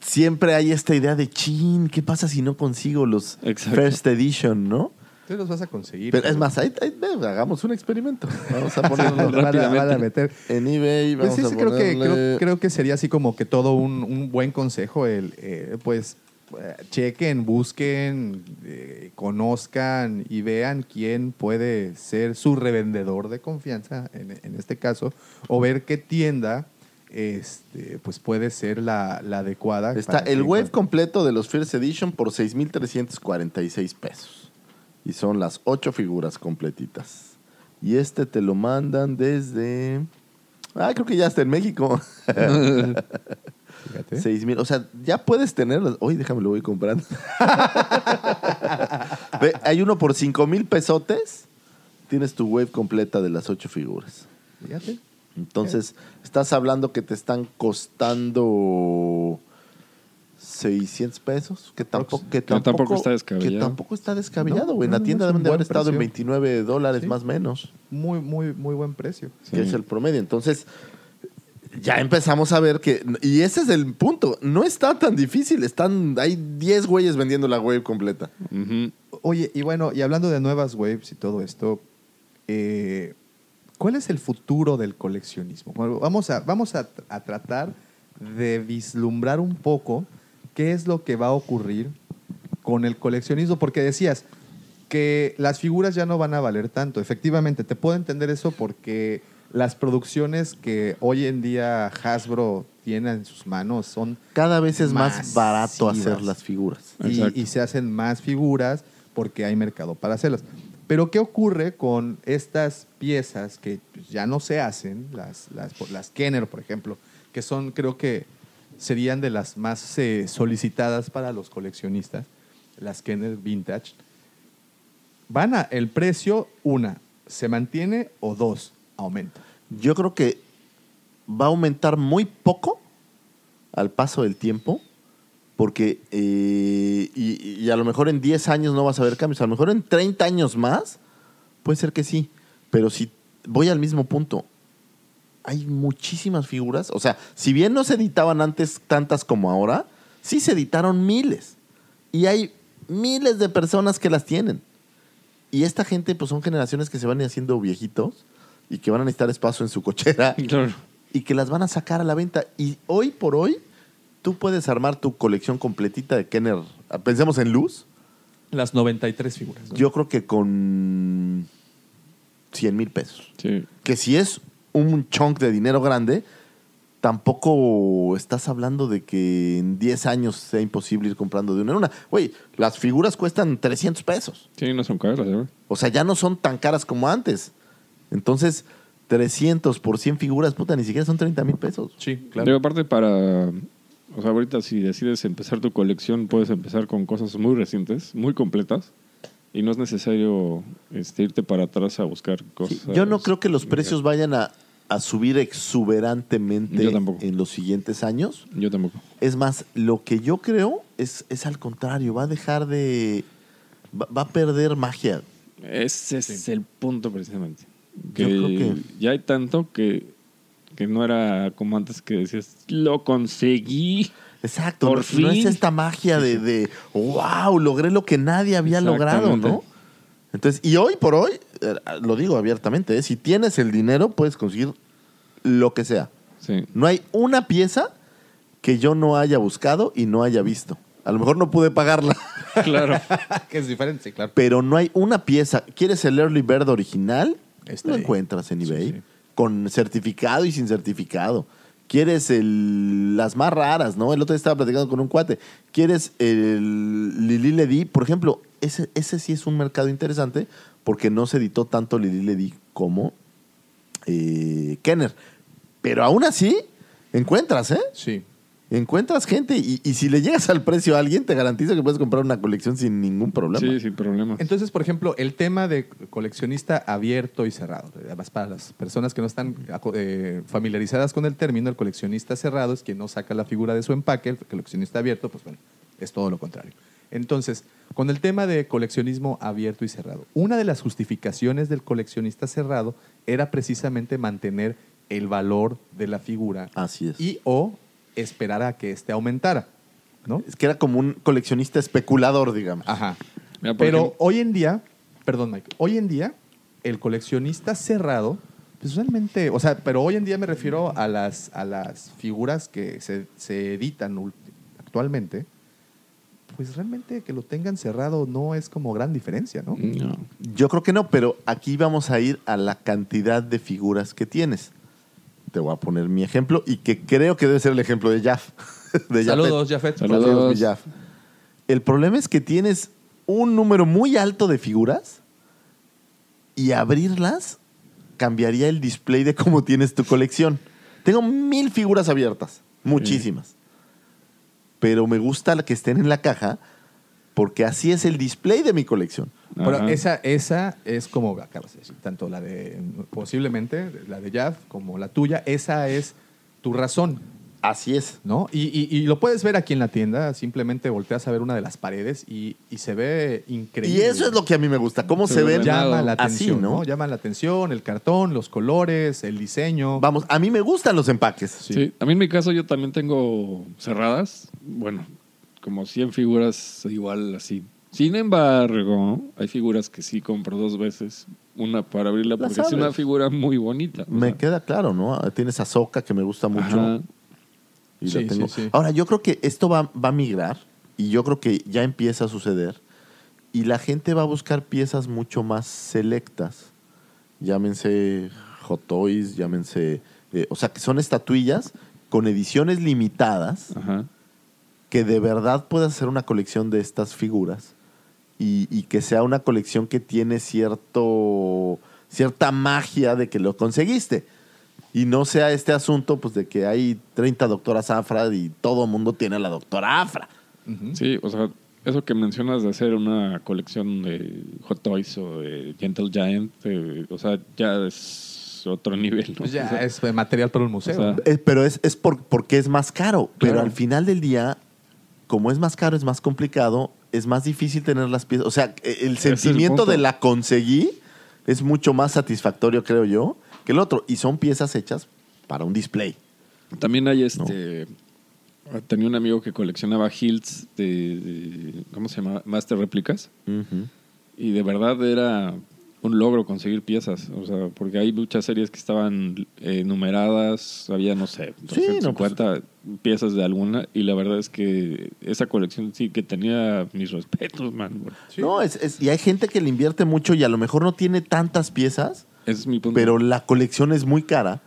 siempre hay esta idea de, chin, ¿qué pasa si no consigo los Exacto. First Edition, no? Tú los vas a conseguir. Pero es más, ahí, ahí, hagamos un experimento. Vamos a ponerlo a- van a rápidamente. meter. en eBay. Pues Vamos sí, a creo que, ponerle- creo, creo que sería así como que todo un, un buen consejo, el, eh, pues eh, chequen, busquen, eh, conozcan y vean quién puede ser su revendedor de confianza, en, en este caso, o ver qué tienda este, pues puede ser la, la adecuada. Está que el encuentre- completo de los First Edition por 6,346 pesos. Y son las ocho figuras completitas. Y este te lo mandan desde... Ah, creo que ya está en México. Fíjate. 6,000. O sea, ya puedes tenerlas. Hoy déjame lo voy comprando. Ve, hay uno por 5 mil pesotes. Tienes tu wave completa de las ocho figuras. Fíjate. Entonces, estás hablando que te están costando 600 pesos, que tampoco, que tampoco tampoco, está descabellado. Que tampoco está descabellado, No, güey. en la tienda deben de haber estado en precio. 29 dólares Sí. más o menos, Muy, muy, muy buen precio. que es el promedio. Entonces, ya empezamos a ver que... Y ese es el punto. No está tan difícil. Están, hay 10 güeyes vendiendo la wave completa. Oye, y bueno, y hablando de nuevas waves y todo esto, eh, ¿cuál es el futuro del coleccionismo? Bueno, vamos a, vamos a, a tratar de vislumbrar un poco qué es lo que va a ocurrir con el coleccionismo, porque decías que las figuras ya no van a valer tanto. Efectivamente, te puedo entender eso porque las producciones que hoy en día Hasbro tiene en sus manos son Cada vez es más barato hacer las figuras. y, y se hacen más figuras porque hay mercado para hacerlas. Pero ¿qué ocurre con estas piezas que pues, ya no se hacen, las, las, las Kenner, por ejemplo, que son, creo que serían de las más eh, solicitadas para los coleccionistas, las Kenner Vintage? Van a, el precio, una, se mantiene o dos, aumenta. Yo creo que va a aumentar muy poco al paso del tiempo, porque eh, y, a lo mejor en 10 años no vas a ver cambios, a lo mejor en 30 años más puede ser que sí, pero si voy al mismo punto, hay muchísimas figuras, o sea, si bien no se editaban antes tantas como ahora, sí se editaron miles y hay miles de personas que las tienen. Y esta gente, pues son generaciones que se van haciendo viejitos y que van a necesitar espacio en su cochera Claro. y que las van a sacar a la venta. Y hoy por hoy, tú puedes armar tu colección completita de Kenner. Pensemos en luz. Las 93 figuras. ¿no? Yo creo que con 100 mil pesos. Sí. Que si es un chunk de dinero grande, tampoco estás hablando de que en 10 años sea imposible ir comprando de una en una. Güey, las figuras cuestan 300 pesos. Sí, no son caras, ¿eh? O sea, ya no son tan caras como antes. Entonces, 300 por 100 figuras, puta, ni siquiera son 30 mil pesos. Sí, Digo, claro. aparte para... O sea, ahorita si decides empezar tu colección, puedes empezar con cosas muy recientes, muy completas. Y no es necesario este, irte para atrás a buscar cosas. Sí, yo no creo que los precios vayan a, a subir exuberantemente Yo en los siguientes años. Yo tampoco. Es más, lo que yo creo es, es al contrario, va a dejar de... va, va a perder magia. Ese es el punto precisamente. Yo Que, creo que- ya hay tanto que, que no era como antes que decías, lo conseguí. Exacto, Por no, no es fin. esta magia de, de, wow, logré lo que nadie había logrado. ¿no? Entonces, y hoy por hoy, lo digo abiertamente, ¿eh? si tienes el dinero, puedes conseguir lo que sea. Sí. No hay una pieza que yo no haya buscado y no haya visto. A lo mejor no pude pagarla, Claro. que es diferente, sí, claro. pero no hay una pieza. ¿Quieres el Early Bird original? Está lo ahí. encuentras en Sí, eBay. sí. Con certificado y sin certificado. ¿Quieres el, las más raras, no? El otro día estaba platicando con un cuate. ¿Quieres el Lili Ledi? Por ejemplo, ese, ese sí es un mercado interesante porque no se editó tanto Lili Ledi como eh, Kenner. Pero aún así, encuentras, ¿eh? Sí. Encuentras gente y, y si le llegas al precio a alguien, te garantizo que puedes comprar una colección sin ningún problema. Sí, sin problema. Entonces, por ejemplo, el tema de coleccionista abierto y cerrado. Además, para las personas que no están eh, familiarizadas con el término, el coleccionista cerrado es quien no saca la figura de su empaque, el coleccionista abierto, pues bueno, es todo lo contrario. Entonces, con el tema de coleccionismo abierto y cerrado. Una de las justificaciones del coleccionista cerrado era precisamente mantener el valor de la figura Así es. y o esperar a que éste aumentara, ¿no? Es que era como un coleccionista especulador, digamos. Ajá. Mira, Pero ejemplo- hoy en día, perdón, Mike, hoy en día el coleccionista cerrado, pues realmente, o sea, pero hoy en día me refiero a las, a las figuras que se, se editan actualmente, pues realmente que lo tengan cerrado no es como gran diferencia, ¿no? No. Yo creo que no, pero aquí vamos a ir a la cantidad de figuras que tienes. Te voy a poner mi ejemplo y que creo que debe ser el ejemplo de Jaff. de Saludos, Jafet. Saludos. Saludos, mi Jaff. El problema es que tienes un número muy alto de figuras y abrirlas cambiaría el display de cómo tienes tu colección. Tengo mil figuras abiertas, muchísimas. Pero me gusta que estén en la caja porque así es el display de mi colección. Pero Ajá. esa, esa es como acabas de decir, tanto la de, posiblemente, la de Jaff como la tuya, esa es tu razón, Así es. ¿no? Y, y- y lo puedes ver aquí en la tienda, simplemente volteas a ver una de las paredes y, y se ve increíble. Y eso es lo que a mí me gusta, cómo se ven. ya- llama la así, atención, ¿no? ¿no? Llama la atención, el cartón, los colores, el diseño. Vamos, a mí me gustan los empaques. Sí. a mí en mi caso yo también tengo cerradas, bueno, como 100 figuras igual así. Sin embargo, hay figuras que sí compro dos veces, una para abrirla porque es una figura muy bonita. o Me sea. queda claro, ¿no? Tienes a Soca que me gusta mucho. Ajá. y la Sí, tengo. sí, sí. Ahora, yo creo que esto va, va a migrar y yo creo que ya empieza a suceder y la gente va a buscar piezas mucho más selectas. Llámense Hot Toys, llámense... eh, o sea, que son estatuillas con ediciones limitadas Ajá. Que de verdad puedas hacer una colección de estas figuras y, y que sea una colección que tiene cierto cierta magia de que lo conseguiste y no sea este asunto pues de que hay 30 doctoras Afra y todo el mundo tiene a la doctora Afra. Sí, o sea, eso que mencionas de hacer una colección de Hot Toys o de Gentle Giant, eh, o sea, ya es otro nivel. ¿no? Pues ya O sea, es material para un museo. o sea, Eh, pero es, es por- porque es más caro. Pero al final del día, como es más caro, es más complicado, es más difícil tener las piezas. O sea, eh, el sentimiento de la conseguí es mucho más satisfactorio, creo yo, que el otro. Y son piezas hechas para un display. También hay este. Tenía un amigo que coleccionaba Hills de, de- ¿Cómo se llama? Master Réplicas. Y de verdad era un logro conseguir piezas. O sea, porque hay muchas series que estaban eh, numeradas. Había, no sé, Sí, no, 250 piezas de alguna. Y la verdad es que esa colección sí que tenía mis respetos, man. No, es, es- y hay gente que le invierte mucho y a lo mejor no tiene tantas piezas, Ese es mi punto. pero la colección es muy cara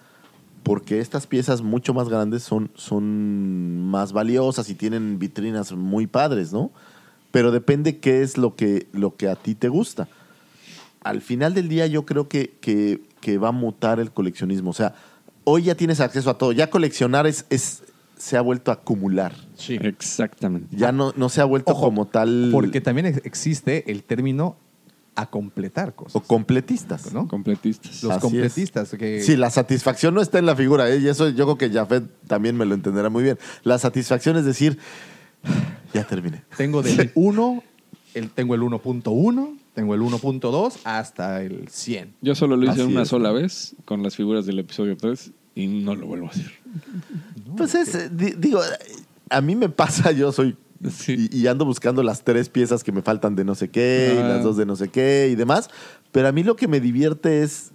porque estas piezas mucho más grandes son, son más valiosas y tienen vitrinas muy padres, ¿no? Pero depende qué es lo que, lo que a ti te gusta. Al final del día yo creo que, que, que va a mutar el coleccionismo. O sea, hoy ya tienes acceso a todo. Ya coleccionar es, es se ha vuelto a acumular. Sí. Exactamente. Ya no, no se ha vuelto Ojo, como tal... Porque también ex- existe el término a completar cosas. O completistas, ¿no? Completistas. Los Así completistas. Que, Sí, la satisfacción no está en la figura, ¿eh? y eso yo creo que Jafet también me lo entenderá muy bien. La satisfacción es decir, ya terminé. Tengo del 1, el, tengo el 1.1, tengo el 1.2 hasta el 100. Yo solo lo hice Así una es. sola vez con las figuras del episodio 3 y no lo vuelvo a hacer. Pues es, eh, di- digo, a mí me pasa, yo soy Sí. y, y ando buscando las tres piezas que me faltan de no sé qué, y Ah. las dos de no sé qué y demás, pero a mí lo que me divierte es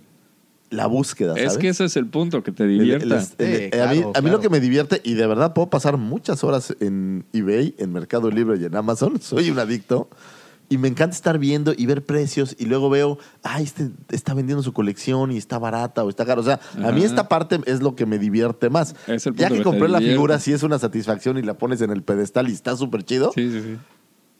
la búsqueda, ¿sabes? Es que ese es el punto, que te El- el- divierta. el- Sí, a mí, claro, a mí claro. lo que me divierte, y de verdad puedo pasar muchas horas en eBay, en Mercado Libre y en Amazon, soy un adicto, y me encanta estar viendo y ver precios, y luego veo, ay, este está vendiendo su colección y está barata o está caro. O sea, a mí esta parte es lo que me divierte más. Es el ya que que compré la divierte. figura, sí es una satisfacción y la pones en el pedestal y está súper chido. Sí, sí, sí.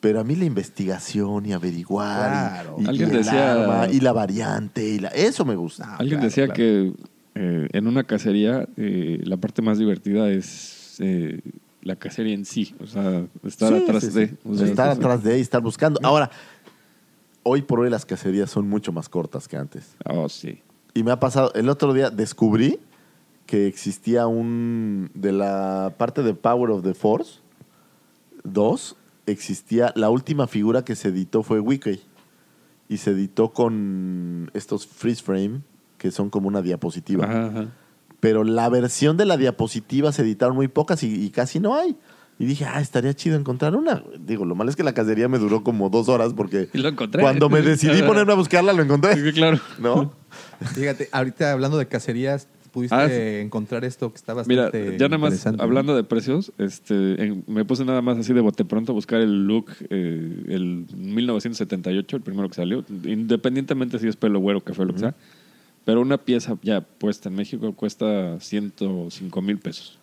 Pero a mí la investigación y averiguar Claro. y, y- Alguien y el decía- arma y la variante y la, eso me gusta. Alguien claro, decía claro. que eh, en una cacería eh, la parte más divertida es eh, la cacería en sí. O sea, estar Sí, atrás sí, de. o sea, estar atrás de y estar buscando. Ahora, hoy por hoy las cacerías son mucho más cortas que antes. Oh, sí. Y me ha pasado, el otro día descubrí que existía un, de la parte de Power of the Force 2, existía, la última figura que se editó fue Wiki. Y se editó con estos freeze frame, que son como una diapositiva. Ajá, ajá. Pero la versión de la diapositiva se editaron muy pocas y, y casi no hay. Y dije, ah, estaría chido encontrar una. Digo, lo malo es que la cacería me duró como dos horas porque Y lo encontré. cuando me decidí ponerme a buscarla lo encontré. Sí, claro. ¿No? Fíjate, ahorita hablando de cacerías, pudiste Ah, encontrar esto que está Mira, bastante ya nada más hablando de precios, este, en- me puse nada más así de bote pronto a buscar el look, eh, el 1978, el primero que salió, independientemente si es pelo güero, café, lo que sea. Pero una pieza ya puesta en México cuesta 105 mil pesos.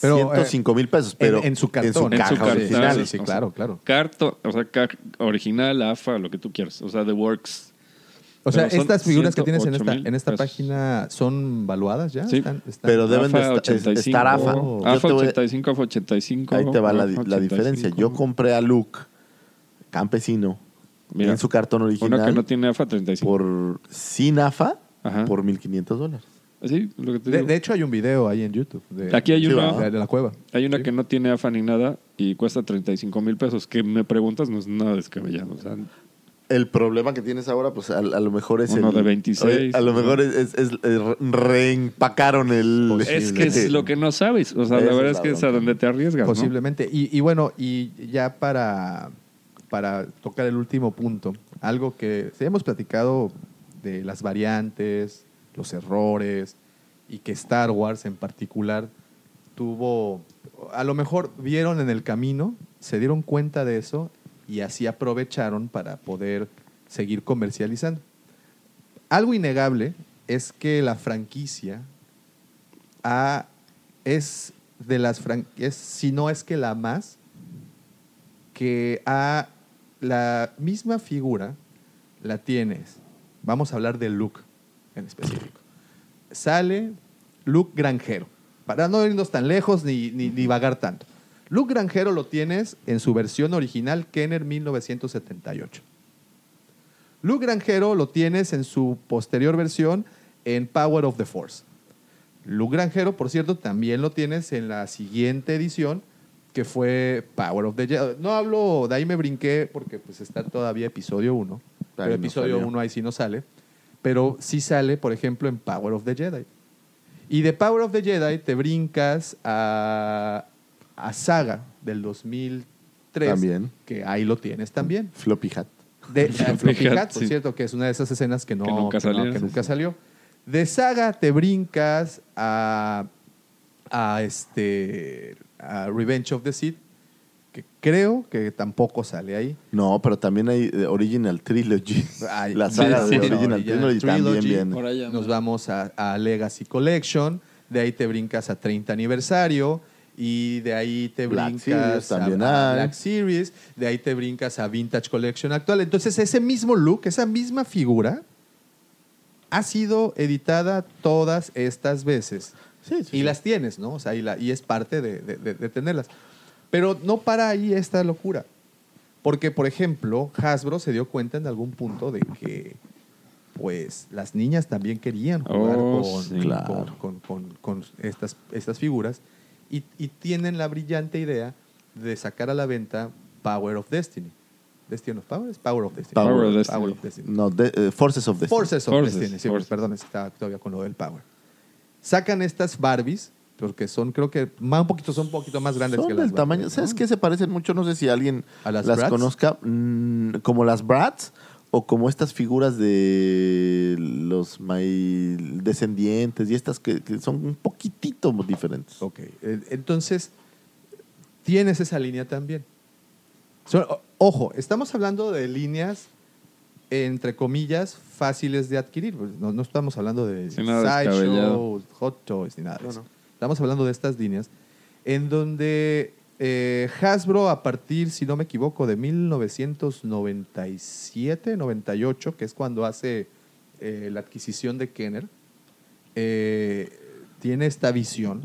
Pero, 105 mil pesos, pero en, en su cartón. en su En su caja cartón, original. Sí, sí, O sea, claro, claro. Carto, o sea, ca- original, AFA, lo que tú quieras. O sea, The Works. O sea, Pero estas figuras que tienes en 108 esta, en esta pesos. página son valuadas ya. Sí. Están- están- Pero deben de AFA esta- es- 85, estar AFA. Oh. AFA te voy- 85, AFA 85. Ahí te va la, la diferencia. 85. Yo compré a Luke, campesino, Mira, en su cartón Una original, que no tiene AFA 35. por sin AFA, Ajá. por 1.500 dólares. Sí, lo que te de, digo. de hecho, hay un video ahí en YouTube. de- Aquí hay Sí, una, de, de la cueva. hay una Sí. que no tiene AFA ni nada y cuesta 35 mil pesos. Que me preguntas, no es nada descabellado. O sea, El problema que tienes ahora, pues a, a lo mejor es Uno el... de 26. Oye, a lo mejor es, es- es- es- reempacaron el... es que es lo que no sabes. O sea, la verdad es que es a donde te arriesgas. ¿no? Posiblemente. Y, y bueno, y ya para, para tocar el último punto, algo que sí hemos platicado de las variantes, los errores, y que Star Wars en particular tuvo, a lo mejor vieron en el camino, se dieron cuenta de eso y así aprovecharon para poder seguir comercializando. Algo innegable es que la franquicia ha- es de las franquicias, si no es que la más, que a la misma figura la tienes. Vamos a hablar de Luke en específico. Sale Luke Granjero, para no irnos tan lejos ni, ni, ni vagar tanto. Luke Granjero lo tienes en su versión original Kenner 1978. Luke Granjero lo tienes en su posterior versión en Power of the Force. Luke Granjero, por cierto, también lo tienes en la siguiente edición, que fue Power of the Jedi. No hablo, de ahí me brinqué porque pues está todavía episodio 1. Pero episodio salió. 1 ahí sí no sale. Pero sí sale, por ejemplo, en Power of the Jedi. Y de Power of the Jedi te brincas a, a Saga del 2003. También. Que ahí lo tienes también. Floppy hat. De Floppy Hat, Hat, por sí. cierto, que es una de esas escenas que no, Que nunca que no- salió. que Sí, nunca sí. salió. De Saga te brincas a, a este a Revenge of the Sith, que creo que tampoco sale ahí. No, pero también hay eh, Original Trilogy. Ay, la saga sí, de sí. Original, Trilogy, también Trilogy. viene. Por allá, Nos ¿no? vamos a, a Legacy Collection, de ahí te brincas a 30 aniversario y de ahí te Black brincas Series también a hay. Black Series, de ahí te brincas a Vintage Collection actual. Entonces ese mismo look, esa misma figura ha sido editada todas estas veces. Sí, sí, y sí. las tienes, ¿no? O sea, y, la- y es parte de, de- de- de tenerlas. Pero no para ahí esta locura. Porque, por ejemplo, Hasbro se dio cuenta en algún punto de que, pues, las niñas también querían jugar Oh, con, sí. con- Claro. con- con- con estas, estas figuras y, y tienen la brillante idea de sacar a la venta Power of Destiny. ¿Destiny of Power? Es Power of Destiny. Power of Destiny. Power of Destiny. No, de- eh, Forces of Destiny. Forces of Forces, Destiny, sí, Forces. perdón, estaba todavía con lo del Power. Sacan estas Barbies, porque son, creo que, más un poquito, son un poquito más grandes Son que del las tamaño. Barbies, ¿Sabes qué? Se parecen mucho. No sé si alguien ¿A las las conozca. mm, como las Brats o como estas figuras de los my descendientes y estas que, que son un poquitito diferentes. Ok, eh, entonces, tienes esa línea también. So- ojo, estamos hablando de líneas, entre comillas, fáciles de adquirir. Pues, No, no estamos hablando de Sideshow. Hot Toys, ni nada de No, eso. no. Estamos hablando de estas líneas en donde eh, Hasbro, a partir, si no me equivoco, de 1997, 98, que es cuando hace eh, la adquisición de Kenner, eh, tiene esta visión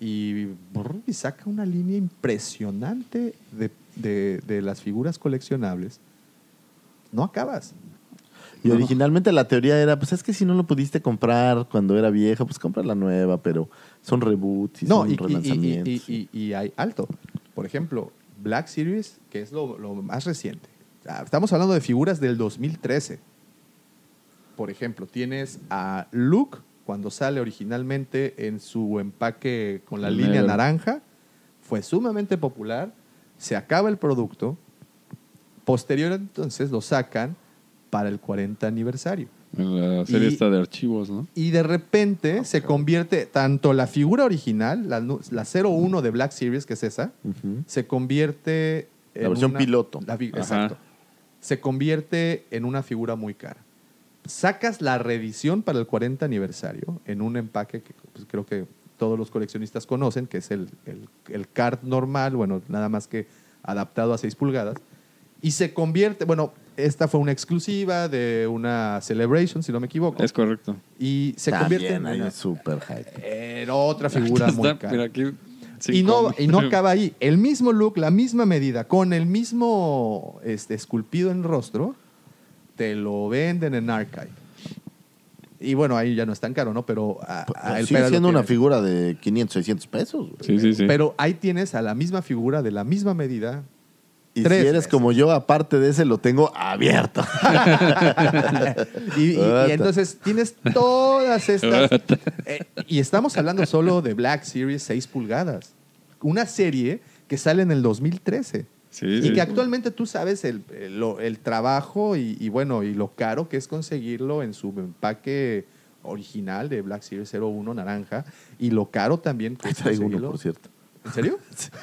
y, brr, y saca una línea impresionante de, de- de las figuras coleccionables. No acabas. Y originalmente la teoría era, pues es que si no lo pudiste comprar cuando era vieja, pues compra la nueva, pero son reboots y No, son y, y- y- relanzamientos. y- y- y hay alto. Por ejemplo, Black Series, que es lo, lo más reciente. Ah, Estamos hablando de figuras del 2013. Por ejemplo, tienes a Luke cuando sale originalmente en su empaque con la línea naranja. Fue sumamente popular. Se acaba el producto. Posterior entonces lo sacan para el 40 aniversario. En la serie Y- esta de archivos, ¿no? Y de repente se convierte tanto la figura original, la, la 01 de Black Series, que es esa, se convierte en La versión piloto. la exacto. Se convierte en una figura muy cara. Sacas la reedición para el 40 aniversario en un empaque que pues, creo que todos los coleccionistas conocen, que es el, el, el card normal, bueno, nada más que adaptado a 6 pulgadas. Y se convierte, bueno, esta fue una exclusiva de una Celebration, si no me equivoco. Es correcto. y se convierte en, hay una- super hype. en otra figura muy Está- cara. Mira, aquí, Y no, y no acaba ahí. El mismo look, la misma medida, con el mismo este, esculpido en rostro, te lo venden en Archive. Y bueno, ahí ya no es tan caro, ¿no? Pero, a- a- el- Sigue siendo una figura de 500, 600 pesos. Sí, sí, sí. Pero ahí tienes a la misma figura, de la misma medida. Y Tres si eres veces. como yo, aparte de ese, lo tengo abierto. Y, y- y Ota. entonces tienes todas estas. eh, y estamos hablando solo de Black Series 6 pulgadas. Una serie que sale en el 2013. Sí, Y sí. que actualmente tú sabes el, el- trabajo y, y bueno, y lo caro que es conseguirlo en su empaque original de Black Series 01 naranja y lo caro también que es traigo uno, conseguirlo. por cierto. ¿En serio?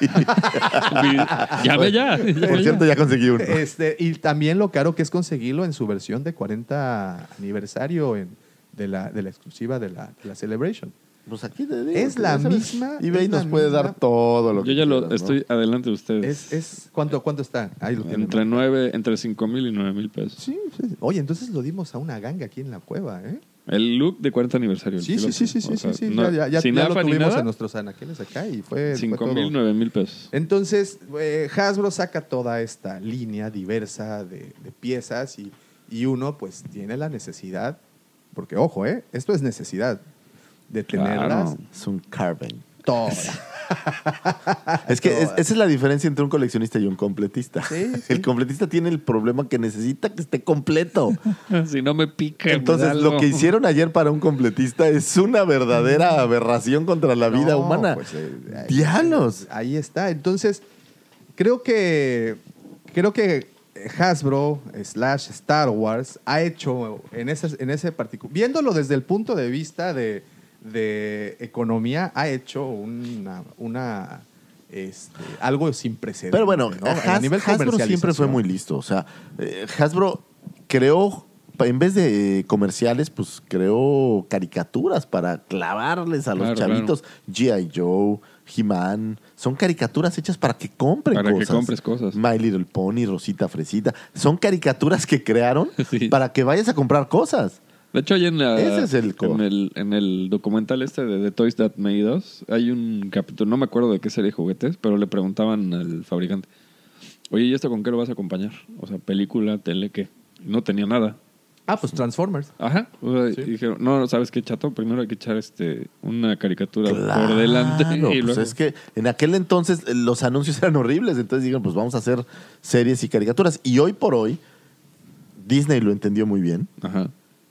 Ya. Por ya. cierto, ya conseguí uno. Este, y también lo caro que es conseguirlo en su versión de 40 aniversario en- de, la, de la exclusiva de la, de la Celebration. Pues aquí te digo. Es la misma- eBay es la nos puede misma- dar todo lo que Yo ya lo estoy adelante de ustedes. Es, es, ¿cuánto, ¿Cuánto está? Ahí lo entre nueve, entre cinco mil y nueve mil pesos. Sí, sí. Oye, entonces lo dimos a una ganga aquí en la cueva, ¿eh? El look de 40 aniversario. Sí, sí, sí, sí, sí, sea, sí, sí. no- ya, ya, sin ya lo tuvimos nada, en nuestros anaqueles acá y fue, fue 5 todo. mil, 9 mil pesos. Entonces, eh, Hasbro saca toda esta línea diversa de, de piezas y, y uno pues tiene la necesidad, porque ojo, ¿eh? esto es necesidad, de tenerlas Claro. Es un carving. todas. Es que es- esa es la diferencia entre un coleccionista y un completista. Sí, sí. El completista tiene el problema que necesita que esté completo. si no me pica. Entonces, me lo que hicieron ayer para un completista es una verdadera aberración contra la vida No, humana. pues, eh, ahí- ¡Dialos! Ahí está. Entonces, creo que creo que Hasbro slash Star Wars ha hecho en ese, en ese particular, viéndolo desde el punto de vista de, de economía, ha hecho una, una este, algo sin precedentes. Pero bueno, ¿no? Has- a nivel Hasbro siempre fue muy listo. O sea, eh, Hasbro creó, en vez de comerciales, pues creó caricaturas para clavarles a los Claro, chavitos. G.I. Joe, He-Man. Son caricaturas hechas para que compren Para que cosas. compres cosas. My Little Pony, Rosita Fresita. Son caricaturas que crearon Sí. para que vayas a comprar cosas. De hecho, ahí en, la, Ese es el en, el, en el documental este de The Toys That Made Us, hay un capítulo, no me acuerdo de qué serie de juguetes, pero le preguntaban al fabricante, oye, ¿y esto con qué lo vas a acompañar? O sea, película, tele, ¿qué? No tenía nada. Ah, pues Transformers. Ajá. O sea, Sí. y dijeron, no, ¿sabes qué, chato? Primero hay que echar este una caricatura por delante. Claro, Y pues luego... es que en aquel entonces eh, los anuncios eran horribles, entonces dijeron, pues vamos a hacer series y caricaturas. Y hoy por hoy, Disney lo entendió muy bien. Ajá.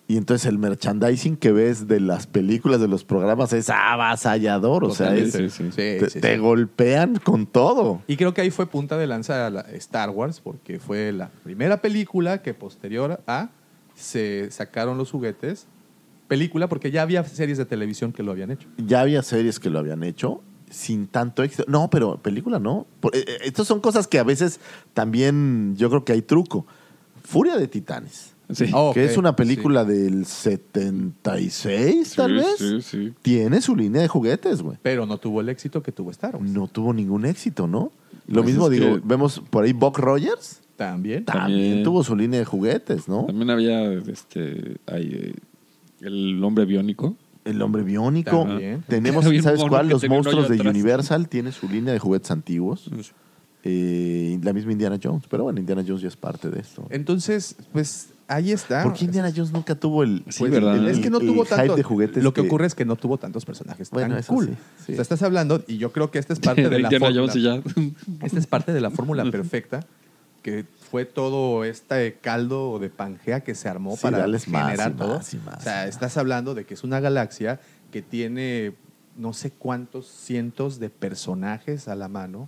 Y entonces el merchandising que ves de las películas, de los programas, es avasallador. O sea, es- Sí, sí, sí. te, sí, te sí. golpean con todo. Y creo que ahí fue punta de lanza a la Star Wars, porque fue la primera película que posterior a se sacaron los juguetes. Película, porque ya había series de televisión que lo habían hecho. Ya había series que lo habían hecho sin tanto éxito. No, pero película no. Eh, eh, Estas son cosas que a veces también yo creo que hay truco. Furia de Titanes. Sí. Oh, que es una película del 76, tal Sí, vez. Sí, sí. Tiene su línea de juguetes, güey. Pero no tuvo el éxito que tuvo Star Wars. No tuvo ningún éxito, ¿no? Lo Pues mismo digo, que- vemos por ahí Buck Rogers. También. También, También. tuvo su línea de juguetes, ¿no? También había este hay, eh, el hombre biónico. El hombre biónico. También. Tenemos, ¿sabes cuál? Los monstruos de atrás. Universal tiene su línea de juguetes antiguos. Eh, la misma Indiana Jones. Pero bueno, Indiana Jones ya es parte de esto. Entonces, pues ahí está. ¿Por qué Indiana Jones nunca tuvo el, Sí, pues, ¿verdad? el- Es que no el tuvo hype tanto. de juguetes? Lo que ocurre es que no tuvo tantos personajes Bueno, tan eso cool. sí, sí. O sea, estás hablando, y yo creo que esta es parte de la Indiana fórmula. Jones y ya. Esta es parte de la fórmula perfecta que fue todo este caldo de Pangea que se armó Sí, para más generar todo. más y más o sea, estás hablando de que es una galaxia que tiene no sé cuántos cientos de personajes a la mano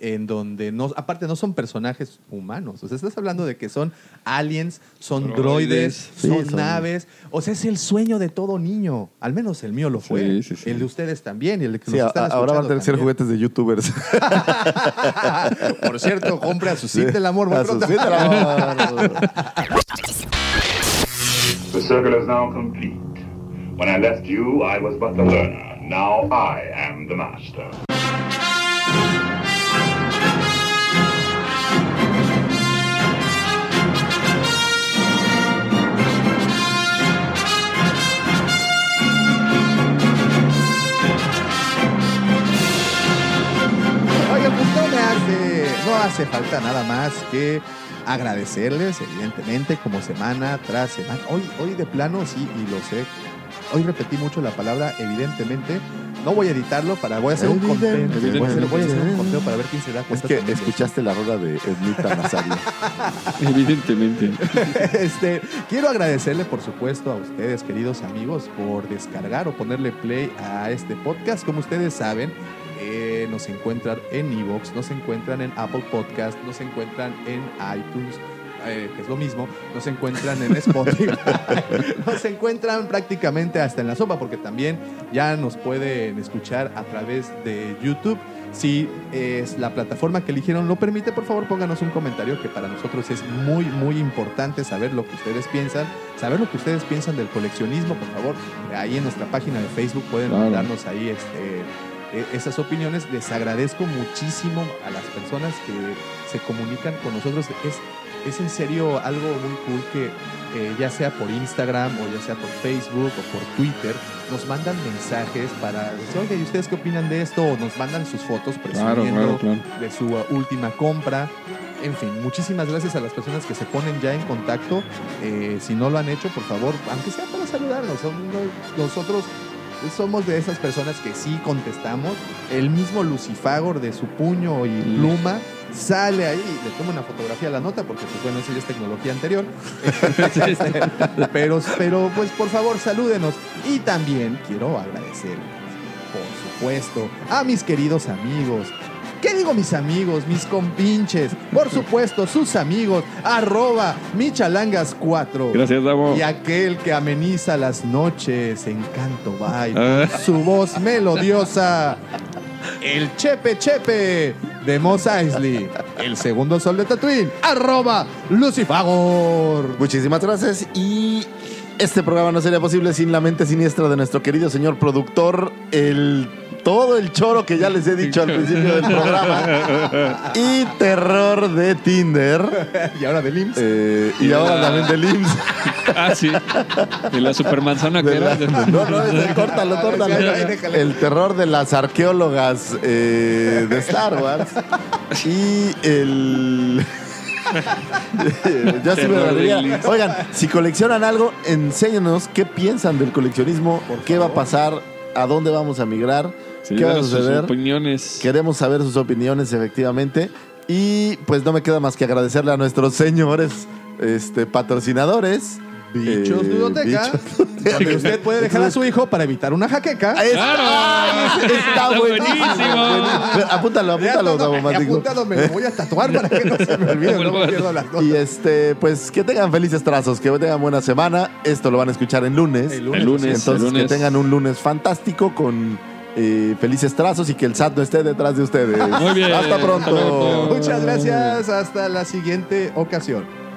en donde no aparte no son personajes humanos, o sea, estás hablando de que son aliens, son droides, Droides. Sí, son, son- naves, o sea, es el sueño de todo niño, al menos el mío lo fue, Sí, sí, sí. el de ustedes también y el de que Sí, nos a- están ahora van a tener que ser también. juguetes de youtubers. Por cierto, compre a su Cid del amor. A su del amor. The circle is now complete. When I left you, I was but the learner. Now I am the master. Hace falta nada más que agradecerles, evidentemente, como semana tras semana. Hoy, hoy de plano, sí, y lo sé. Hoy repetí mucho la palabra evidentemente. No voy a editarlo para, voy a hacer un conteo. Voy a hacer, voy a hacer un conteo para ver quién se da Es cuenta. que también de escuchaste la rola de Ednita Nazario. Evidentemente. este, quiero agradecerle, por supuesto, a ustedes, queridos amigos, por descargar o ponerle play a este podcast. Como ustedes saben, eh, nos encuentran en Evox, nos encuentran en Apple Podcast, nos encuentran en iTunes. eh, que es lo mismo, nos encuentran en Spotify, nos encuentran prácticamente hasta en la sopa, porque también ya nos pueden escuchar a través de YouTube. Si es la plataforma que eligieron lo permite, por favor pónganos un comentario que para nosotros es muy, muy importante saber lo que ustedes piensan, saber lo que ustedes piensan del coleccionismo, por favor. Ahí en nuestra página de Facebook pueden Claro. mandarnos ahí este, esas opiniones. Les agradezco muchísimo a las personas que se comunican con nosotros. Es, es en serio algo muy cool que eh, ya sea por Instagram o ya sea por Facebook o por Twitter, nos mandan mensajes para decir, oye, ¿y ustedes qué opinan de esto? O nos mandan sus fotos presumiendo claro, claro. de su uh, última compra. En fin, muchísimas gracias a las personas que se ponen ya en contacto. Eh, si no lo han hecho, por favor, aunque sea para saludarnos. Nosotros somos de esas personas que sí contestamos. El mismo Lucifagor de su puño y pluma sale ahí y le toma una fotografía a la nota porque pues bueno, eso ya es tecnología anterior. Pero, pero pues por favor salúdenos. Y también quiero agradecer, por supuesto, a mis queridos amigos. ¿Qué digo mis amigos, mis compinches? Por supuesto, sus amigos, arroba michalangas4. Gracias, Davo. Y aquel que ameniza las noches en canto bye. Ah. Su voz melodiosa. El Chepe Chepe de Mos Eisley. El segundo sol de Tatooine. Arroba Lucifagor. Muchísimas gracias y este programa no sería posible sin la mente siniestra de nuestro querido señor productor, el todo el choro que ya les he dicho al principio del programa y terror de Tinder Y ahora del IMSS. eh, y ahora también del IMSS. Ah, sí. De la supermanzana que De la- era. no, no, ese, córtalo, córtalo. Déjale. El terror de las arqueólogas eh, de Star Wars y el ya sí me. Oigan, si coleccionan algo, enséñenos qué piensan del coleccionismo, qué va a pasar, a dónde vamos a migrar, Sí, qué va a danos sus suceder. opiniones. Queremos saber sus opiniones, efectivamente. Y pues no me queda más que agradecerle a nuestros señores este, patrocinadores. Bichos Eh, Ludoteca. Bichos Donde usted puede dejar a su hijo para evitar una jaqueca. ¡Claro! ¡Ay, está Está buenísimo. Apúntalo, Ya apúntalo, apuntado, me lo voy a tatuar para que no se me olvide, no me pierdo las notas. Y este, pues que tengan felices trazos, que tengan buena semana. Esto lo van a escuchar en lunes. El lunes. El lunes, Entonces, el lunes. que tengan un lunes fantástico con eh, felices trazos y que el SAT no esté detrás de ustedes. Muy bien. Hasta pronto. Hasta. Muchas gracias. Hasta la siguiente ocasión.